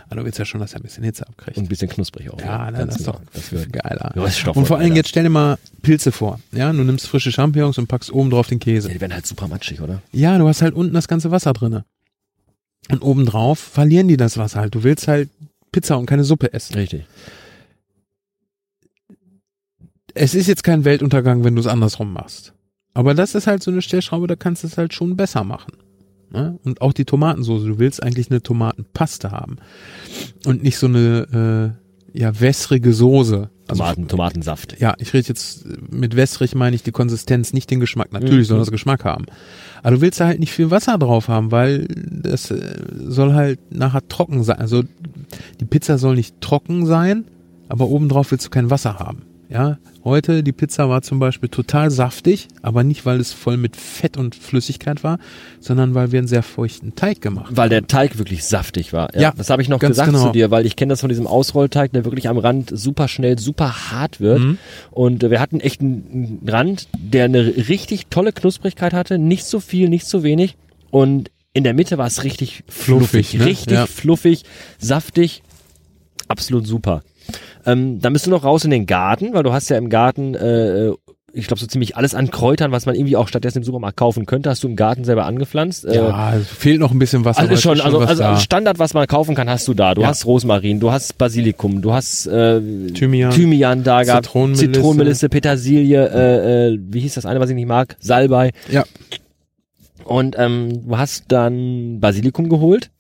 aber du willst ja schon, dass er ein bisschen Hitze abkriegt. Und ein bisschen knusprig auch. ja, dann Ganz ist doch Das wird geiler. Röststoff Und vor Alter. jetzt stell dir mal Pilze vor. Ja, du nimmst frische Champignons und packst oben drauf den Käse. Ja, die werden halt super matschig, oder? Ja, du hast halt unten das ganze Wasser drinne. Und obendrauf verlieren die das Wasser halt. Du willst halt Pizza und keine Suppe essen. Richtig. Es ist jetzt kein Weltuntergang, wenn du es andersrum machst. Aber das ist halt so eine Stellschraube, da kannst du es halt schon besser machen. Ne? Und auch die Tomatensoße. Du willst eigentlich eine Tomatenpaste haben. Und nicht so eine, äh, ja, wässrige Soße. Also, Tomaten, Tomatensaft. ja, ich rede jetzt mit wässrig meine ich die Konsistenz, nicht den Geschmack. Natürlich Mhm. soll das Geschmack haben. Aber du willst da halt nicht viel Wasser drauf haben, weil das äh, soll halt nachher trocken sein. Also die Pizza soll nicht trocken sein, aber obendrauf willst du kein Wasser haben. Ja, heute die Pizza war zum Beispiel total saftig, aber nicht weil es voll mit Fett und Flüssigkeit war, sondern weil wir einen sehr feuchten Teig gemacht haben. Weil der Teig wirklich saftig war. Ja, das habe ich noch gesagt genau. zu dir, weil ich kenne das von diesem Ausrollteig, der wirklich am Rand super schnell, super hart wird. Mhm. Und äh, wir hatten echt einen Rand, der eine richtig tolle Knusprigkeit hatte. Nicht so viel, nicht so wenig. Und in der Mitte war es richtig fluffig. Fluffig, ne? Richtig Ja. fluffig, saftig. Absolut super. Ähm, dann bist du noch raus in den Garten, weil du hast ja im Garten, äh, ich glaube, so ziemlich alles an Kräutern, was man irgendwie auch stattdessen im Supermarkt kaufen könnte, hast du im Garten selber angepflanzt. Äh, Ja, es fehlt noch ein bisschen Wasser. also schon, ist also, was also da. Standard, was man kaufen kann, hast du da. Du Ja. hast Rosmarin, du hast Basilikum, du hast äh, Thymian. Thymian da gehabt, Zitronenmelisse. Zitronenmelisse, Petersilie, äh, äh, wie hieß das eine, was ich nicht mag? Salbei. Ja. Und ähm, du hast dann Basilikum geholt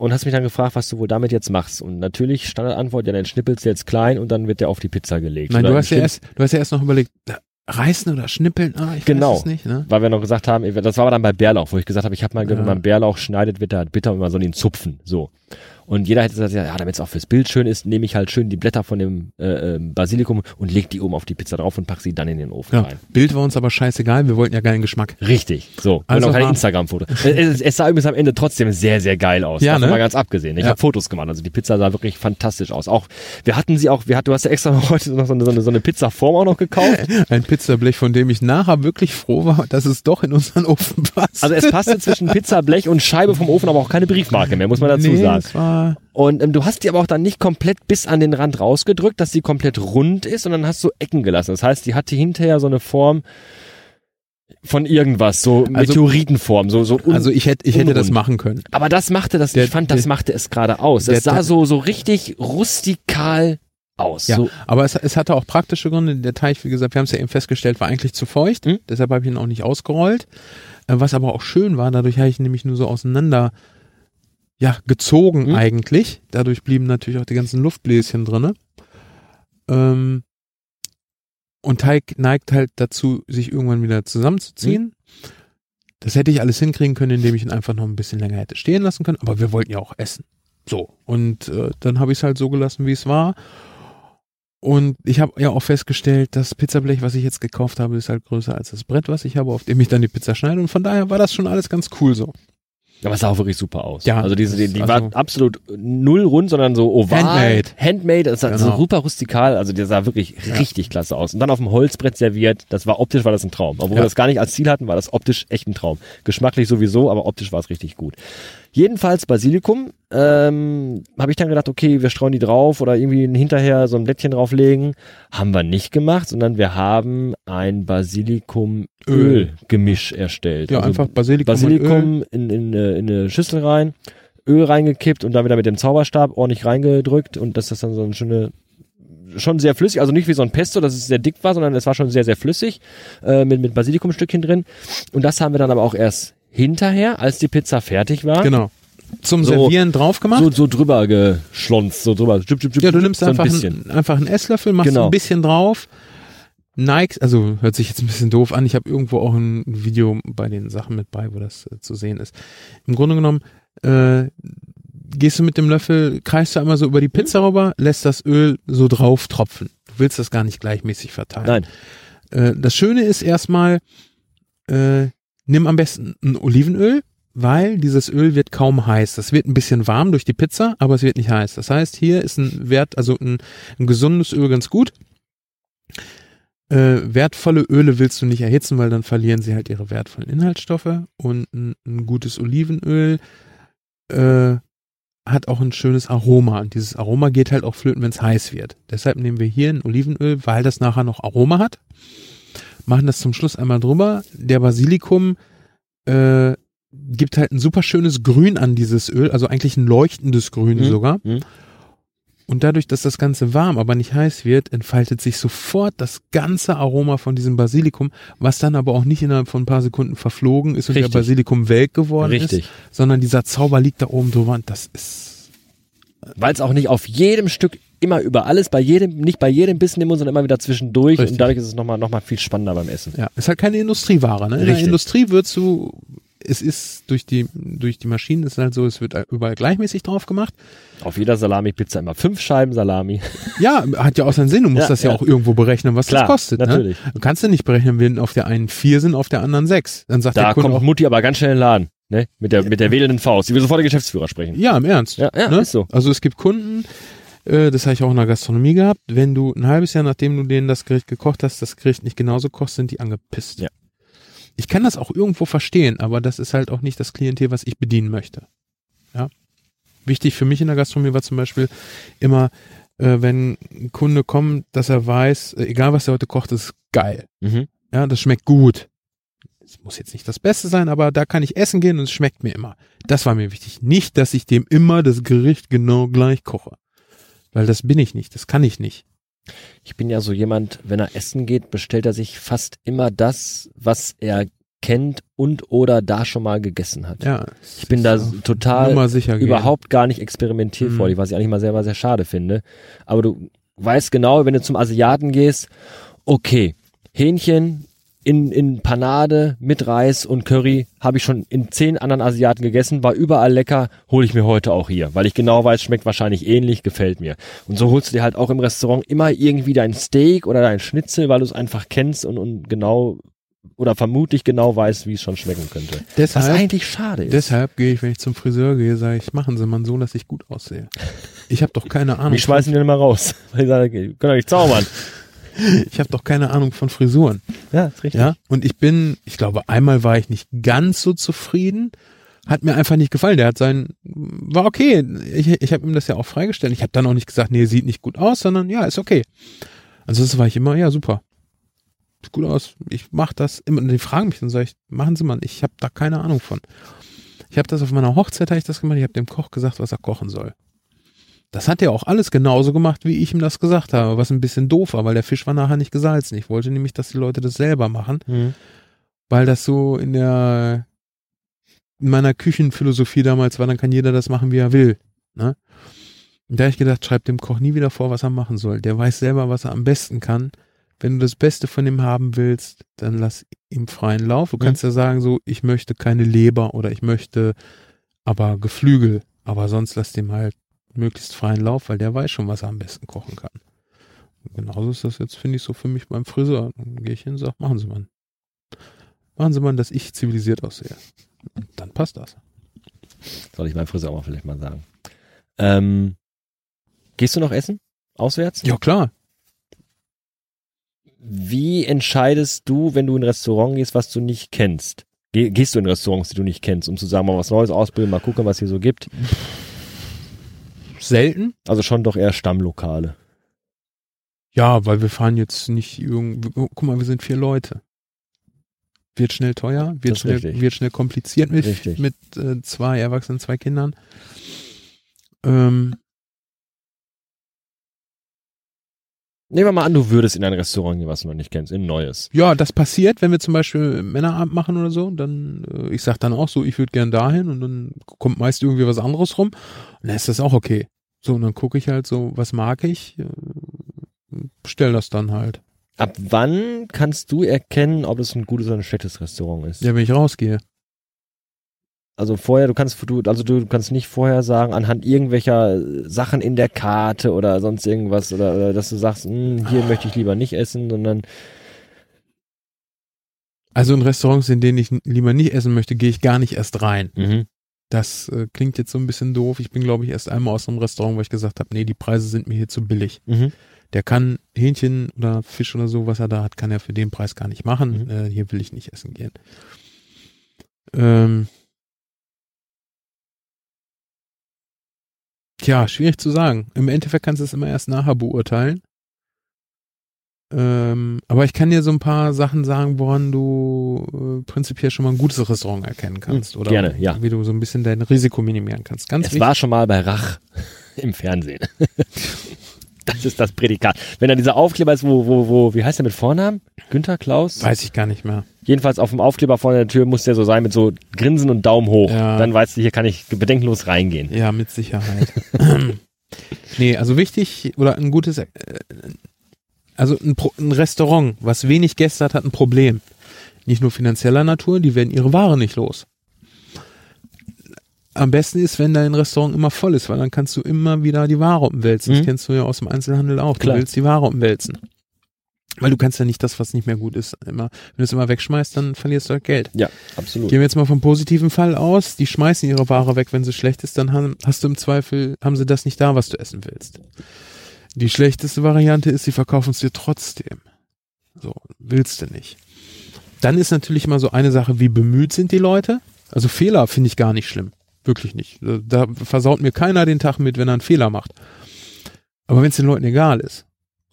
und hast mich dann gefragt, was du wohl damit jetzt machst. Und natürlich Standardantwort, ja, dann schnippelst du jetzt klein und dann wird der auf die Pizza gelegt. Nein, du hast ja erst, du hast ja erst noch überlegt, reißen oder schnippeln, ah, ich Genau. weiß es nicht, ne? weil wir noch gesagt haben, das war aber dann bei Bärlauch, wo ich gesagt habe, ich habe mal, gehört, Ja. wenn man Bärlauch schneidet, wird er bitter und man soll ihn zupfen, so. Und jeder hätte gesagt, ja, damit es auch fürs Bild schön ist, nehme ich halt schön die Blätter von dem äh, ähm, Basilikum und leg die oben auf die Pizza drauf und pack sie dann in den Ofen Ja, rein. Bild war uns aber scheißegal, wir wollten ja geilen Geschmack. Richtig, so. Also und auch kein Instagram-Foto. es, es, es sah übrigens am Ende trotzdem sehr, sehr geil aus. Ja, Davon ne? mal ganz abgesehen. Ich Ja. habe Fotos gemacht, also die Pizza sah wirklich fantastisch aus. Auch, wir hatten sie auch, wir hat, du hast ja extra noch heute noch so eine, so eine, so eine Pizzaform auch noch gekauft. Ein Pizzablech, von dem ich nachher wirklich froh war, dass es doch in unseren Ofen passt. Also es passte zwischen Pizzablech und Scheibe vom Ofen aber auch keine Briefmarke mehr, muss man dazu nee, sagen. Und ähm, du hast die aber auch dann nicht komplett bis an den Rand rausgedrückt, dass sie komplett rund ist, sondern hast so Ecken gelassen. Das heißt, die hatte hinterher so eine Form von irgendwas, so Also- Meteoritenform, so so also ich hätte, ich hätte das unrund. machen können. Aber das machte das, Der- ich fand, das der- machte es gerade aus. Es sah der- so so richtig rustikal aus. Ja, so. aber es, es hatte auch praktische Gründe. Der Teich, wie gesagt, wir haben es ja eben festgestellt, war eigentlich zu feucht. Hm? Deshalb habe ich ihn auch nicht ausgerollt. Äh, Was aber auch schön war, dadurch habe ich ihn nämlich nur so auseinander ja, gezogen Hm? eigentlich. Dadurch blieben natürlich auch die ganzen Luftbläschen drinne. Ähm, und Teig neigt halt dazu, sich irgendwann wieder zusammenzuziehen. Das hätte ich alles hinkriegen können, indem ich ihn einfach noch ein bisschen länger hätte stehen lassen können. Aber wir wollten ja auch essen. So. Und äh, dann habe ich es halt so gelassen, wie es war. Und ich habe ja auch festgestellt, das Pizzablech, was ich jetzt gekauft habe, ist halt größer als das Brett, was ich habe, auf dem ich dann die Pizza schneide. Und von daher war das schon alles ganz cool so. Aber es sah auch wirklich super aus. Ja, also diese, die, die das- war also- absolut null rund, sondern so oval. Handmade. Handmade, das sah Genau. super rustikal, also der sah wirklich richtig klasse aus. Und dann auf dem Holzbrett serviert, das war optisch war das ein Traum. Obwohl wir Ja. das gar nicht als Ziel hatten, war das optisch echt ein Traum. Geschmacklich sowieso, aber optisch war es richtig gut. Jedenfalls Basilikum, ähm, habe ich dann gedacht, okay, wir streuen die drauf oder irgendwie hinterher so ein Blättchen drauflegen. Haben wir nicht gemacht, sondern wir haben ein Basilikum-Öl-Gemisch erstellt. Ja, Also einfach Basilikum. Basilikum in, in, eine- in eine Schüssel rein, Öl reingekippt und dann wieder mit dem Zauberstab ordentlich reingedrückt und dass das dann so eine schöne schon sehr flüssig, also nicht wie so ein Pesto, dass es sehr dick war, sondern es war schon sehr, sehr flüssig, äh, mit, mit Basilikumstückchen drin. Und das haben wir dann aber auch erst hinterher, als die Pizza fertig war, Genau. Zum So- Servieren drauf gemacht. so, so drüber geschlonzt, so drüber. Jup, jup, jup, ja, du nimmst so einfach, ein einen, einfach einen Esslöffel, machst Genau. ein bisschen drauf, neigst, also hört sich jetzt ein bisschen doof an. Ich habe irgendwo auch ein Video bei den Sachen mit bei, wo das äh, zu sehen ist. Im Grunde genommen äh, gehst du mit dem Löffel, kreist du einmal so über die Pizza rüber, lässt das Öl so drauf tropfen. Du willst das gar nicht gleichmäßig verteilen. Nein, Äh, das Schöne ist erstmal, äh, nimm am besten ein Olivenöl, weil dieses Öl wird kaum heiß. Das wird ein bisschen warm durch die Pizza, aber es wird nicht heiß. Das heißt, hier ist ein Wert, also ein, ein gesundes Öl ganz gut. Äh, wertvolle Öle willst du nicht erhitzen, weil dann verlieren sie halt ihre wertvollen Inhaltsstoffe. Und ein, ein gutes Olivenöl äh, hat auch ein schönes Aroma. Und dieses Aroma geht halt auch flöten, wenn es heiß wird. Deshalb nehmen wir hier ein Olivenöl, weil das nachher noch Aroma hat. Machen das zum Schluss einmal drüber. Der Basilikum äh, gibt halt ein super schönes Grün an dieses Öl, also eigentlich ein leuchtendes Grün Mhm. sogar. Mhm. Und dadurch, dass das Ganze warm, aber nicht heiß wird, entfaltet sich sofort das ganze Aroma von diesem Basilikum, was dann aber auch nicht innerhalb von ein paar Sekunden verflogen ist und Richtig. der Basilikum welk geworden richtig. ist, sondern dieser Zauber liegt da oben drüber und das ist Weil es auch nicht auf jedem Stück immer über alles, bei jedem, nicht bei jedem Bissen im Mund, sondern immer wieder zwischendurch Richtig. und dadurch ist es nochmal noch mal viel spannender beim Essen. Ja, ist halt keine Industrieware. Ne? In der Richtig. Industrie würdest du, es ist durch die, durch die Maschinen ist halt so, es wird überall gleichmäßig drauf gemacht. Auf jeder Salami-Pizza immer fünf Scheiben Salami. Ja, hat ja auch seinen Sinn. Du musst Ja, das ja, ja. auch irgendwo berechnen, was Klar, das kostet. natürlich. Ne? Du kannst ja nicht berechnen, wenn auf der einen vier sind, auf der anderen sechs. Dann sagt Da der Kunde kommt auch, Mutti aber ganz schnell in den Laden. Ne? Mit der, mit der wedelnden Faust. Die will sofort der Geschäftsführer sprechen. ja, im Ernst. Ja, ja, ne? ist so. Also es gibt Kunden, äh, das habe ich auch in der Gastronomie gehabt, wenn du ein halbes Jahr, nachdem du denen das Gericht gekocht hast, das Gericht nicht genauso kochst, sind die angepisst. Ja. Ich kann das auch irgendwo verstehen, aber das ist halt auch nicht das Klientel, was ich bedienen möchte. Ja. Wichtig für mich in der Gastronomie war zum Beispiel immer, äh, wenn ein Kunde kommt, dass er weiß, äh, egal was er heute kocht, ist geil. Mhm. Ja, das schmeckt gut. Es muss jetzt nicht das Beste sein, aber da kann ich essen gehen und es schmeckt mir immer. Das war mir wichtig. Nicht, dass ich dem immer das Gericht genau gleich koche. Weil das bin ich nicht, das kann ich nicht. Ich bin ja so jemand, wenn er essen geht, bestellt er sich fast immer das, was er kennt und oder da schon mal gegessen hat. Ja. Ich bin da total sicher gehen. überhaupt gar nicht experimentierfreudig, was ich eigentlich mal selber sehr schade finde. Aber du weißt genau, wenn du zum Asiaten gehst, okay, Hähnchen in, in Panade mit Reis und Curry habe ich schon in zehn anderen Asiaten gegessen, war überall lecker, hole ich mir heute auch hier, weil ich genau weiß, schmeckt wahrscheinlich ähnlich, gefällt mir. Und so holst du dir halt auch im Restaurant immer irgendwie dein Steak oder dein Schnitzel, weil du es einfach kennst und, und genau oder vermutlich genau weißt, wie es schon schmecken könnte. Was Deshalb, eigentlich schade ist. deshalb gehe ich, wenn ich zum Friseur gehe, sage ich, machen Sie mal so, dass ich gut aussehe. Ich habe doch keine Ahnung. Die schmeißen den immer raus. Weil die sagen, können doch nicht zaubern. Ich habe doch keine Ahnung von Frisuren. Ja, ist richtig. Ja, und ich bin, ich glaube, einmal war ich nicht ganz so zufrieden. Hat mir einfach nicht gefallen. Der hat sein, war okay. Ich, ich habe ihm das ja auch freigestellt. Ich habe dann auch nicht gesagt, nee, sieht nicht gut aus, sondern ja, ist okay. Ansonsten war ich immer, ja, super. Sieht gut aus. Ich mach das immer. Und die fragen mich dann, sage ich, machen Sie mal. Ich habe da keine Ahnung von. Ich habe das auf meiner Hochzeit, habe ich das gemacht. Ich habe dem Koch gesagt, was er kochen soll. Das hat er auch alles genauso gemacht, wie ich ihm das gesagt habe, was ein bisschen doof war, weil der Fisch war nachher nicht gesalzen. Ich wollte nämlich, dass die Leute das selber machen, mhm. weil das so in der in meiner Küchenphilosophie damals war, dann kann jeder das machen, wie er will. Ne? Und da habe ich gedacht, schreib dem Koch nie wieder vor, was er machen soll. Der weiß selber, was er am besten kann. Wenn du das Beste von ihm haben willst, dann lass ihm freien Lauf. Du mhm. kannst ja sagen, so, ich möchte keine Leber oder ich möchte aber Geflügel, aber sonst lass dem halt möglichst freien Lauf, weil der weiß schon, was er am besten kochen kann. Und genauso ist das jetzt, finde ich, so für mich beim Friseur. Dann gehe ich hin und sage, machen Sie mal. Machen Sie mal, dass ich zivilisiert aussehe. Und dann passt das. Soll ich meinem Friseur auch vielleicht mal sagen. Ähm, gehst du noch essen? Auswärts? Ja, klar. Wie entscheidest du, wenn du in ein Restaurant gehst, was du nicht kennst? Gehst du in Restaurants, die du nicht kennst, um zu sagen, mal was Neues ausbilden, mal gucken, was hier so gibt? Selten. Also schon doch eher Stammlokale. Ja, weil wir fahren jetzt nicht irgendwie, guck mal, wir sind vier Leute. Wird schnell teuer, wird, schnell, wird schnell kompliziert mit, mit äh, zwei Erwachsenen, zwei Kindern. Ähm, Nehmen wir mal an, du würdest in ein Restaurant gehen, was du noch nicht kennst, in ein neues. Ja, das passiert, wenn wir zum Beispiel Männerabend machen oder so. Dann, äh, ich sag dann auch so, ich würde gern dahin und dann kommt meist irgendwie was anderes rum. Und dann ist das auch okay. So, und dann gucke ich halt so, was mag ich, äh, bestell das dann halt. Ab wann kannst du erkennen, ob es ein gutes oder ein schlechtes Restaurant ist? Ja, wenn ich rausgehe. Also vorher, du kannst, du, also du kannst nicht vorher sagen, anhand irgendwelcher Sachen in der Karte oder sonst irgendwas, oder, oder dass du sagst, hm, hier möchte ich lieber nicht essen, sondern. Also in Restaurants, in denen ich lieber nicht essen möchte, gehe ich gar nicht erst rein. Mhm. Das äh, klingt jetzt so ein bisschen doof. Ich bin, glaube ich, erst einmal aus einem Restaurant, wo ich gesagt habe, nee, die Preise sind mir hier zu billig. Mhm. Der kann Hähnchen oder Fisch oder so, was er da hat, kann er für den Preis gar nicht machen. Mhm. Äh, hier will ich nicht essen gehen. Ähm, Tja, schwierig zu sagen. Im Endeffekt kannst du es immer erst nachher beurteilen. Ähm, aber ich kann dir so ein paar Sachen sagen, woran du äh, prinzipiell schon mal ein gutes Restaurant erkennen kannst. Oder Gerne, ja. Wie du so ein bisschen dein Risiko minimieren kannst. Ganz es wichtig. war schon mal bei Rach im Fernsehen. Das ist das Prädikat. Wenn da dieser Aufkleber ist, wo, wo, wo, wie heißt der mit Vornamen? Günther Klaus? Weiß ich gar nicht mehr. Jedenfalls auf dem Aufkleber vor der Tür muss der so sein mit so Grinsen und Daumen hoch. Ja. Dann weißt du, hier kann ich bedenkenlos reingehen. Ja, mit Sicherheit. nee, also wichtig oder ein gutes, äh, also ein, ein Restaurant, was wenig Gäste hat, hat ein Problem. Nicht nur finanzieller Natur, die werden ihre Ware nicht los am besten ist, wenn dein Restaurant immer voll ist, weil dann kannst du immer wieder die Ware umwälzen. Mhm. Das kennst du ja aus dem Einzelhandel auch. Klar. Du willst die Ware umwälzen. Weil du kannst ja nicht das, was nicht mehr gut ist, immer, wenn du es immer wegschmeißt, dann verlierst du halt Geld. Ja, absolut. Gehen wir jetzt mal vom positiven Fall aus. Die schmeißen ihre Ware weg, wenn sie schlecht ist, dann haben, hast du im Zweifel, haben sie das nicht da, was du essen willst. Die schlechteste Variante ist, sie verkaufen es dir trotzdem. So, willst du nicht. Dann ist natürlich immer so eine Sache, wie bemüht sind die Leute. Also Fehler finde ich gar nicht schlimm. Wirklich nicht. Da versaut mir keiner den Tag mit, wenn er einen Fehler macht. Aber wenn es den Leuten egal ist,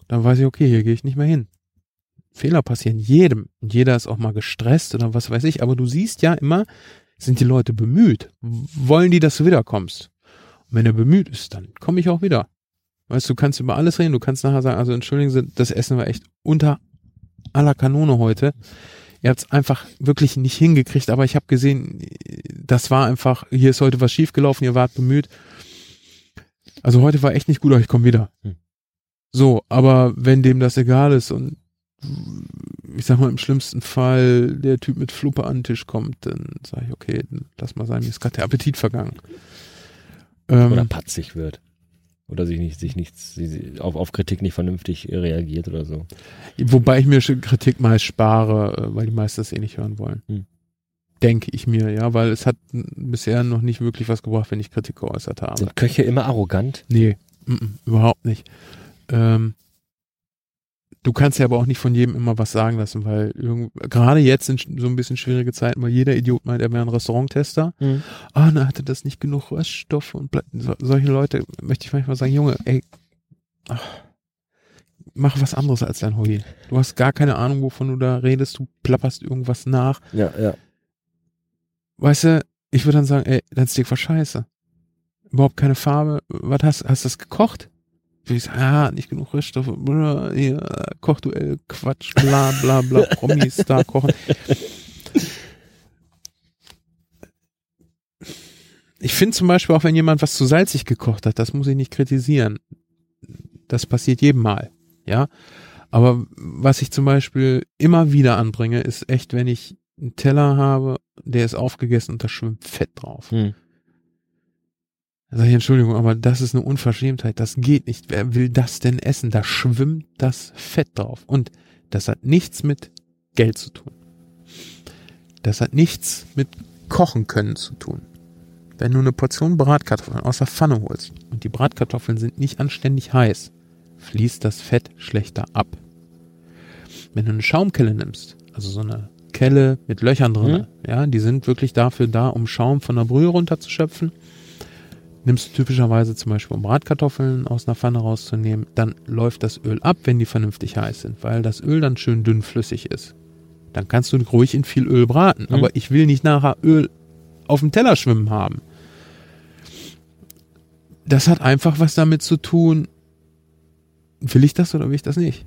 dann weiß ich, okay, hier gehe ich nicht mehr hin. Fehler passieren jedem. Und jeder ist auch mal gestresst oder was weiß ich. Aber du siehst ja immer, sind die Leute bemüht? Wollen die, dass du wiederkommst? Und wenn er bemüht ist, dann komme ich auch wieder. Weißt du, du kannst über alles reden. Du kannst nachher sagen, also entschuldigen Sie, das Essen war echt unter aller Kanone heute. Ihr habt es einfach wirklich nicht hingekriegt, aber ich habe gesehen, das war einfach, hier ist heute was schiefgelaufen, ihr wart bemüht. Also heute war echt nicht gut, aber ich komme wieder. Hm. So, aber wenn dem das egal ist und ich sag mal im schlimmsten Fall der Typ mit Fluppe an den Tisch kommt, dann sage ich, okay, lass mal sein, mir ist gerade der Appetit vergangen. Oder ähm, patzig wird. Oder sich nicht, sich nichts, auf, auf Kritik nicht vernünftig reagiert oder so. Wobei ich mir Kritik meist spare, äh, weil die meisten das eh nicht hören wollen. Hm. Denke ich mir, ja, weil es hat bisher noch nicht wirklich was gebracht, wenn ich Kritik geäußert habe. Sind Köche immer arrogant? Nee, m -m, überhaupt nicht. Ähm, Du kannst ja aber auch nicht von jedem immer was sagen lassen, weil gerade jetzt sind so ein bisschen schwierige Zeiten, weil jeder Idiot meint, er wäre ein Restauranttester. Mhm. Ah, na, hatte das nicht genug Röststoffe und so, solche Leute möchte ich manchmal sagen, Junge, ey, ach, mach was anderes als dein Hobby. Du hast gar keine Ahnung, wovon du da redest, du plapperst irgendwas nach. Ja, ja. Weißt du, ich würde dann sagen, ey, dein Steak war scheiße. überhaupt keine Farbe. Was hast, hast du das gekocht? Ich sag, ja, nicht genug Rüststoffe, hier, Kochduell, Quatsch, bla, bla, bla, Promis da kochen. Ich finde zum Beispiel auch, wenn jemand was zu salzig gekocht hat, das muss ich nicht kritisieren. Das passiert jedem Mal, ja. Aber was ich zum Beispiel immer wieder anbringe, ist echt, wenn ich einen Teller habe, der ist aufgegessen und da schwimmt Fett drauf. Hm. Sag ich, Entschuldigung, aber das ist eine Unverschämtheit. Das geht nicht. Wer will das denn essen? Da schwimmt das Fett drauf. Und das hat nichts mit Geld zu tun. Das hat nichts mit Kochen können zu tun. Wenn du eine Portion Bratkartoffeln aus der Pfanne holst und die Bratkartoffeln sind nicht anständig heiß, fließt das Fett schlechter ab. Wenn du eine Schaumkelle nimmst, also so eine Kelle mit Löchern drin, mhm. ja, die sind wirklich dafür da, um Schaum von der Brühe runterzuschöpfen. Nimmst du typischerweise zum Beispiel, um Bratkartoffeln aus einer Pfanne rauszunehmen, dann läuft das Öl ab, wenn die vernünftig heiß sind, weil das Öl dann schön dünnflüssig ist. Dann kannst du ruhig in viel Öl braten, mhm. aber ich will nicht nachher Öl auf dem Teller schwimmen haben. Das hat einfach was damit zu tun, will ich das oder will ich das nicht?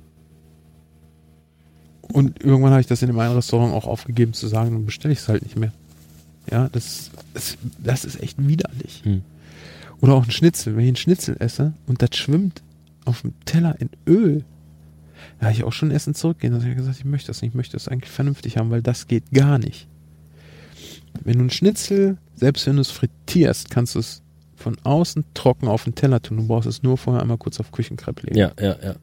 Und irgendwann habe ich das in dem einen Restaurant auch aufgegeben zu sagen, dann bestelle ich es halt nicht mehr. Ja, das, das, das ist echt widerlich. Hm. Oder auch ein Schnitzel. Wenn ich einen Schnitzel esse und das schwimmt auf dem Teller in Öl, da habe ich auch schon Essen zurückgehen. Da habe ich gesagt, ich möchte das nicht, ich möchte das eigentlich vernünftig haben, weil das geht gar nicht. Wenn du ein Schnitzel, selbst wenn du es frittierst, kannst du es von außen trocken auf den Teller tun. Du brauchst es nur vorher einmal kurz auf Küchenkrepp legen. Ja, ja, ja.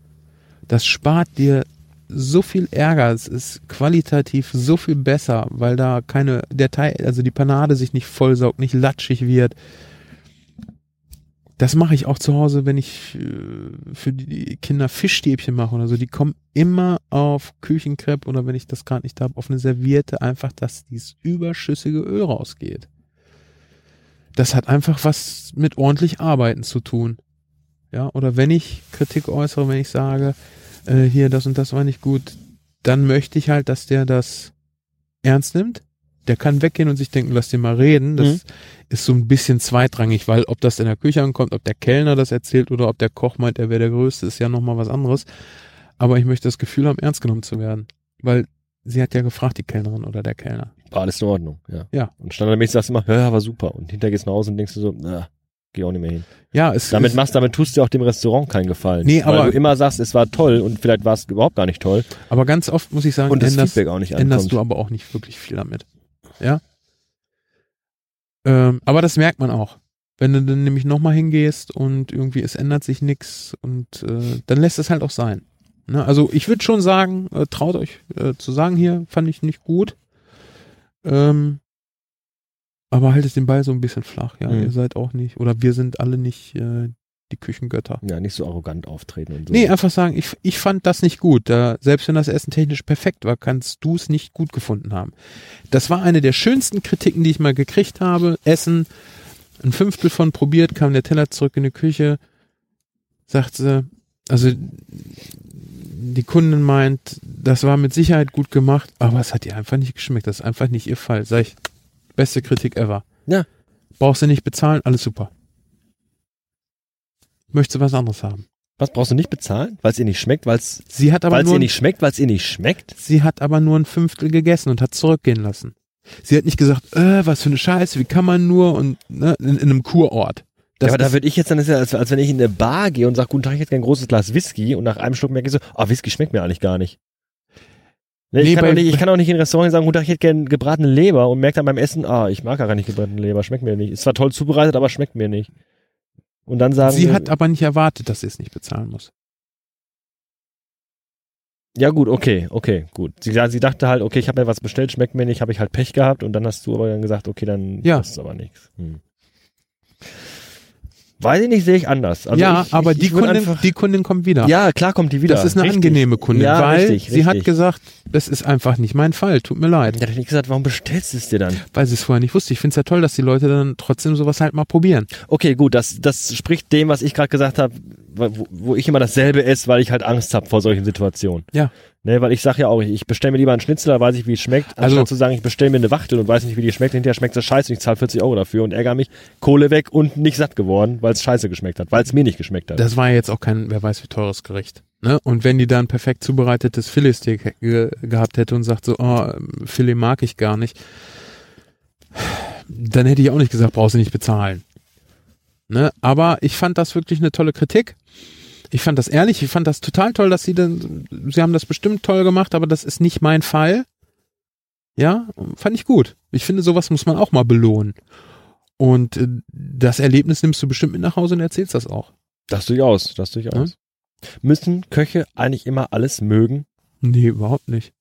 Das spart dir so viel Ärger. Es ist qualitativ so viel besser, weil da keine, der Teil, also die Panade sich nicht vollsaugt, nicht latschig wird. Das mache ich auch zu Hause, wenn ich äh, für die Kinder Fischstäbchen mache oder so. Die kommen immer auf Küchenkrepp oder wenn ich das gerade nicht habe, auf eine Serviette, einfach, dass dieses überschüssige Öl rausgeht. Das hat einfach was mit ordentlich Arbeiten zu tun. Ja, oder wenn ich Kritik äußere, wenn ich sage, äh, hier, das und das war nicht gut, dann möchte ich halt, dass der das ernst nimmt. Der kann weggehen und sich denken, lass den mal reden. Das mhm. ist so ein bisschen zweitrangig, weil ob das in der Küche ankommt, ob der Kellner das erzählt oder ob der Koch meint, er wäre der Größte, ist ja nochmal was anderes. Aber ich möchte das Gefühl haben, ernst genommen zu werden. Weil sie hat ja gefragt, die Kellnerin oder der Kellner. War alles in Ordnung, ja. Ja. Und standardmäßig sagst du immer, ja, war super. Und hinterher gehst du nach Hause und denkst du so, na, geh auch nicht mehr hin. Ja, es Damit es, machst, damit tust du auch dem Restaurant keinen Gefallen. Nee, aber. Weil du immer sagst, es war toll und vielleicht war es überhaupt gar nicht toll. Aber ganz oft muss ich sagen, und das änderst, Feedback auch nicht änderst du aber auch nicht wirklich viel damit. Ja. Ähm, aber das merkt man auch. Wenn du dann nämlich nochmal hingehst und irgendwie es ändert sich nichts und äh, dann lässt es halt auch sein. Ne? Also ich würde schon sagen, äh, traut euch äh, zu sagen hier, fand ich nicht gut. Ähm, aber haltet den Ball so ein bisschen flach, ja. Mhm. Ihr seid auch nicht, oder wir sind alle nicht äh, die Küchengötter. Ja, nicht so arrogant auftreten und so. Nee, einfach sagen, ich, ich fand das nicht gut. Da, selbst wenn das Essen technisch perfekt war, kannst du es nicht gut gefunden haben. Das war eine der schönsten Kritiken, die ich mal gekriegt habe. Essen, ein Fünftel von probiert, kam der Teller zurück in die Küche, sagt sie, also die Kundin meint, das war mit Sicherheit gut gemacht, aber es hat ihr einfach nicht geschmeckt. Das ist einfach nicht ihr Fall. Sag ich, beste Kritik ever. Ja. Brauchst du nicht bezahlen, alles super. Möchtest du was anderes haben? Was brauchst du nicht bezahlen? Weil es ihr nicht schmeckt, weil es sie hat aber weil's nur ihr nicht schmeckt, weil es ihr nicht schmeckt. Sie hat aber nur ein Fünftel gegessen und hat zurückgehen lassen. Sie hat nicht gesagt, äh, was für eine Scheiße, wie kann man nur und ne, in, in einem Kurort. Das ja, aber da würde ich jetzt dann, ja, als, als wenn ich in eine Bar gehe und sage, guten Tag, ich hätte gerne ein großes Glas Whisky und nach einem Schluck merke ich so, ah, oh, Whisky schmeckt mir eigentlich gar nicht. Nee, nee, ich, kann bei, nicht, ich, kann auch nicht, in ein Restaurant sagen, guten Tag, ich hätte gerne gebratene Leber und merke dann beim Essen, ah, ich mag gar nicht gebratene Leber, schmeckt mir nicht. Ist zwar toll zubereitet, aber schmeckt mir nicht. Und dann sagen Sie hat aber nicht erwartet, dass sie es nicht bezahlen muss. Ja gut, okay, okay, gut. Sie, sie dachte halt, okay, ich habe mir was bestellt, schmeckt mir nicht, habe ich halt Pech gehabt und dann hast du aber dann gesagt, okay, dann ja. ist aber nichts. Hm. Weiß ich nicht, sehe ich anders. Also ja, ich, aber ich, die, ich Kundin, die Kundin kommt wieder. Ja, klar kommt die wieder. Das ist eine richtig. angenehme Kundin, ja, weil richtig, sie richtig. hat gesagt, das ist einfach nicht mein Fall, tut mir leid. Ja, dann hat gesagt, warum bestellst du es dir dann? Weil sie es vorher nicht wusste. Ich finde es ja toll, dass die Leute dann trotzdem sowas halt mal probieren. Okay, gut, das, das spricht dem, was ich gerade gesagt habe, wo, wo ich immer dasselbe esse, weil ich halt Angst habe vor solchen Situationen. Ja. Ne, weil ich sag ja auch, ich bestelle mir lieber einen Schnitzel, da weiß ich, wie es schmeckt, anstatt Also- zu sagen, ich bestelle mir eine Wachtel und weiß nicht, wie die schmeckt, hinterher schmeckt sie scheiße und ich zahle 40 Euro dafür und ärgere mich, Kohle weg und nicht satt geworden, weil es scheiße geschmeckt hat, weil es mir nicht geschmeckt hat. Das war ja jetzt auch kein, wer weiß wie teures Gericht. Ne? Und wenn die da ein perfekt zubereitetes Filetsteak ge gehabt hätte und sagt so, oh, Filet mag ich gar nicht, dann hätte ich auch nicht gesagt, brauchst du nicht bezahlen. Ne? Aber ich fand das wirklich eine tolle Kritik. Ich fand das ehrlich, ich fand das total toll, dass sie dann, sie haben das bestimmt toll gemacht, aber das ist nicht mein Fall. Ja, fand ich gut. Ich finde, sowas muss man auch mal belohnen. Und äh, das Erlebnis nimmst du bestimmt mit nach Hause und erzählst das auch. Das durchaus, das durchaus. Müssen Köche eigentlich immer alles mögen? Nee, überhaupt nicht.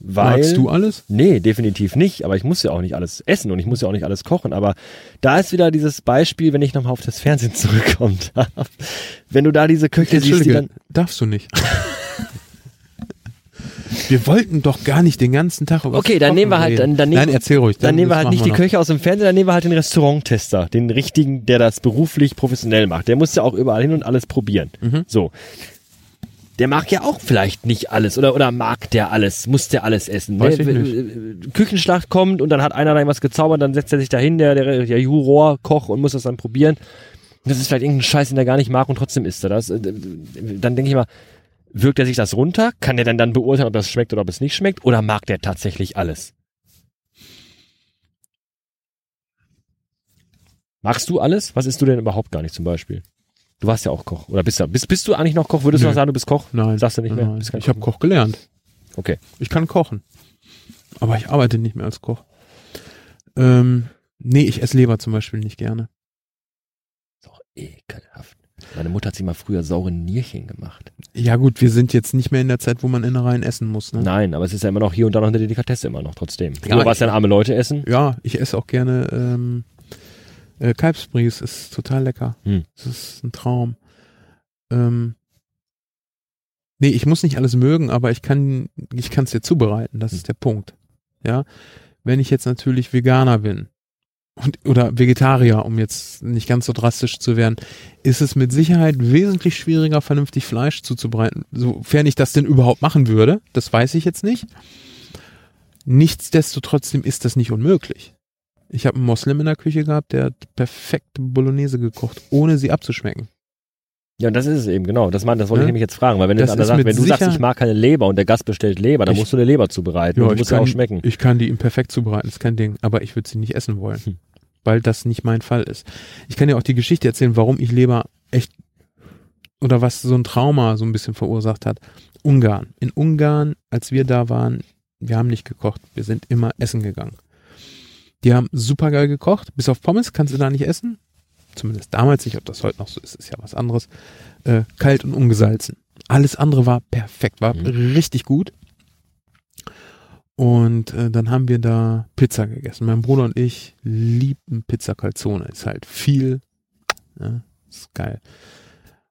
Weil, Magst du alles? Nee, definitiv nicht. Aber ich muss ja auch nicht alles essen und ich muss ja auch nicht alles kochen. Aber da ist wieder dieses Beispiel, wenn ich nochmal auf das Fernsehen zurückkommt. wenn du da diese Köche siehst, die dann. darfst du nicht. wir wollten doch gar nicht den ganzen Tag über Okay, dann nehmen wir halt- dann- dann nehmen- Nein, erzähl ruhig. Dann nehmen wir halt nicht die machen Köche aus dem Fernsehen, dann nehmen wir halt den Restauranttester, den richtigen, der das beruflich professionell macht. Der muss ja auch überall hin und alles probieren. Mhm. So. Der mag ja auch vielleicht nicht alles oder, oder mag der alles, muss der alles essen. Weiß ich ne? Küchenschlacht kommt und dann hat einer da irgendwas gezaubert, dann setzt er sich dahin, der, der, der Juror-Koch und muss das dann probieren. Und das ist vielleicht irgendein Scheiß, den er gar nicht mag und trotzdem isst er das. Äh, Dann denke ich mal, wirkt er sich das runter? Kann der dann dann beurteilen, ob das schmeckt oder ob es nicht schmeckt? Oder mag der tatsächlich alles? Magst du alles? Was isst du denn überhaupt gar nicht zum Beispiel? Du warst ja auch Koch. Oder bist du, bist, bist du eigentlich noch Koch? Würdest du noch sagen, du bist Koch? Nein. Sagst du nicht mehr? Nein. Ich habe Koch. Gelernt. Okay. Ich kann kochen. Aber ich arbeite nicht mehr als Koch. Ähm, nee, ich esse Leber zum Beispiel nicht gerne. Ist doch ekelhaft. Meine Mutter hat sich mal früher saure Nierchen gemacht. Ja gut, wir sind jetzt nicht mehr in der Zeit, wo man Innereien essen muss. Ne? Nein, aber es ist ja immer noch hier und da noch eine Delikatesse immer noch trotzdem. Ja, Früher war es ich- dann arme Leute essen. Ja, ich esse auch gerne ähm, äh, Kalbsbries, ist total lecker. Hm. Das ist ein Traum. Ähm, nee, ich muss nicht alles mögen, aber ich kann ich kann es dir zubereiten, das ist der Punkt. Ja, wenn ich jetzt natürlich Veganer bin und oder Vegetarier, um jetzt nicht ganz so drastisch zu werden, ist es mit Sicherheit wesentlich schwieriger, vernünftig Fleisch zuzubereiten, sofern ich das denn überhaupt machen würde. Das weiß ich jetzt nicht. Nichtsdestotrotz ist das nicht unmöglich. Ich habe einen Moslem in der Küche gehabt, der hat perfekte Bolognese gekocht, ohne sie abzuschmecken. Ja, und das ist es eben, genau. Das, das wollte Ja. ich nämlich jetzt fragen, weil wenn, Das jetzt sagt, wenn du sagst, ich mag keine Leber und der Gast bestellt Leber, dann Ich- musst du eine Leber zubereiten und die muss ja auch schmecken. Ich kann die ihm perfekt zubereiten, ist kein Ding. Aber ich würde sie nicht essen wollen, Hm. weil das nicht mein Fall ist. Ich kann dir auch die Geschichte erzählen, warum ich Leber echt oder was so ein Trauma so ein bisschen verursacht hat. Ungarn. In Ungarn, als wir da waren, wir haben nicht gekocht, wir sind immer essen gegangen. Die haben super geil gekocht, bis auf Pommes kannst du da nicht essen. Zumindest damals nicht, ob das heute noch so ist, ist ja was anderes. Äh, kalt und ungesalzen. Alles andere war perfekt, war Mhm. richtig gut. Und äh, dann haben wir da Pizza gegessen. Mein Bruder und ich lieben Pizza Calzone. Ist halt viel. Ja, ist geil.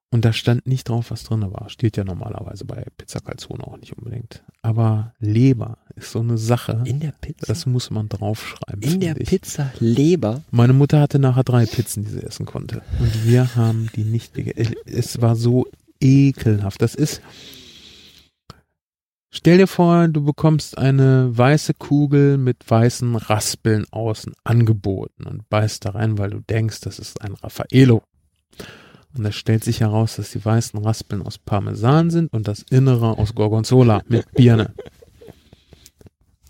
Und da stand nicht drauf, was drin war. Steht ja normalerweise bei Pizza Calzone auch nicht unbedingt. Aber Leber ist so eine Sache. In der Pizza? Das muss man draufschreiben. in der ich. Pizza Leber? Meine Mutter hatte nachher drei Pizzen, die sie essen konnte. Und wir haben die nicht gegessen. Es war so ekelhaft. Das ist. Stell dir vor, du bekommst eine weiße Kugel mit weißen Raspeln außen angeboten und beißt da rein, weil du denkst, das ist ein Raffaello. Und es stellt sich heraus, dass die weißen Raspeln aus Parmesan sind und das Innere aus Gorgonzola mit Birne.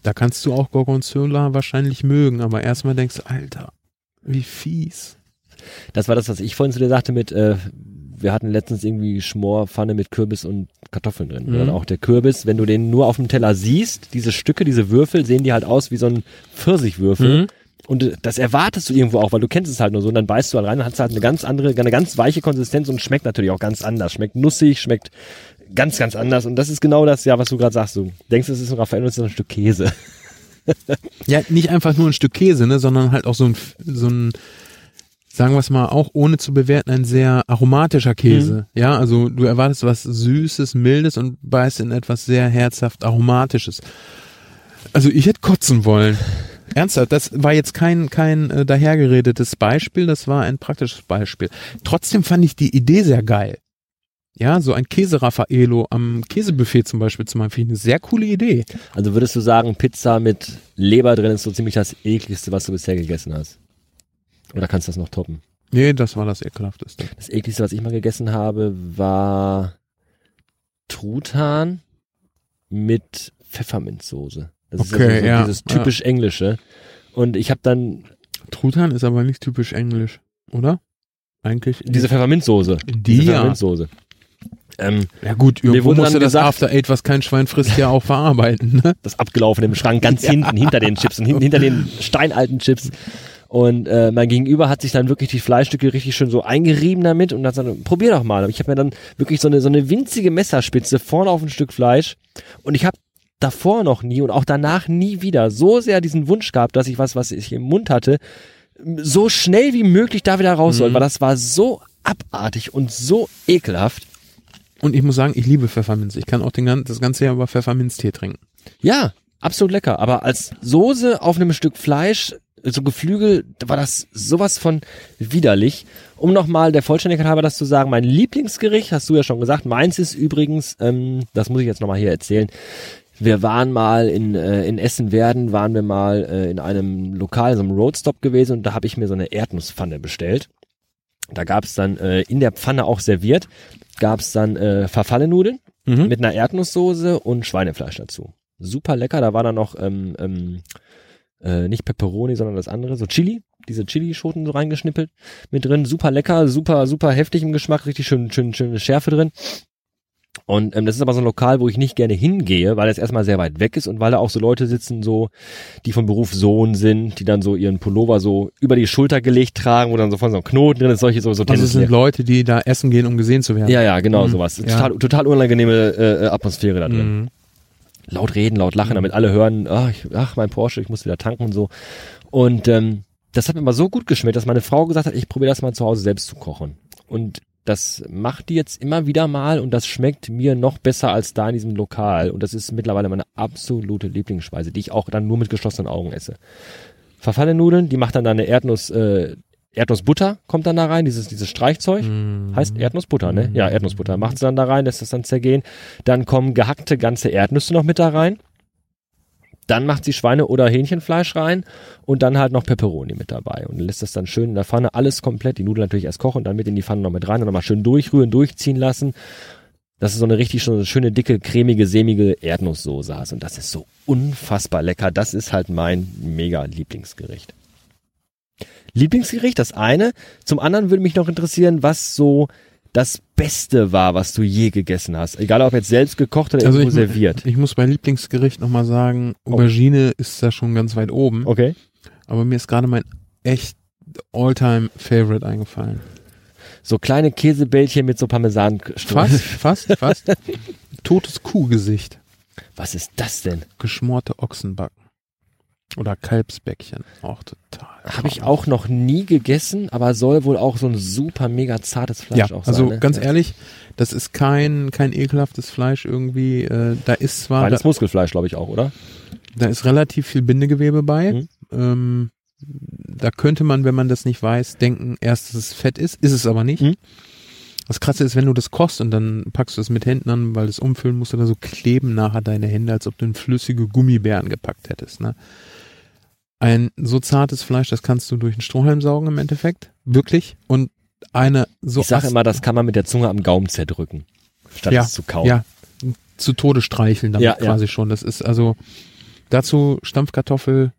Da kannst du auch Gorgonzola wahrscheinlich mögen, aber erstmal denkst du, Alter, wie fies. Das war das, was ich vorhin zu dir sagte mit, äh, wir hatten letztens irgendwie Schmorpfanne mit Kürbis und Kartoffeln drin. Mhm. Oder auch der Kürbis, wenn du den nur auf dem Teller siehst, diese Stücke, diese Würfel, sehen die halt aus wie so ein Pfirsichwürfel. Mhm. Und äh, das erwartest du irgendwo auch, weil du kennst es halt nur so. Und dann beißt du halt rein, dann hat es halt eine ganz andere, eine ganz weiche Konsistenz und schmeckt natürlich auch ganz anders. Schmeckt nussig, schmeckt ganz, ganz anders. Und das ist genau das, ja, was du gerade sagst. Du denkst, es ist ein Raffaello, es ist ein Stück Käse. Ja, nicht einfach nur ein Stück Käse, ne, sondern halt auch so ein, so ein, sagen wir es mal, auch ohne zu bewerten, ein sehr aromatischer Käse. Ja, also du erwartest was Süßes, Mildes und beißt in etwas sehr herzhaft Aromatisches. Also ich hätte kotzen wollen. Ernsthaft, das war jetzt kein, kein äh, dahergeredetes Beispiel, das war ein praktisches Beispiel. Trotzdem fand ich die Idee sehr geil. Ja, so ein Käse-Raffaello am Käsebuffet zum Beispiel zu machen, finde ich eine sehr coole Idee. Also würdest du sagen, Pizza mit Leber drin ist so ziemlich das ekligste, was du bisher gegessen hast? Oder kannst du das noch toppen? Nee, das war das ekelhafteste. Das ekligste, was ich mal gegessen habe, war Truthahn mit Pfefferminzsoße. Das ist Okay, also so ja, dieses typisch Englische. Und ich habe dann Truthahn ist aber nicht typisch englisch, oder? Eigentlich. diese Pfefferminzsoße. die Diese ja. Pfefferminzsoße. Ähm, Ja gut, irgendwo musst du das gesagt- After Eight, was kein Schwein frisst, ja auch verarbeiten. Ne? das abgelaufene im Schrank ganz hinten, hinter den Chips und hinten, hinter den steinalten Chips. Und äh, mein Gegenüber hat sich dann wirklich die Fleischstücke richtig schön so eingerieben damit und hat gesagt, probier doch mal. Ich habe mir dann wirklich so eine, so eine winzige Messerspitze vorne auf ein Stück Fleisch und ich habe davor noch nie und auch danach nie wieder so sehr diesen Wunsch gehabt, dass ich was, was ich im Mund hatte, so schnell wie möglich da wieder raus soll, Mhm. weil das war so abartig und so ekelhaft. Und ich muss sagen, ich liebe Pfefferminz. Ich kann auch den, das ganze Jahr über Pfefferminztee trinken. Ja, absolut lecker. Aber als Soße auf einem Stück Fleisch, so Geflügel, da war das sowas von widerlich. Um nochmal der Vollständigkeit halber das zu sagen, mein Lieblingsgericht, hast du ja schon gesagt, meins ist übrigens, ähm, das muss ich jetzt nochmal hier erzählen, wir waren mal in, äh, in Essen-Werden, waren wir mal äh, in einem Lokal, so einem Roadstop gewesen und da habe ich mir so eine Erdnusspfanne bestellt. Da gab es dann äh, in der Pfanne auch serviert, gab es dann äh, Verfallenudeln Mhm. mit einer Erdnusssoße und Schweinefleisch dazu. Super lecker, da war dann noch ähm, ähm, äh, nicht Pepperoni, sondern das andere, so Chili, diese Chili-Schoten so reingeschnippelt mit drin. Super lecker, super, super heftig im Geschmack, richtig schön, schön, schöne Schärfe drin. Und ähm, das ist aber so ein Lokal, wo ich nicht gerne hingehe, weil es erstmal sehr weit weg ist und weil da auch so Leute sitzen, so, die von Beruf Sohn sind, die dann so ihren Pullover so über die Schulter gelegt tragen, wo dann so von so einem Knoten drin ist, solche so, so Also es sind Leute, die da essen gehen, um gesehen zu werden. Ja, ja, genau, Mhm. sowas. Ja. Total, total unangenehme äh, äh, Atmosphäre da drin Mhm. laut reden, laut lachen, damit alle hören, ach, ich, ach mein Porsche, ich muss wieder tanken und so. Und ähm, das hat mir mal so gut geschmeckt, dass meine Frau gesagt hat, ich probiere das mal zu Hause selbst zu kochen. Und das macht die jetzt immer wieder mal und das schmeckt mir noch besser als da in diesem Lokal. Und das ist mittlerweile meine absolute Lieblingsspeise, die ich auch dann nur mit geschlossenen Augen esse. Verfallene Nudeln, die macht dann da eine Erdnuss, äh, Erdnussbutter kommt dann da rein, dieses, dieses Streichzeug. Mhm. Heißt Erdnussbutter, ne? Ja, Erdnussbutter. Macht sie dann da rein, lässt das dann zergehen. Dann kommen gehackte ganze Erdnüsse noch mit da rein. Dann macht sie Schweine- oder Hähnchenfleisch rein und dann halt noch Peperoni mit dabei und lässt das dann schön in der Pfanne alles komplett, die Nudeln natürlich erst kochen und dann mit in die Pfanne noch mit rein und nochmal schön durchrühren, durchziehen lassen. Dass du so eine richtig schon schöne, dicke, cremige, sämige Erdnusssoße hast und das ist so unfassbar lecker. Das ist halt mein mega Lieblingsgericht. Lieblingsgericht, das eine. Zum anderen würde mich noch interessieren, was so das Beste war, was du je gegessen hast. Egal ob jetzt selbst gekocht oder Also irgendwo ich, serviert. ich muss bei Lieblingsgericht nochmal sagen, Oh. Aubergine ist da schon ganz weit oben. Okay. Aber mir ist gerade mein echt Alltime Favorite eingefallen. So kleine Käsebällchen mit so Parmesan. Fast, fast, fast. Totes Kuhgesicht. Was ist das denn? Geschmorte Ochsenbacken. Oder Kalbsbäckchen. Auch total. Habe ich auch noch nie gegessen, aber soll wohl auch so ein super mega zartes Fleisch Ja, auch also sein. ne? ganz ehrlich, das ist kein, kein ekelhaftes Fleisch irgendwie. Äh, da ist zwar, da, Reines Muskelfleisch, glaube ich auch, oder? da ist relativ viel Bindegewebe bei. Mhm. Ähm, da könnte man, wenn man das nicht weiß, denken, erst, dass es Fett ist, ist es aber nicht. Mhm. Das Krasse ist, wenn du das kochst und dann packst du es mit Händen an, weil es umfüllen musst, oder so kleben nachher deine Hände, als ob du in flüssige Gummibären gepackt hättest. Ne? Ein so zartes Fleisch, das kannst du durch einen Strohhalm saugen im Endeffekt. Wirklich. Und eine so ich sage immer, das kann man mit der Zunge am Gaumen zerdrücken, statt Ja, es zu kauen. Ja, zu Tode streicheln damit Ja, quasi schon. Das ist also dazu Stampfkartoffel.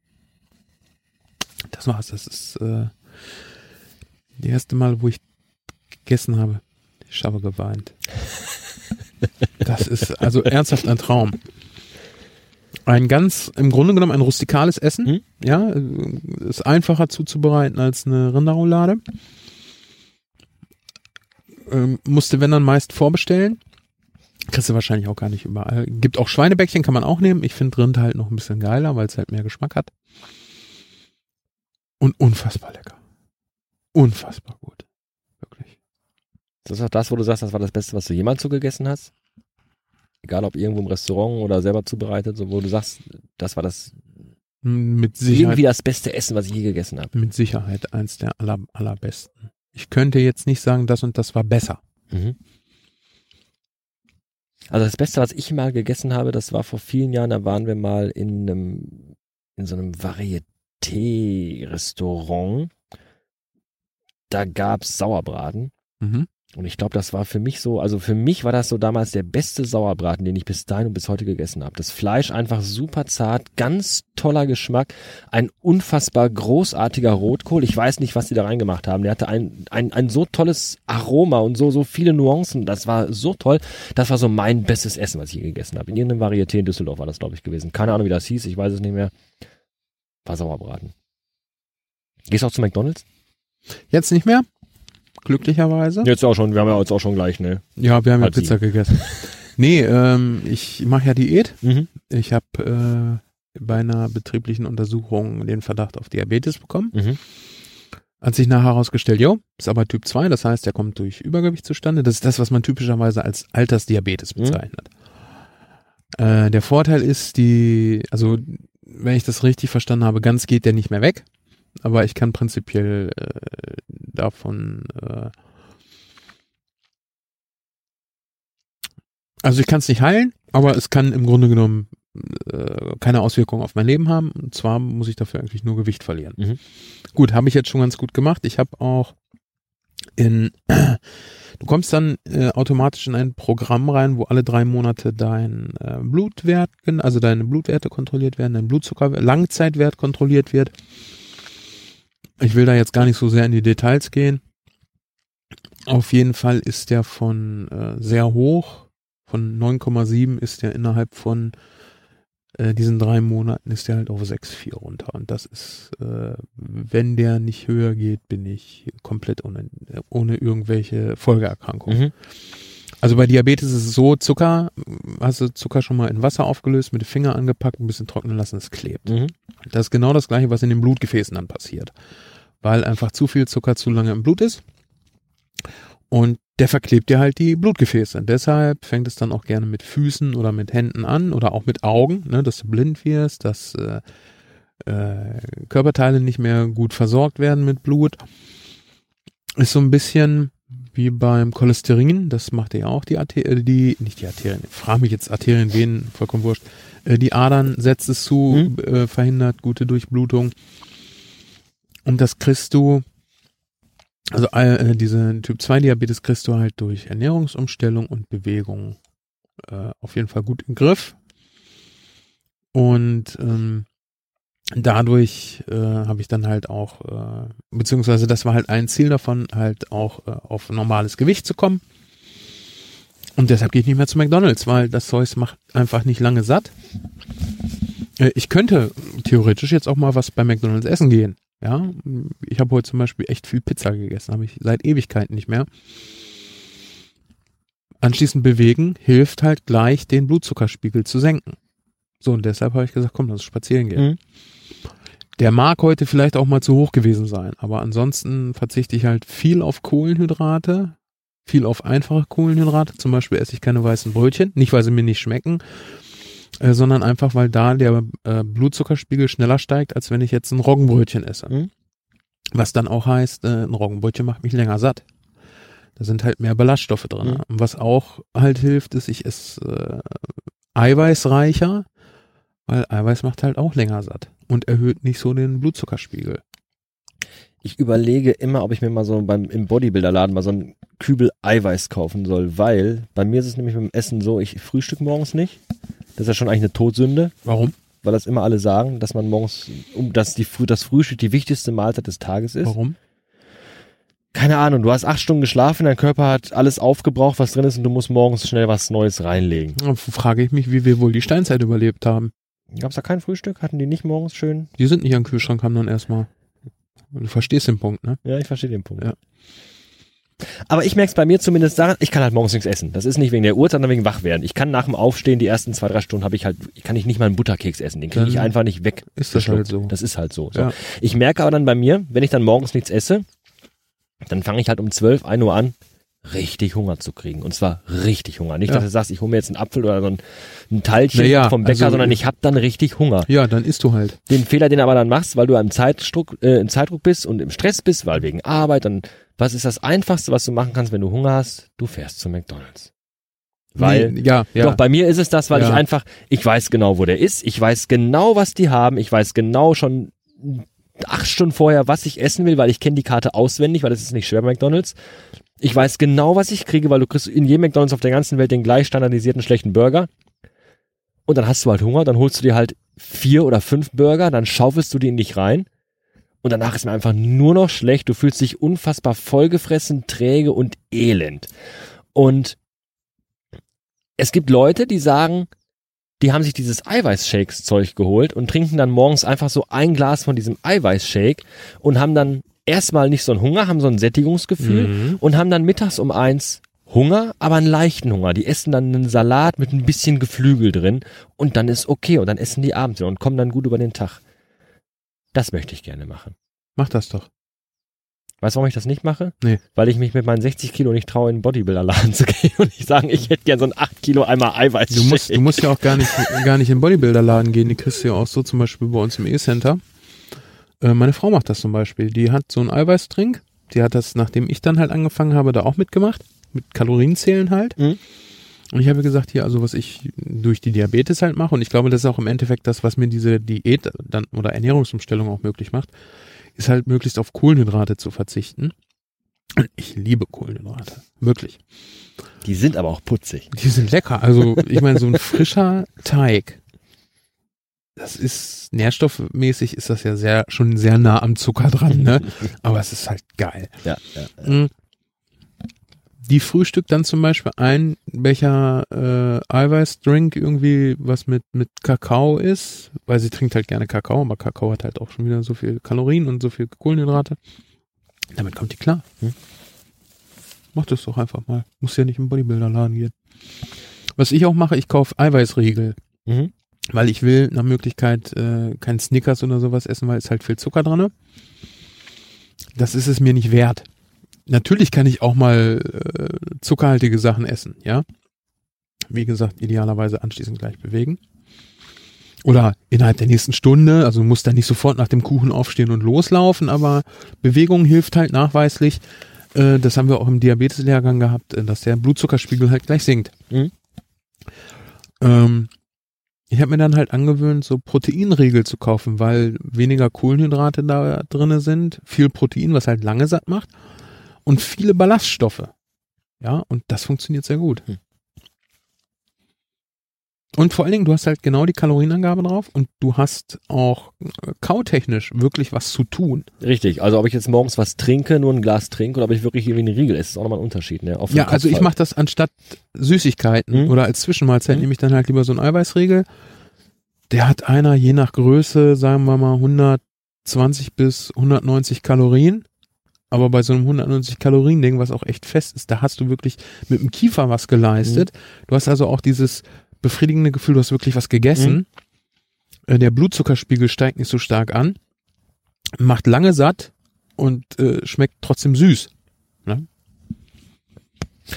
Das war's. Das ist äh, die erste Mal, wo ich gegessen habe. Ich habe geweint. Das ist also ernsthaft ein Traum. Ein ganz, im Grunde genommen ein rustikales Essen. Mhm. Ja, äh, ist einfacher zuzubereiten als eine Rinderroulade. Ähm, musste, wenn dann meist vorbestellen. Kriegst du wahrscheinlich auch gar nicht überall. Gibt auch Schweinebäckchen, kann man auch nehmen. Ich finde Rind halt noch ein bisschen geiler, weil es halt mehr Geschmack hat. Und unfassbar lecker. Unfassbar gut. Wirklich. Das ist auch das, wo du sagst, das war das Beste, was du jemals so gegessen hast? Egal ob irgendwo im Restaurant oder selber zubereitet, so wo du sagst, das war das Mit Sicherheit, irgendwie das beste Essen, was ich je gegessen habe. mit Sicherheit eins der aller, allerbesten. Ich könnte jetzt nicht sagen, das und das war besser. Mhm. Also das Beste, was ich mal gegessen habe, das war vor vielen Jahren, da waren wir mal in einem, in so einem Varieté-Restaurant. Da gab's Sauerbraten. Mhm. Und ich glaube, das war für mich so, also für mich war das so damals der beste Sauerbraten, den ich bis dahin und bis heute gegessen habe. Das Fleisch einfach super zart, ganz toller Geschmack, ein unfassbar großartiger Rotkohl. Ich weiß nicht, was die da reingemacht haben. Der hatte ein, ein, ein so tolles Aroma und so, so viele Nuancen. Das war so toll. Das war so mein bestes Essen, was ich je gegessen habe. In irgendeinem Varieté in Düsseldorf war das, glaube ich, gewesen. Keine Ahnung, wie das hieß. Ich weiß es nicht mehr. War Sauerbraten. Gehst du auch zu McDonalds? Jetzt nicht mehr. Glücklicherweise. Jetzt auch schon, wir haben ja jetzt auch schon gleich, ne? Ja, wir haben ja Halb Pizza gegessen. Nee, ähm, ich mache ja Diät. Mhm. Ich habe äh, bei einer betrieblichen Untersuchung den Verdacht auf Diabetes bekommen. Mhm. Hat sich nachher herausgestellt, jo, ist aber Typ 2, das heißt, der kommt durch Übergewicht zustande. Das ist das, was man typischerweise als Altersdiabetes Mhm. bezeichnet. Äh, der Vorteil ist, die, also wenn ich das richtig verstanden habe, ganz geht der nicht mehr weg. Aber ich kann prinzipiell äh, davon äh, also ich kann es nicht heilen, aber es kann im Grunde genommen äh, keine Auswirkungen auf mein Leben haben. Und zwar muss ich dafür eigentlich nur Gewicht verlieren. Mhm. Gut, habe ich jetzt schon ganz gut gemacht. Ich habe auch in du kommst dann äh, automatisch in ein Programm rein, wo alle drei Monate dein äh, Blutwert, also deine Blutwerte kontrolliert werden, dein Blutzucker, Langzeitwert kontrolliert wird. Ich will da jetzt gar nicht so sehr in die Details gehen. Auf jeden Fall ist der von äh, sehr hoch, von 9,7 ist der innerhalb von äh, diesen drei Monaten ist der halt auf 6,4 runter. Und das ist, äh, wenn der nicht höher geht, bin ich komplett ohne, ohne irgendwelche Folgeerkrankungen. Mhm. Also bei Diabetes ist es so, Zucker, hast du Zucker schon mal in Wasser aufgelöst, mit dem Finger angepackt, ein bisschen trocknen lassen, es klebt. Mhm. Das ist genau das gleiche, was in den Blutgefäßen dann passiert. Weil einfach zu viel Zucker zu lange im Blut ist. Und der verklebt dir halt die Blutgefäße. Deshalb fängt es dann auch gerne mit Füßen oder mit Händen an oder auch mit Augen, ne, dass du blind wirst, dass äh, äh, Körperteile nicht mehr gut versorgt werden mit Blut. Ist so ein bisschen wie beim Cholesterin, das macht ja auch die Arterien, die, nicht die Arterien, ich frage mich jetzt Arterien, Venen, vollkommen wurscht. Äh, die Adern setzt es zu, Mhm. äh, verhindert gute Durchblutung. Und das kriegst du, also äh, diese Typ 2 Diabetes kriegst du halt durch Ernährungsumstellung und Bewegung äh, auf jeden Fall gut im Griff. Und ähm, dadurch äh, habe ich dann halt auch, äh, beziehungsweise das war halt ein Ziel davon, halt auch äh, auf normales Gewicht zu kommen. Und deshalb gehe ich nicht mehr zu McDonalds, weil das Zeug macht einfach nicht lange satt. Äh, ich könnte theoretisch jetzt auch mal was bei McDonalds essen gehen. Ja, ich habe heute zum Beispiel echt viel Pizza gegessen, habe ich seit Ewigkeiten nicht mehr. Anschließend bewegen hilft halt gleich, den Blutzuckerspiegel zu senken. So, und deshalb habe ich gesagt, komm, lass uns spazieren gehen. Mhm. Der mag heute vielleicht auch mal zu hoch gewesen sein, aber ansonsten verzichte ich halt viel auf Kohlenhydrate, viel auf einfache Kohlenhydrate. Zum Beispiel esse ich keine weißen Brötchen, nicht weil sie mir nicht schmecken, äh, sondern einfach, weil da der äh, Blutzuckerspiegel schneller steigt, als wenn ich jetzt ein Roggenbrötchen esse. Mhm. Was dann auch heißt, äh, ein Roggenbrötchen macht mich länger satt. Da sind halt mehr Ballaststoffe drin. Mhm. Und was auch halt hilft, ist, ich esse äh, eiweißreicher, weil Eiweiß macht halt auch länger satt und erhöht nicht so den Blutzuckerspiegel. Ich überlege immer, ob ich mir mal so beim, im Bodybuilderladen mal so einen Kübel Eiweiß kaufen soll, weil bei mir ist es nämlich mit dem Essen so, ich frühstück morgens nicht. Das ist ja schon eigentlich eine Todsünde, Warum? weil das immer alle sagen, dass man morgens, um, dass die, das Frühstück die wichtigste Mahlzeit des Tages ist. Warum? Keine Ahnung, du hast acht Stunden geschlafen, dein Körper hat alles aufgebraucht, was drin ist und du musst morgens schnell was Neues reinlegen. Da frage ich mich, wie wir wohl die Steinzeit überlebt haben. Gab's da kein Frühstück? Hatten die nicht morgens schön? Die sind nicht am Kühlschrank, haben dann erstmal. Du verstehst den Punkt, ne? Ja, ich verstehe den Punkt. Ja. Aber ich merke es bei mir zumindest daran, ich kann halt morgens nichts essen. Das ist nicht wegen der Uhrzeit, sondern wegen Wachwerden. Ich kann nach dem Aufstehen die ersten zwei, drei Stunden habe ich halt, kann ich nicht mal einen Butterkeks essen. Den kriege ich einfach nicht weg. Ist das halt so. Das ist halt so. so. Ja. Ich merke aber dann bei mir, wenn ich dann morgens nichts esse, dann fange ich halt um 12, 1 Uhr an, richtig Hunger zu kriegen. Und zwar richtig Hunger. Nicht, Ja. dass du sagst, ich hole mir jetzt einen Apfel oder so ein, ein Teilchen Naja, vom Bäcker, also- sondern ich habe dann richtig Hunger. Ja, dann isst du halt. Den Fehler, den du aber dann machst, weil du im Zeitdruck, äh, im Zeitdruck bist und im Stress bist, weil wegen Arbeit, dann was ist das Einfachste, was du machen kannst, wenn du Hunger hast? Du fährst zu McDonalds. Weil, nee, ja, ja. doch bei mir ist es das, weil Ja. ich einfach, ich weiß genau, wo der ist, ich weiß genau, was die haben, ich weiß genau schon acht Stunden vorher, was ich essen will, weil ich kenne die Karte auswendig, weil das ist nicht schwer bei McDonalds. Ich weiß genau, was ich kriege, weil du kriegst in jedem McDonalds auf der ganzen Welt den gleich standardisierten schlechten Burger. Und dann hast du halt Hunger, dann holst du dir halt vier oder fünf Burger, dann schaufelst du die in dich rein. Und danach ist mir einfach nur noch schlecht. Du fühlst dich unfassbar vollgefressen, träge und elend. Und es gibt Leute, die sagen, die haben sich dieses Eiweißshakes-Zeug geholt und trinken dann morgens einfach so ein Glas von diesem Eiweißshake und haben dann erstmal nicht so einen Hunger, haben so ein Sättigungsgefühl Mhm. und haben dann mittags um eins Hunger, aber einen leichten Hunger. Die essen dann einen Salat mit ein bisschen Geflügel drin und dann ist okay und dann essen die abends und kommen dann gut über den Tag. Das möchte ich gerne machen. Mach das doch. Weißt du, warum ich das nicht mache? Nee. Weil ich mich mit meinen 60 Kilo nicht traue, in den Bodybuilder-Laden zu gehen und ich sagen, ich hätte gern so ein 8 Kilo einmal Eiweiß. Du musst, du musst ja auch gar nicht, gar nicht in den Bodybuilder-Laden gehen. Die kriegst du ja auch so zum Beispiel bei uns im E-Center. Äh, meine Frau macht das zum Beispiel. Die hat so einen Eiweißtrink. Die hat das, nachdem ich dann halt angefangen habe, da auch mitgemacht. Mit Kalorienzählen halt. Mhm. Und ich habe gesagt, hier, also was ich durch die Diabetes halt mache, und ich glaube, das ist auch im Endeffekt das, was mir diese Diät dann oder Ernährungsumstellung auch möglich macht, ist halt möglichst auf Kohlenhydrate zu verzichten. Und ich liebe Kohlenhydrate. Wirklich. Die sind aber auch putzig. Die sind lecker. Also, ich meine, so ein frischer Teig. Das ist nährstoffmäßig ist das ja sehr schon sehr nah am Zucker dran, ne? Aber es ist halt geil. Ja, ja. Mhm. Die frühstückt dann zum Beispiel ein Becher äh, Eiweißdrink irgendwie, was mit mit Kakao ist, weil sie trinkt halt gerne Kakao, aber Kakao hat halt auch schon wieder so viel Kalorien und so viel Kohlenhydrate. Damit kommt die klar. Hm. Mach das doch einfach mal. Muss ja nicht im Bodybuilder-Laden gehen. Was ich auch mache, ich kaufe Eiweißriegel, Mhm. Weil ich will nach Möglichkeit äh, kein Snickers oder sowas essen, weil es halt viel Zucker dran. Das ist es mir nicht wert. Natürlich kann ich auch mal äh, zuckerhaltige Sachen essen, ja. Wie gesagt, idealerweise anschließend gleich bewegen. Oder innerhalb der nächsten Stunde, also du musst da nicht sofort nach dem Kuchen aufstehen und loslaufen, aber Bewegung hilft halt nachweislich. Äh, das haben wir auch im Diabeteslehrgang gehabt, äh, dass der Blutzuckerspiegel halt gleich sinkt. Mhm. Ähm, ich habe mir dann halt angewöhnt, so Proteinriegel zu kaufen, weil weniger Kohlenhydrate da drinne sind, viel Protein, was halt lange satt macht und viele Ballaststoffe. Ja, und das funktioniert sehr gut. Hm. Und vor allen Dingen, du hast halt genau die Kalorienangabe drauf und du hast auch äh, kautechnisch wirklich was zu tun. Richtig. Also ob ich jetzt morgens was trinke, nur ein Glas trinke, oder ob ich wirklich irgendwie einen Riegel esse, ist auch nochmal ein Unterschied. Ne? Ja, Kopf also ich halt. mache das anstatt Süßigkeiten Mhm. oder als Zwischenmahlzeit Mhm. nehme ich dann halt lieber so einen Eiweißriegel. Der hat einer je nach Größe, sagen wir mal 120 bis 190 Kalorien. Aber bei so einem 190 Kalorien Ding, was auch echt fest ist, da hast du wirklich mit dem Kiefer was geleistet. Du hast also auch dieses befriedigende Gefühl, du hast wirklich was gegessen. Äh, Der Blutzuckerspiegel steigt nicht so stark an, macht lange satt und äh, schmeckt trotzdem süß.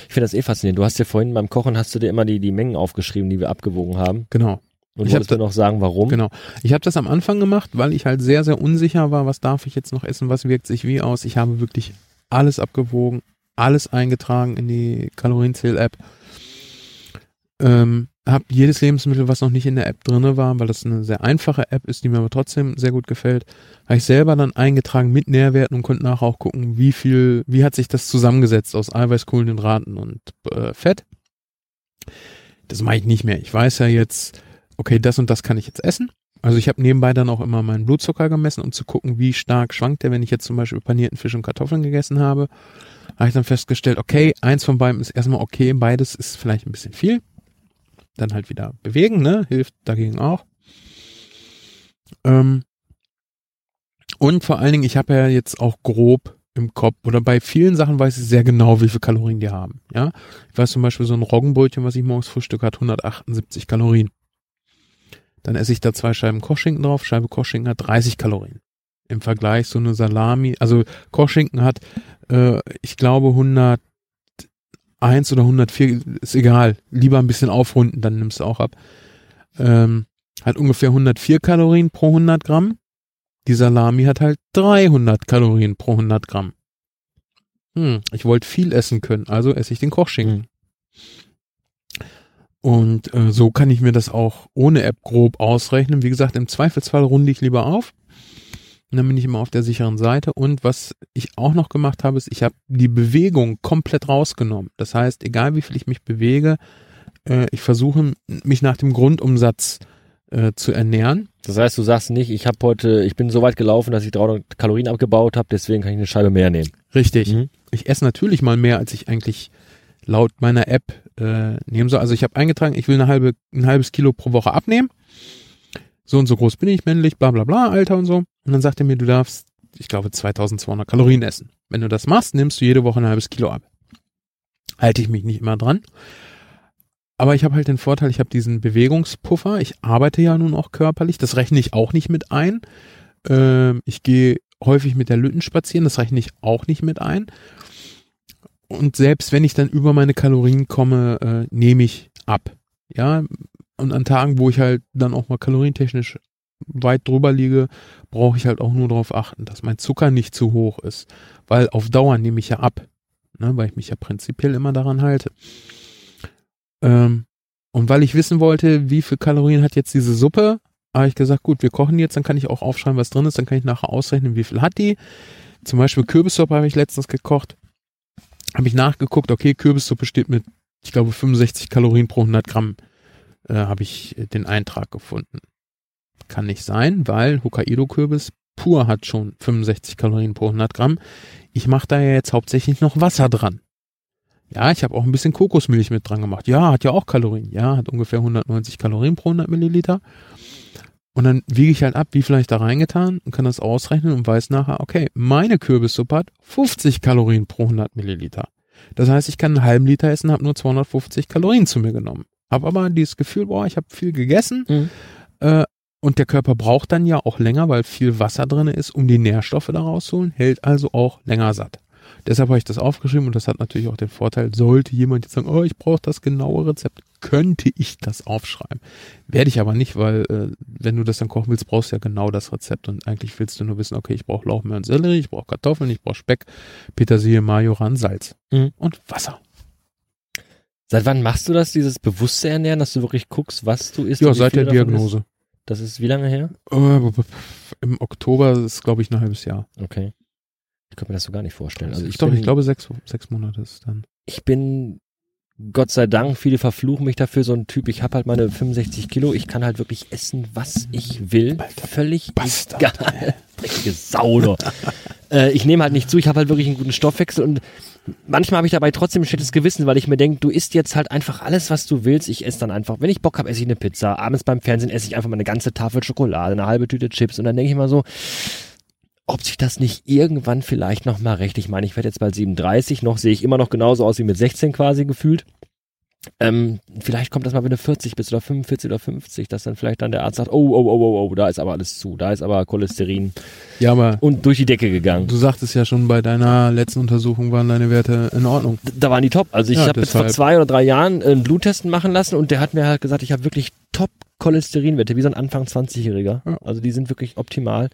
Ich finde das eh faszinierend. Du hast ja vorhin beim Kochen hast du dir immer die, die Mengen aufgeschrieben, die wir abgewogen haben. Genau. Und Ich wolltest du noch sagen, warum? Genau. Ich habe das am Anfang gemacht, weil ich halt sehr, sehr unsicher war, was darf ich jetzt noch essen, was wirkt sich wie aus. Ich habe wirklich alles abgewogen, alles eingetragen in die Kalorienzähl-App. Ähm, habe jedes Lebensmittel, was noch nicht in der App drinne war, weil das eine sehr einfache App ist, die mir aber trotzdem sehr gut gefällt, habe ich selber dann eingetragen mit Nährwerten und konnte nachher auch gucken, wie viel, wie hat sich das zusammengesetzt aus Eiweiß, Kohlenhydraten und äh, Fett. Das mache ich nicht mehr. Ich weiß ja jetzt, okay, das und das kann ich jetzt essen. Also ich habe nebenbei dann auch immer meinen Blutzucker gemessen, um zu gucken, wie stark schwankt der, wenn ich jetzt zum Beispiel panierten Fisch und Kartoffeln gegessen habe. Habe ich dann festgestellt, okay, eins von beiden ist erstmal okay, beides ist vielleicht ein bisschen viel. Dann halt wieder bewegen, ne? Hilft dagegen auch. Ähm, und vor allen Dingen, ich habe ja jetzt auch grob im Kopf oder bei vielen Sachen weiß ich sehr genau, wie viele Kalorien die haben. Ja, ich weiß zum Beispiel so ein Roggenbrötchen, was ich morgens frühstück hat 178 Kalorien. Dann esse ich da zwei Scheiben Kochschinken drauf. Scheibe Kochschinken hat 30 Kalorien. Im Vergleich so eine Salami, also Kochschinken hat, äh, ich glaube 101 oder 104, ist egal. Lieber ein bisschen aufrunden, dann nimmst du auch ab. Ähm, hat ungefähr 104 Kalorien pro 100 Gramm. Die Salami hat halt 300 Kalorien pro 100 Gramm. Hm, ich wollte viel essen können, also esse ich den Kochschinken. Und äh, so kann ich mir das auch ohne App grob ausrechnen. Wie gesagt, im Zweifelsfall runde ich lieber auf. Und dann bin ich immer auf der sicheren Seite. Und was ich auch noch gemacht habe, ist, ich habe die Bewegung komplett rausgenommen. Das heißt, egal wie viel ich mich bewege, äh, ich versuche mich nach dem Grundumsatz äh, zu ernähren. Das heißt, du sagst nicht, ich habe heute, ich bin so weit gelaufen, dass ich 300 Kalorien abgebaut habe, deswegen kann ich eine Scheibe mehr nehmen. Richtig. Mhm. Ich esse natürlich mal mehr, als ich eigentlich laut meiner App äh, nehmen soll. Also ich habe eingetragen, ich will eine halbe, ein halbes Kilo pro Woche abnehmen. So und so groß bin ich, männlich, bla bla bla, Alter und so. Und dann sagt er mir, du darfst, ich glaube, 2200 Kalorien essen. Wenn du das machst, nimmst du jede Woche ein halbes Kilo ab. Halte ich mich nicht immer dran. Aber ich habe halt den Vorteil, ich habe diesen Bewegungspuffer. Ich arbeite ja nun auch körperlich. Das rechne ich auch nicht mit ein. Ähm, ich gehe häufig mit der Lütten spazieren. Das rechne ich auch nicht mit ein. Und selbst wenn ich dann über meine Kalorien komme, äh, nehme ich ab. Ja, und an Tagen, wo ich halt dann auch mal kalorientechnisch weit drüber liege, brauche ich halt auch nur darauf achten, dass mein Zucker nicht zu hoch ist. Weil auf Dauer nehme ich ja ab. Ne, weil ich mich ja prinzipiell immer daran halte. Ähm, und weil ich wissen wollte, wie viel Kalorien hat jetzt diese Suppe, habe ich gesagt, gut, wir kochen jetzt, dann kann ich auch aufschreiben, was drin ist, dann kann ich nachher ausrechnen, wie viel hat die. Zum Beispiel Kürbissuppe habe ich letztens gekocht. Habe ich nachgeguckt, okay, Kürbissuppe steht mit, ich glaube, 65 Kalorien pro 100 Gramm, äh, habe ich den Eintrag gefunden. Kann nicht sein, weil Hokkaido-Kürbis pur hat schon 65 Kalorien pro 100 Gramm. Ich mache da ja jetzt hauptsächlich noch Wasser dran. Ja, ich habe auch ein bisschen Kokosmilch mit dran gemacht. Ja, hat ja auch Kalorien. Ja, hat ungefähr 190 Kalorien pro 100 Milliliter. Und dann wiege ich halt ab, wie viel ich da reingetan und kann das ausrechnen und weiß nachher, okay, meine Kürbissuppe hat 50 Kalorien pro 100 Milliliter. Das heißt, ich kann einen halben Liter essen, habe nur 250 Kalorien zu mir genommen. Habe aber dieses Gefühl, boah, ich habe viel gegessen. Mhm. Äh, und der Körper braucht dann ja auch länger, weil viel Wasser drin ist, um die Nährstoffe da rauszuholen, hält also auch länger satt. Deshalb habe ich das aufgeschrieben und das hat natürlich auch den Vorteil, sollte jemand jetzt sagen, oh, ich brauche das genaue Rezept, könnte ich das aufschreiben. Werde ich aber nicht, weil äh, wenn du das dann kochen willst, brauchst du ja genau das Rezept und eigentlich willst du nur wissen, okay, ich brauche Lauch, Mehr und Sellerie, ich brauche Kartoffeln, ich brauche Speck, Petersilie, Majoran, Salz mhm. und Wasser. Seit wann machst du das, dieses bewusste Ernähren, dass du wirklich guckst, was du isst? Ja, seit der Diagnose. Das ist wie lange her? Uh, Im Oktober ist, glaube ich, ein halbes Jahr. Okay. Ich könnte mir das so gar nicht vorstellen. Also ich, doch, bin, ich glaube, sechs, sechs Monate ist dann. Ich bin, Gott sei Dank, viele verfluchen mich dafür, so ein Typ, ich habe halt meine 65 Kilo, ich kann halt wirklich essen, was ich will. Alter, Völlig Bastard, egal. Richtige Sau, äh, Ich nehme halt nicht zu, ich habe halt wirklich einen guten Stoffwechsel und manchmal habe ich dabei trotzdem ein schlechtes Gewissen, weil ich mir denke, du isst jetzt halt einfach alles, was du willst. Ich esse dann einfach, wenn ich Bock habe, esse ich eine Pizza. Abends beim Fernsehen esse ich einfach mal eine ganze Tafel Schokolade, eine halbe Tüte Chips und dann denke ich mal so, ob sich das nicht irgendwann vielleicht nochmal recht, ich meine, ich werde jetzt bald 37, noch sehe ich immer noch genauso aus wie mit 16 quasi gefühlt. Ähm, vielleicht kommt das mal, wenn du 40 bist oder 45 oder 50, dass dann vielleicht dann der Arzt sagt, oh, oh, oh, oh, oh, da ist aber alles zu, da ist aber Cholesterin ja, aber und durch die Decke gegangen. Du sagtest ja schon, bei deiner letzten Untersuchung waren deine Werte in Ordnung. Da waren die top. Also ich ja, habe jetzt vor zwei oder drei Jahren einen Bluttesten machen lassen und der hat mir halt gesagt, ich habe wirklich top Cholesterinwerte, wie so ein Anfang 20-Jähriger. Ja. Also die sind wirklich optimal.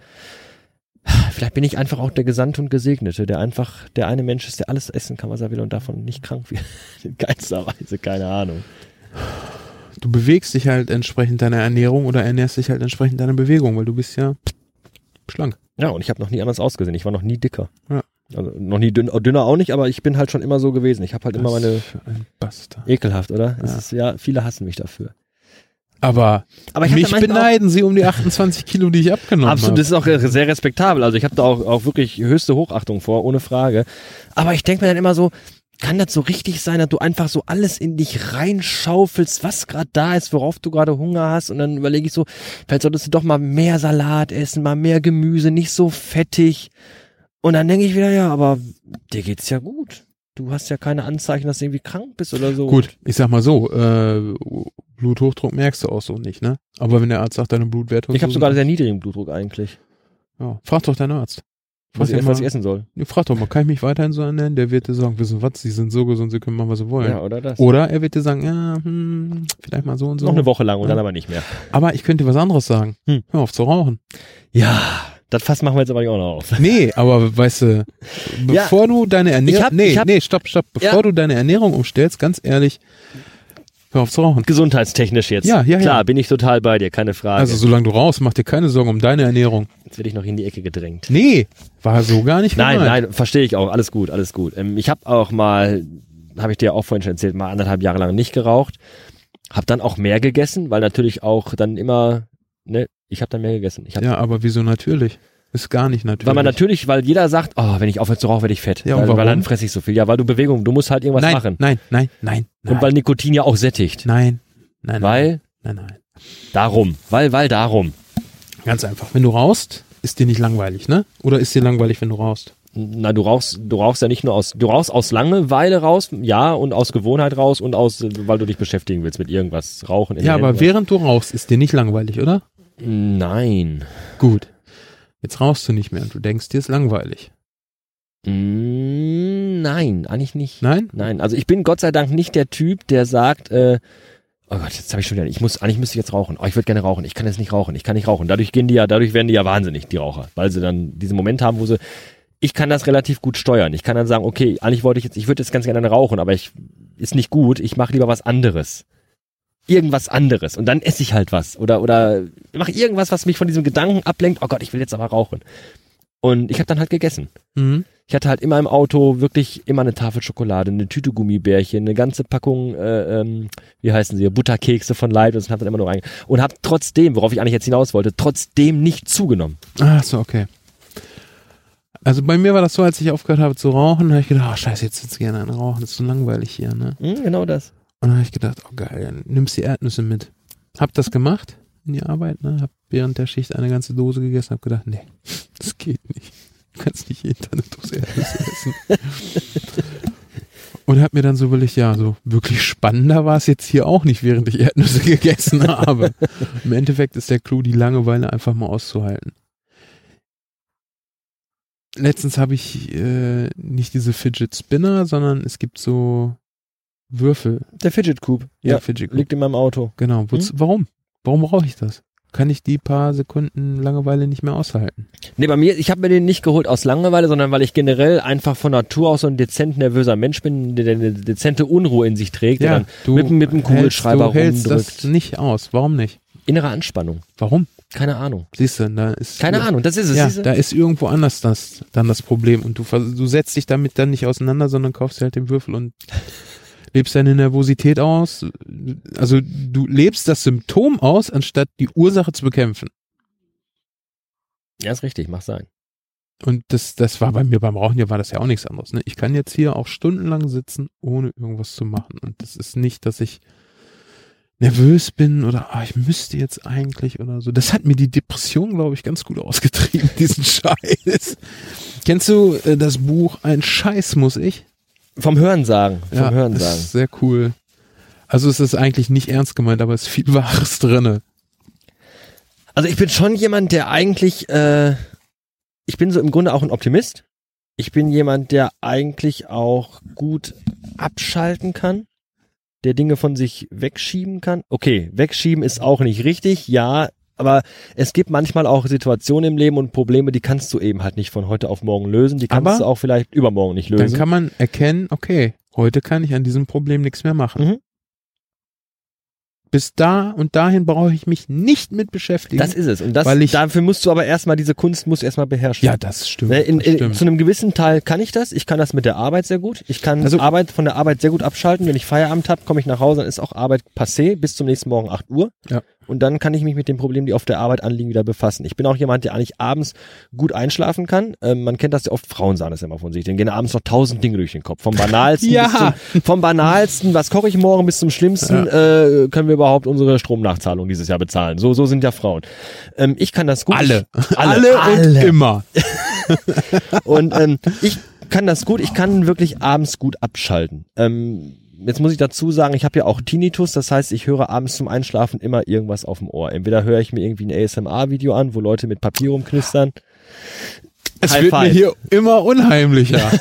Vielleicht bin ich einfach auch der Gesandte und Gesegnete, der einfach der eine Mensch ist, der alles essen kann, was er will und davon nicht krank wird. In keinster Weise, keine Ahnung. Du bewegst dich halt entsprechend deiner Ernährung oder ernährst dich halt entsprechend deiner Bewegung, weil du bist ja schlank. Ja, und ich habe noch nie anders ausgesehen. Ich war noch nie dicker. Ja. Also noch nie dünn, dünner auch nicht, aber ich bin halt schon immer so gewesen. Ich habe halt das immer meine. Ein Bastard. Ekelhaft, oder? Ja. Ist, ja, viele hassen mich dafür. Aber, Aber mich beneiden sie um die 28 Kilo, die ich abgenommen habe. Absolut, das ist auch sehr respektabel. Also ich habe da auch, auch wirklich höchste Hochachtung vor, ohne Frage. Aber ich denke mir dann immer so, kann das so richtig sein, dass du einfach so alles in dich reinschaufelst, was gerade da ist, worauf du gerade Hunger hast? Und dann überlege ich so, vielleicht solltest du doch mal mehr Salat essen, mal mehr Gemüse, nicht so fettig. Und dann denke ich wieder, ja, aber dir geht's ja gut. Du hast ja keine Anzeichen, dass du irgendwie krank bist oder so. Gut, ich sag mal so, äh, Bluthochdruck merkst du auch so nicht, ne? Aber wenn der Arzt sagt, deine Blutwerte Ich habe sogar sehr niedrigen Blutdruck eigentlich. Ja, frag doch deinen Arzt. Was, ich, mal, was ich essen soll. Frag doch mal, kann ich mich weiterhin so ernähren? Der wird dir sagen, wissen was, sie sind so gesund, sie können machen, was sie wollen. Ja, oder das. Oder er wird dir sagen, ja, hm, vielleicht mal so und so. Noch eine Woche lang und ja. dann aber nicht mehr. Aber ich könnte dir was anderes sagen. Hm. Hör auf zu rauchen. Ja, das Fass machen wir jetzt aber auch noch auf. Nee, aber weißt du, bevor ja, du deine Ernährung, nee, hab, nee, stopp, stopp, bevor ja. du deine Ernährung umstellst, ganz ehrlich, Hör auf zu rauchen. Gesundheitstechnisch jetzt. Ja, ja, Klar, ja. bin ich total bei dir, keine Frage. Also solange du rauchst, mach dir keine Sorgen um deine Ernährung. jetzt werde ich noch in die Ecke gedrängt. Nee, war so gar nicht Nein, gemeint. nein, verstehe ich auch. Alles gut, alles gut. Ähm, ich habe auch mal, habe ich dir auch vorhin schon erzählt, mal anderthalb Jahre lang nicht geraucht. Hab dann auch mehr gegessen, weil natürlich auch dann immer, ne, ich habe dann mehr gegessen. Hab, Ja, aber wieso natürlich? Ist gar nicht natürlich. Weil man natürlich, weil jeder sagt, oh, wenn ich aufhöre zu rauchen, werde ich fett. Ja, weil, weil dann fresse ich so viel. Ja, weil du Bewegung, du musst halt irgendwas nein, machen. nein, nein, nein, nein. Und weil Nikotin ja auch sättigt. nein, nein, Weil, nein, nein. darum. Weil, weil darum. Ganz einfach. Wenn du rauchst, ist dir nicht langweilig, ne? Oder ist dir langweilig, wenn du rauchst? Na, du rauchst, du rauchst ja nicht nur aus, du rauchst aus Langeweile raus, ja, und aus Gewohnheit raus und aus, weil du dich beschäftigen willst mit irgendwas, Rauchen. Ja, aber Händen. während du rauchst, ist dir nicht langweilig, oder? Nein. Gut. Jetzt rauchst du nicht mehr und du denkst, dir ist langweilig. Mm, Nein, eigentlich nicht. Nein? Nein, also ich bin Gott sei Dank nicht der Typ, der sagt, äh, oh Gott, jetzt habe ich schon wieder, ich muss, eigentlich müsste ich jetzt rauchen. Oh, ich würde gerne rauchen. Ich kann jetzt nicht rauchen. Ich kann nicht rauchen. Dadurch gehen die ja, dadurch werden die ja wahnsinnig, die Raucher, weil sie dann diesen Moment haben, wo sie, ich kann das relativ gut steuern. Ich kann dann sagen, okay, eigentlich wollte ich jetzt, ich würde jetzt ganz gerne rauchen, aber ich ist nicht gut. Ich mache lieber was anderes. Irgendwas anderes und dann esse ich halt was oder oder mache irgendwas, was mich von diesem Gedanken ablenkt. Oh Gott, ich will jetzt aber rauchen. Und ich habe dann halt gegessen. Mhm. Ich hatte halt immer im Auto wirklich immer eine Tafel Schokolade, eine Tüte Gummibärchen, eine ganze Packung, äh, ähm, wie heißen sie, Butterkekse von Leibniz und hab dann immer nur rein und hab trotzdem, worauf ich eigentlich jetzt hinaus wollte, trotzdem nicht zugenommen. Ach so, okay. Also bei mir war das so, als ich aufgehört habe zu rauchen, habe ich gedacht, oh scheiße, jetzt sitze ich gerne an Rauchen, das ist so langweilig hier, ne? Hm, genau das. Und dann habe ich gedacht, oh geil, dann nimmst die Erdnüsse mit. Hab das gemacht in die Arbeit, ne? Hab während der Schicht eine ganze Dose gegessen, hab gedacht, nee, das geht nicht. Du kannst nicht jeden Tag eine Dose Erdnüsse essen. Und hab mir dann so überlegt, ja, so wirklich spannender war es jetzt hier auch nicht, während ich Erdnüsse gegessen habe. Im Endeffekt ist der Clou, die Langeweile einfach mal auszuhalten. Letztens habe ich äh, nicht diese Fidget Spinner, sondern es gibt so Würfel. Der Fidget Cube. Ja, Ja, Fidget Cube. liegt in meinem Auto. Genau. Wozu, Warum? Warum brauche ich das? Kann ich die paar Sekunden Langeweile nicht mehr aushalten? Nee, bei mir, ich habe mir den nicht geholt aus Langeweile, sondern weil ich generell einfach von Natur aus so ein dezent nervöser Mensch bin, der eine dezente Unruhe in sich trägt, der dann mit, mit dem Kugelschreiber hältst, du hältst das nicht aus. Warum nicht? Innere Anspannung. Warum? Keine Ahnung. Siehst du, da ist Keine Ahnung, das ist es. Ja, da ist irgendwo anders das dann das Problem und du du setzt dich damit dann nicht auseinander, sondern kaufst dir halt den Würfel und lebst deine Nervosität aus. Also du lebst das Symptom aus, anstatt die Ursache zu bekämpfen. ja, ist richtig, mach sein. Und das, das war bei mir beim Rauchen, ja war das ja auch nichts anderes. Ne? Ich kann jetzt hier auch stundenlang sitzen, ohne irgendwas zu machen. Und das ist nicht, dass ich nervös bin oder ah, ich müsste jetzt eigentlich oder so. Das hat mir die Depression, glaube ich, ganz gut ausgetrieben, diesen Scheiß. Kennst du äh, das Buch Ein Scheiß muss ich? Vom Hören sagen. Vom ja, Hören sagen. ist sehr cool. Also es ist eigentlich nicht ernst gemeint, aber es ist viel Wahres drinne. Also ich bin schon jemand, der eigentlich, äh, ich bin so im Grunde auch ein Optimist. Ich bin jemand, der eigentlich auch gut abschalten kann, der Dinge von sich wegschieben kann. Okay, wegschieben ist auch nicht richtig, ja, aber es gibt manchmal auch Situationen im Leben und Probleme, die kannst du eben halt nicht von heute auf morgen lösen. Die kannst Aber du auch vielleicht übermorgen nicht Dann lösen. kann man erkennen, okay, heute kann ich an diesem Problem nichts mehr machen. Mhm. Bis da und dahin brauche ich mich nicht mit beschäftigen. Das ist es. Und das, Weil ich- dafür musst du aber erstmal diese Kunst musst du erstmal beherrschen. ja, das stimmt. Ne, in, das in, stimmt. zu einem gewissen Teil kann ich das. Ich kann das mit der Arbeit sehr gut. Ich kann Also- Arbeit von der Arbeit sehr gut abschalten. Wenn ich Feierabend habe, komme ich nach Hause, dann ist auch Arbeit passé bis zum nächsten Morgen 8 Uhr. Ja. Und dann kann ich mich mit den Problemen, die auf der Arbeit anliegen, wieder befassen. Ich bin auch jemand, der eigentlich abends gut einschlafen kann. Ähm, man kennt das ja oft, Frauen sagen das ja immer von sich. Denen gehen abends noch tausend Dinge durch den Kopf. Vom banalsten Ja. bis zum, vom banalsten, was koche ich morgen, bis zum schlimmsten, äh, können wir überhaupt unsere Stromnachzahlung dieses Jahr bezahlen. So, so sind ja Frauen. Ähm, ich kann das gut. alle. Alle, und immer. Und ähm, ich kann das gut, ich kann wirklich abends gut abschalten. Ähm, jetzt muss ich dazu sagen, ich habe ja auch Tinnitus, das heißt, ich höre abends zum Einschlafen immer irgendwas auf dem Ohr. Entweder höre ich mir irgendwie ein ASMR-Video an, wo Leute mit Papier rumknistern, Es High wird mir five. hier immer unheimlicher.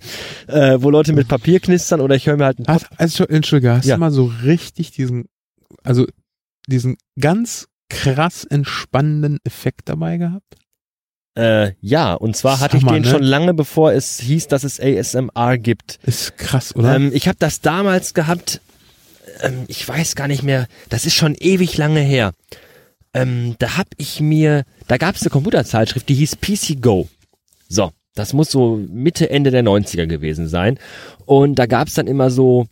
äh, wo Leute mit Papier knistern oder ich höre mir halt einen hast, also, Entschuldige, hast Ja. du mal so richtig diesen, also diesen ganz krass entspannenden Effekt dabei gehabt? Äh, ja, und zwar hatte Sag ich mal, den ne? schon lange bevor es hieß, dass es ASMR gibt. Ist krass, oder? Ähm, ich habe das damals gehabt, ähm, ich weiß gar nicht mehr, das ist schon ewig lange her. Ähm, da hab ich mir, da gab es eine Computerzeitschrift, die hieß PC Go. So, das muss so Mitte, Ende der 90er gewesen sein. Und da gab es dann immer so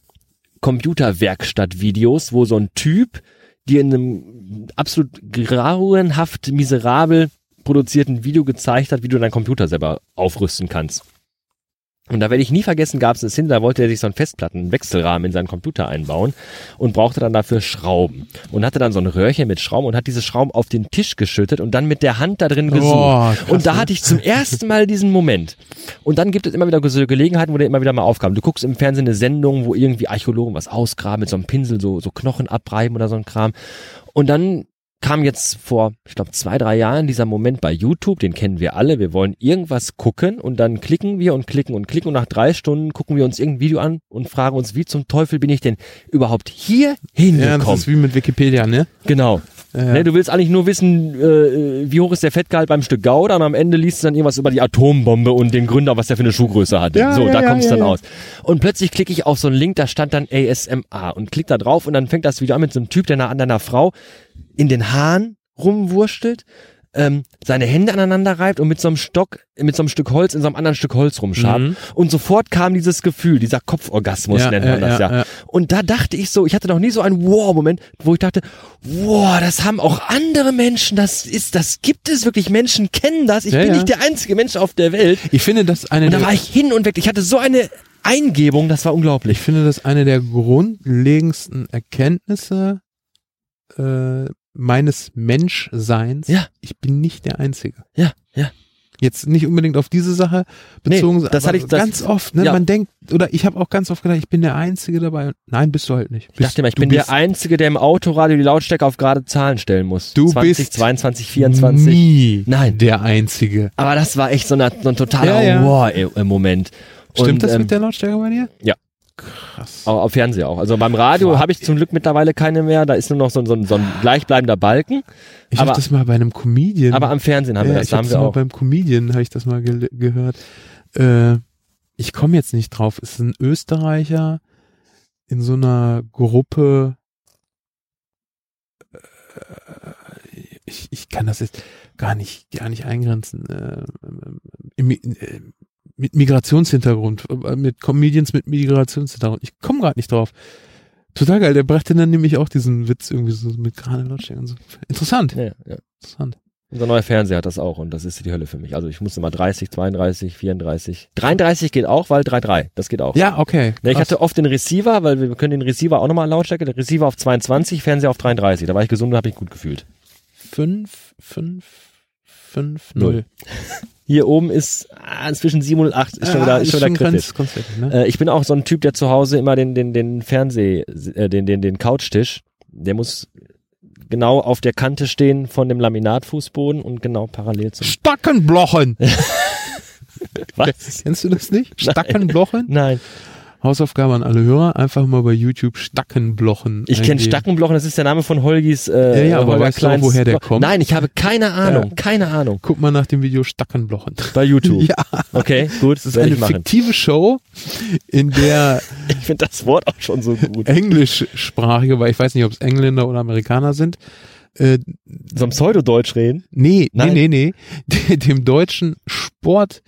Computerwerkstatt-Videos, wo so ein Typ dir in einem absolut grauenhaft miserabel produzierten Video gezeigt hat, wie du deinen Computer selber aufrüsten kannst. Und da werde ich nie vergessen, gab es eine Szene, da wollte er sich so einen Festplattenwechselrahmen in seinen Computer einbauen und brauchte dann dafür Schrauben. Und hatte dann so ein Röhrchen mit Schrauben und hat diese Schrauben auf den Tisch geschüttet und dann mit der Hand da drin gesucht. Oh, und da ne? hatte ich zum ersten Mal diesen Moment. Und dann gibt es immer wieder so Gelegenheiten, wo der immer wieder mal aufkam. Du guckst im Fernsehen eine Sendung, wo irgendwie Archäologen was ausgraben, mit so einem Pinsel so, so Knochen abreiben oder so ein Kram. Und dann kam jetzt vor, ich glaube, zwei, drei Jahren dieser Moment bei YouTube, den kennen wir alle. Wir wollen irgendwas gucken und dann klicken wir und klicken und klicken und nach drei Stunden gucken wir uns irgendein Video an und fragen uns, wie zum Teufel bin ich denn überhaupt hier hingekommen? Ja, das ist wie mit Wikipedia, ne? Genau. Ja, ja. Ne, du willst eigentlich nur wissen, äh, wie hoch ist der Fettgehalt beim Stück Gouda und am Ende liest du dann irgendwas über die Atombombe und den Gründer, was der für eine Schuhgröße hatte. Ja, so, da kommt es dann aus. Und plötzlich klicke ich auf so einen Link, da stand dann ASMA und klick da drauf und dann fängt das Video an mit so einem Typ, der an deiner Frau in den Haaren rumwurstelt, ähm, seine Hände aneinander reibt und mit so einem Stock, mit so einem Stück Holz in so einem anderen Stück Holz rumschabt. Mhm. Und sofort kam dieses Gefühl, dieser Kopforgasmus ja, nennt man ja, das ja. ja. Und da dachte ich so, ich hatte noch nie so einen Wow-Moment, wo ich dachte, wow, das haben auch andere Menschen, das ist, das gibt es wirklich, Menschen kennen das. Ich bin nicht der einzige Mensch auf der Welt. Ich finde das eine. Und da war ich hin und weg. Ich hatte so eine Eingebung, das war unglaublich. Ich finde das eine der grundlegendsten Erkenntnisse äh, meines Menschseins. Ja. Ich bin nicht der Einzige. Ja, ja. Jetzt nicht unbedingt auf diese Sache bezogen, nee, das hatte ich das, ganz oft. Ne? Ja. Man denkt, oder ich habe auch ganz oft gedacht, ich bin der Einzige dabei. Nein, bist du halt nicht. Bist, ich dachte immer, ich bin der Einzige, der im Autoradio die Lautstärke auf gerade Zahlen stellen muss. Du 20, bist 22, 24. Nie Nein. der Einzige. Aber das war echt so, eine, so ein totaler ja, ja. Wow-Moment. Stimmt Und, das ähm, mit der Lautstärke bei dir? Ja. Krass. Auf Fernseher auch. Also beim Radio habe ich zum Glück mittlerweile keine mehr. Da ist nur noch so, so, so ein gleichbleibender Balken. Ich habe das mal bei einem Comedian. Aber am Fernsehen haben ja, wir das. Ich haben wir auch. beim Comedian habe ich das mal ge gehört. Äh, ich komme jetzt nicht drauf. Es ist ein Österreicher in so einer Gruppe. Äh, ich, ich kann das jetzt gar nicht, gar nicht eingrenzen. Äh, im, mit Migrationshintergrund, äh, mit Comedians mit Migrationshintergrund. Ich komme gerade nicht drauf. Total geil, der brachte dann nämlich auch diesen Witz irgendwie so mit gerade Lautstärke und so. Interessant. Ja, ja. Interessant. Unser neuer Fernseher hat das auch und das ist die Hölle für mich. Also ich musste mal 30, 32, 34. 33 geht auch, weil 3,3, das geht auch. Ja, okay. Ja, ich hatte oft den Receiver, weil wir können den Receiver auch nochmal Lautstärke, der Receiver auf 22, Fernseher auf 33. Da war ich gesund und habe mich gut gefühlt. 5, 5, 5, 0. Hier oben ist ah, zwischen 7 und 8 ist schon wieder, ist schon wieder kritisch. Ganz, ganz ne? äh, ich bin auch so ein Typ, der zu Hause immer den, den, den Fernseh, äh, den, den, den Couchtisch, der muss genau auf der Kante stehen von dem Laminatfußboden und genau parallel zum Stackenblochen. Was? Kennst du das nicht? Stackenblochen? Nein. Hausaufgabe an alle Hörer, einfach mal bei YouTube Stackenblochen. Ich kenne Stackenblochen, das ist der Name von Holgis äh, Ja, ja, aber weißt du auch, woher der kommt? Nein, ich habe keine Ahnung, ja. keine Ahnung. Guck mal nach dem Video Stackenblochen. Bei YouTube? ja. Okay, gut. Das ist eine fiktive Show, in der Ich finde das Wort auch schon so gut. Englischsprachige, weil ich weiß nicht, ob es Engländer oder Amerikaner sind, äh, so ein Pseudodeutsch reden? Nee, Nein. nee, nee, nee. Dem deutschen Sport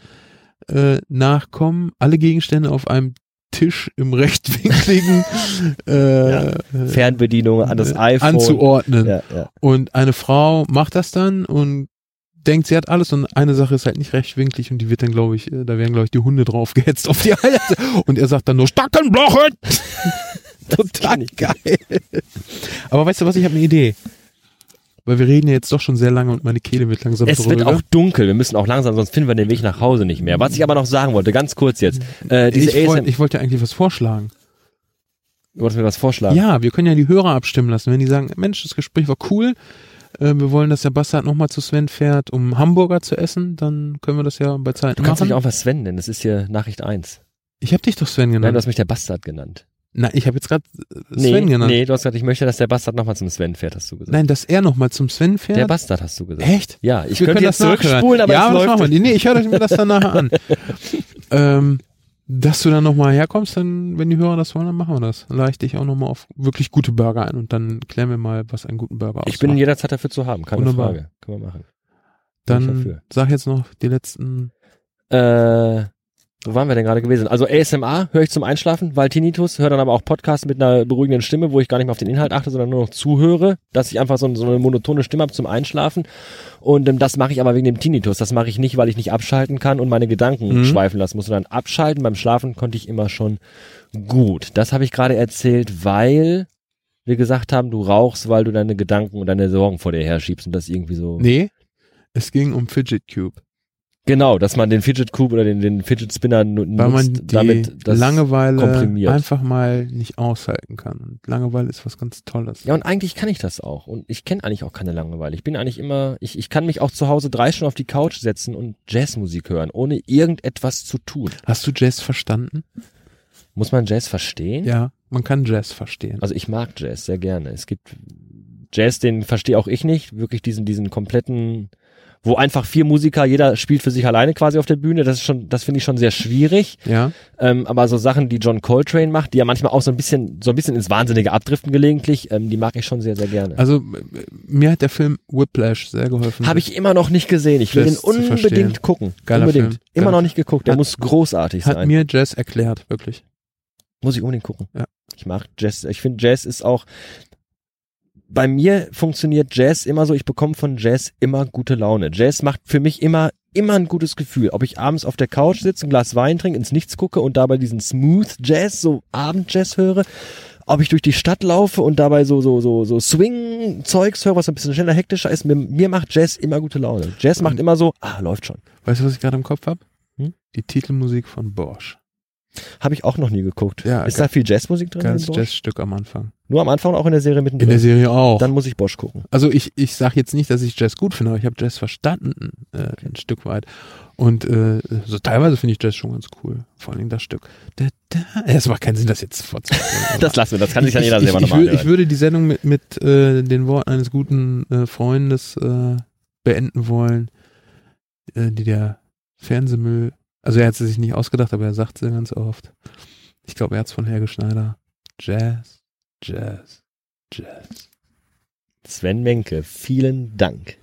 äh, nachkommen, alle Gegenstände auf einem Tisch im rechtwinkligen äh, ja. Fernbedienung an das iPhone anzuordnen. Ja, ja. Und eine Frau macht das dann und denkt, sie hat alles und eine Sache ist halt nicht rechtwinklig und die wird dann, glaube ich, äh, da werden, glaube ich, die Hunde drauf gehetzt auf die Eier. Und er sagt dann nur Stackenblochen! Total geil. Aber weißt du was, ich habe eine Idee weil wir reden ja jetzt doch schon sehr lange und meine Kehle wird langsam Es wird auch dunkel, wir müssen auch langsam, sonst finden wir den Weg nach Hause nicht mehr. Was ich aber noch sagen wollte, ganz kurz jetzt. Äh, diese ich, wollt, ich wollte eigentlich was vorschlagen. Du wolltest mir was vorschlagen? Ja, wir können ja die Hörer abstimmen lassen. Wenn die sagen, Mensch, das Gespräch war cool, äh, wir wollen, dass der Bastard nochmal zu Sven fährt, um Hamburger zu essen, dann können wir das ja bei Zeit machen. Du kannst mich auch was Sven nennen, das ist hier Nachricht 1. Ich habe dich doch Sven genannt. Nein, du hast mich der Bastard genannt. Nein, ich habe jetzt gerade äh, Sven nee, genannt. Nee, du hast gesagt, ich möchte, dass der Bastard nochmal zum Sven fährt, hast du gesagt. Nein, dass er nochmal zum Sven fährt? Der Bastard hast du gesagt. Echt? Ja, ich Wir könnte jetzt zurückspulen, aber ja, es läuft. Machen wir. Nee, ich höre mir das dann nachher an. ähm, dass du dann nochmal herkommst, dann, wenn die Hörer das wollen, dann machen wir das. Dann lade ich dich auch nochmal auf wirklich gute Burger ein und dann klären wir mal, was einen guten Burger ausmacht. Ich bin jederzeit dafür zu haben, keine Wunderbar. Frage. Können wir machen. Dann sag jetzt noch die letzten. Äh, wo waren wir denn gerade gewesen? Also ASMR höre ich zum Einschlafen, weil Tinnitus, höre dann aber auch Podcasts mit einer beruhigenden Stimme, wo ich gar nicht mehr auf den Inhalt achte, sondern nur noch zuhöre, dass ich einfach so, so eine monotone Stimme habe zum Einschlafen. Und ähm, das mache ich aber wegen dem Tinnitus. Das mache ich nicht, weil ich nicht abschalten kann und meine Gedanken Mhm. schweifen lassen muss, sondern abschalten. Beim Schlafen konnte ich immer schon gut. Das habe ich gerade erzählt, weil wir gesagt haben, du rauchst, weil du deine Gedanken und deine Sorgen vor dir herschiebst und das irgendwie so. Nee, es ging um Fidget Cube. Genau, dass man den Fidget Cube oder den, den Fidget Spinner nu- Weil man nutzt, die damit das Langeweile komprimiert. einfach mal nicht aushalten kann. Und Langeweile ist was ganz Tolles. Ja, und eigentlich kann ich das auch. Und ich kenne eigentlich auch keine Langeweile. Ich bin eigentlich immer, ich, ich kann mich auch zu Hause drei Stunden auf die Couch setzen und Jazzmusik hören, ohne irgendetwas zu tun. Hast du Jazz verstanden? Muss man Jazz verstehen? Ja, man kann Jazz verstehen. Also ich mag Jazz sehr gerne. Es gibt Jazz, den verstehe auch ich nicht. Wirklich diesen, diesen kompletten, wo einfach vier Musiker, jeder spielt für sich alleine quasi auf der Bühne. Das ist schon, das finde ich schon sehr schwierig. Ja, Ähm, aber so Sachen, die John Coltrane macht, die ja manchmal auch so ein bisschen, so ein bisschen ins Wahnsinnige abdriften gelegentlich, ähm, die mag ich schon sehr, sehr gerne. also mir hat der Film Whiplash sehr geholfen. Habe ich immer noch nicht gesehen. Ich will den unbedingt gucken. Geiler unbedingt. Film. Immer Geiler noch nicht geguckt. Der Hat- muss großartig Hat sein. mir Jazz erklärt, wirklich. Muss ich unbedingt gucken. Ja. Ich mag Jazz. Ich finde Jazz ist auch. Bei mir funktioniert Jazz immer so, ich bekomme von Jazz immer gute Laune. Jazz macht für mich immer, immer ein gutes Gefühl. Ob ich abends auf der Couch sitze, ein Glas Wein trinke, ins Nichts gucke und dabei diesen Smooth Jazz, so Abendjazz höre, ob ich durch die Stadt laufe und dabei so, so, so, so Swing-Zeugs höre, was ein bisschen schneller, hektischer ist, mir, mir macht Jazz immer gute Laune. Jazz macht immer so, ah, läuft schon. Weißt du, was ich gerade im Kopf hab? Hm? Die Titelmusik von Bosch. Habe ich auch noch nie geguckt. Ja, ist da viel Jazzmusik drin? Bosch? Jazzstück am Anfang. Nur am Anfang auch in der Serie mittendrin. In der Serie auch. Dann muss ich Bosch gucken. also ich, ich sage jetzt nicht, dass ich Jazz gut finde, aber ich habe Jazz verstanden, äh, ein Stück weit. Und äh, so teilweise finde ich Jazz schon ganz cool. Vor allen Dingen das Stück. Da, da. Es macht keinen Sinn, das jetzt vorzuführen. Das lassen wir, das kann sich dann ich, jeder ich, selber ich, nochmal würde, ich würde die Sendung mit, mit äh, den Worten eines guten äh, Freundes äh, beenden wollen, äh, die der Fernsehmüll, also er hat sie sich nicht ausgedacht, aber er sagt sie ganz oft. Ich glaube, er hat es von Helge Schneider. Jazz, Jazz, Jazz. Sven Menke, vielen Dank.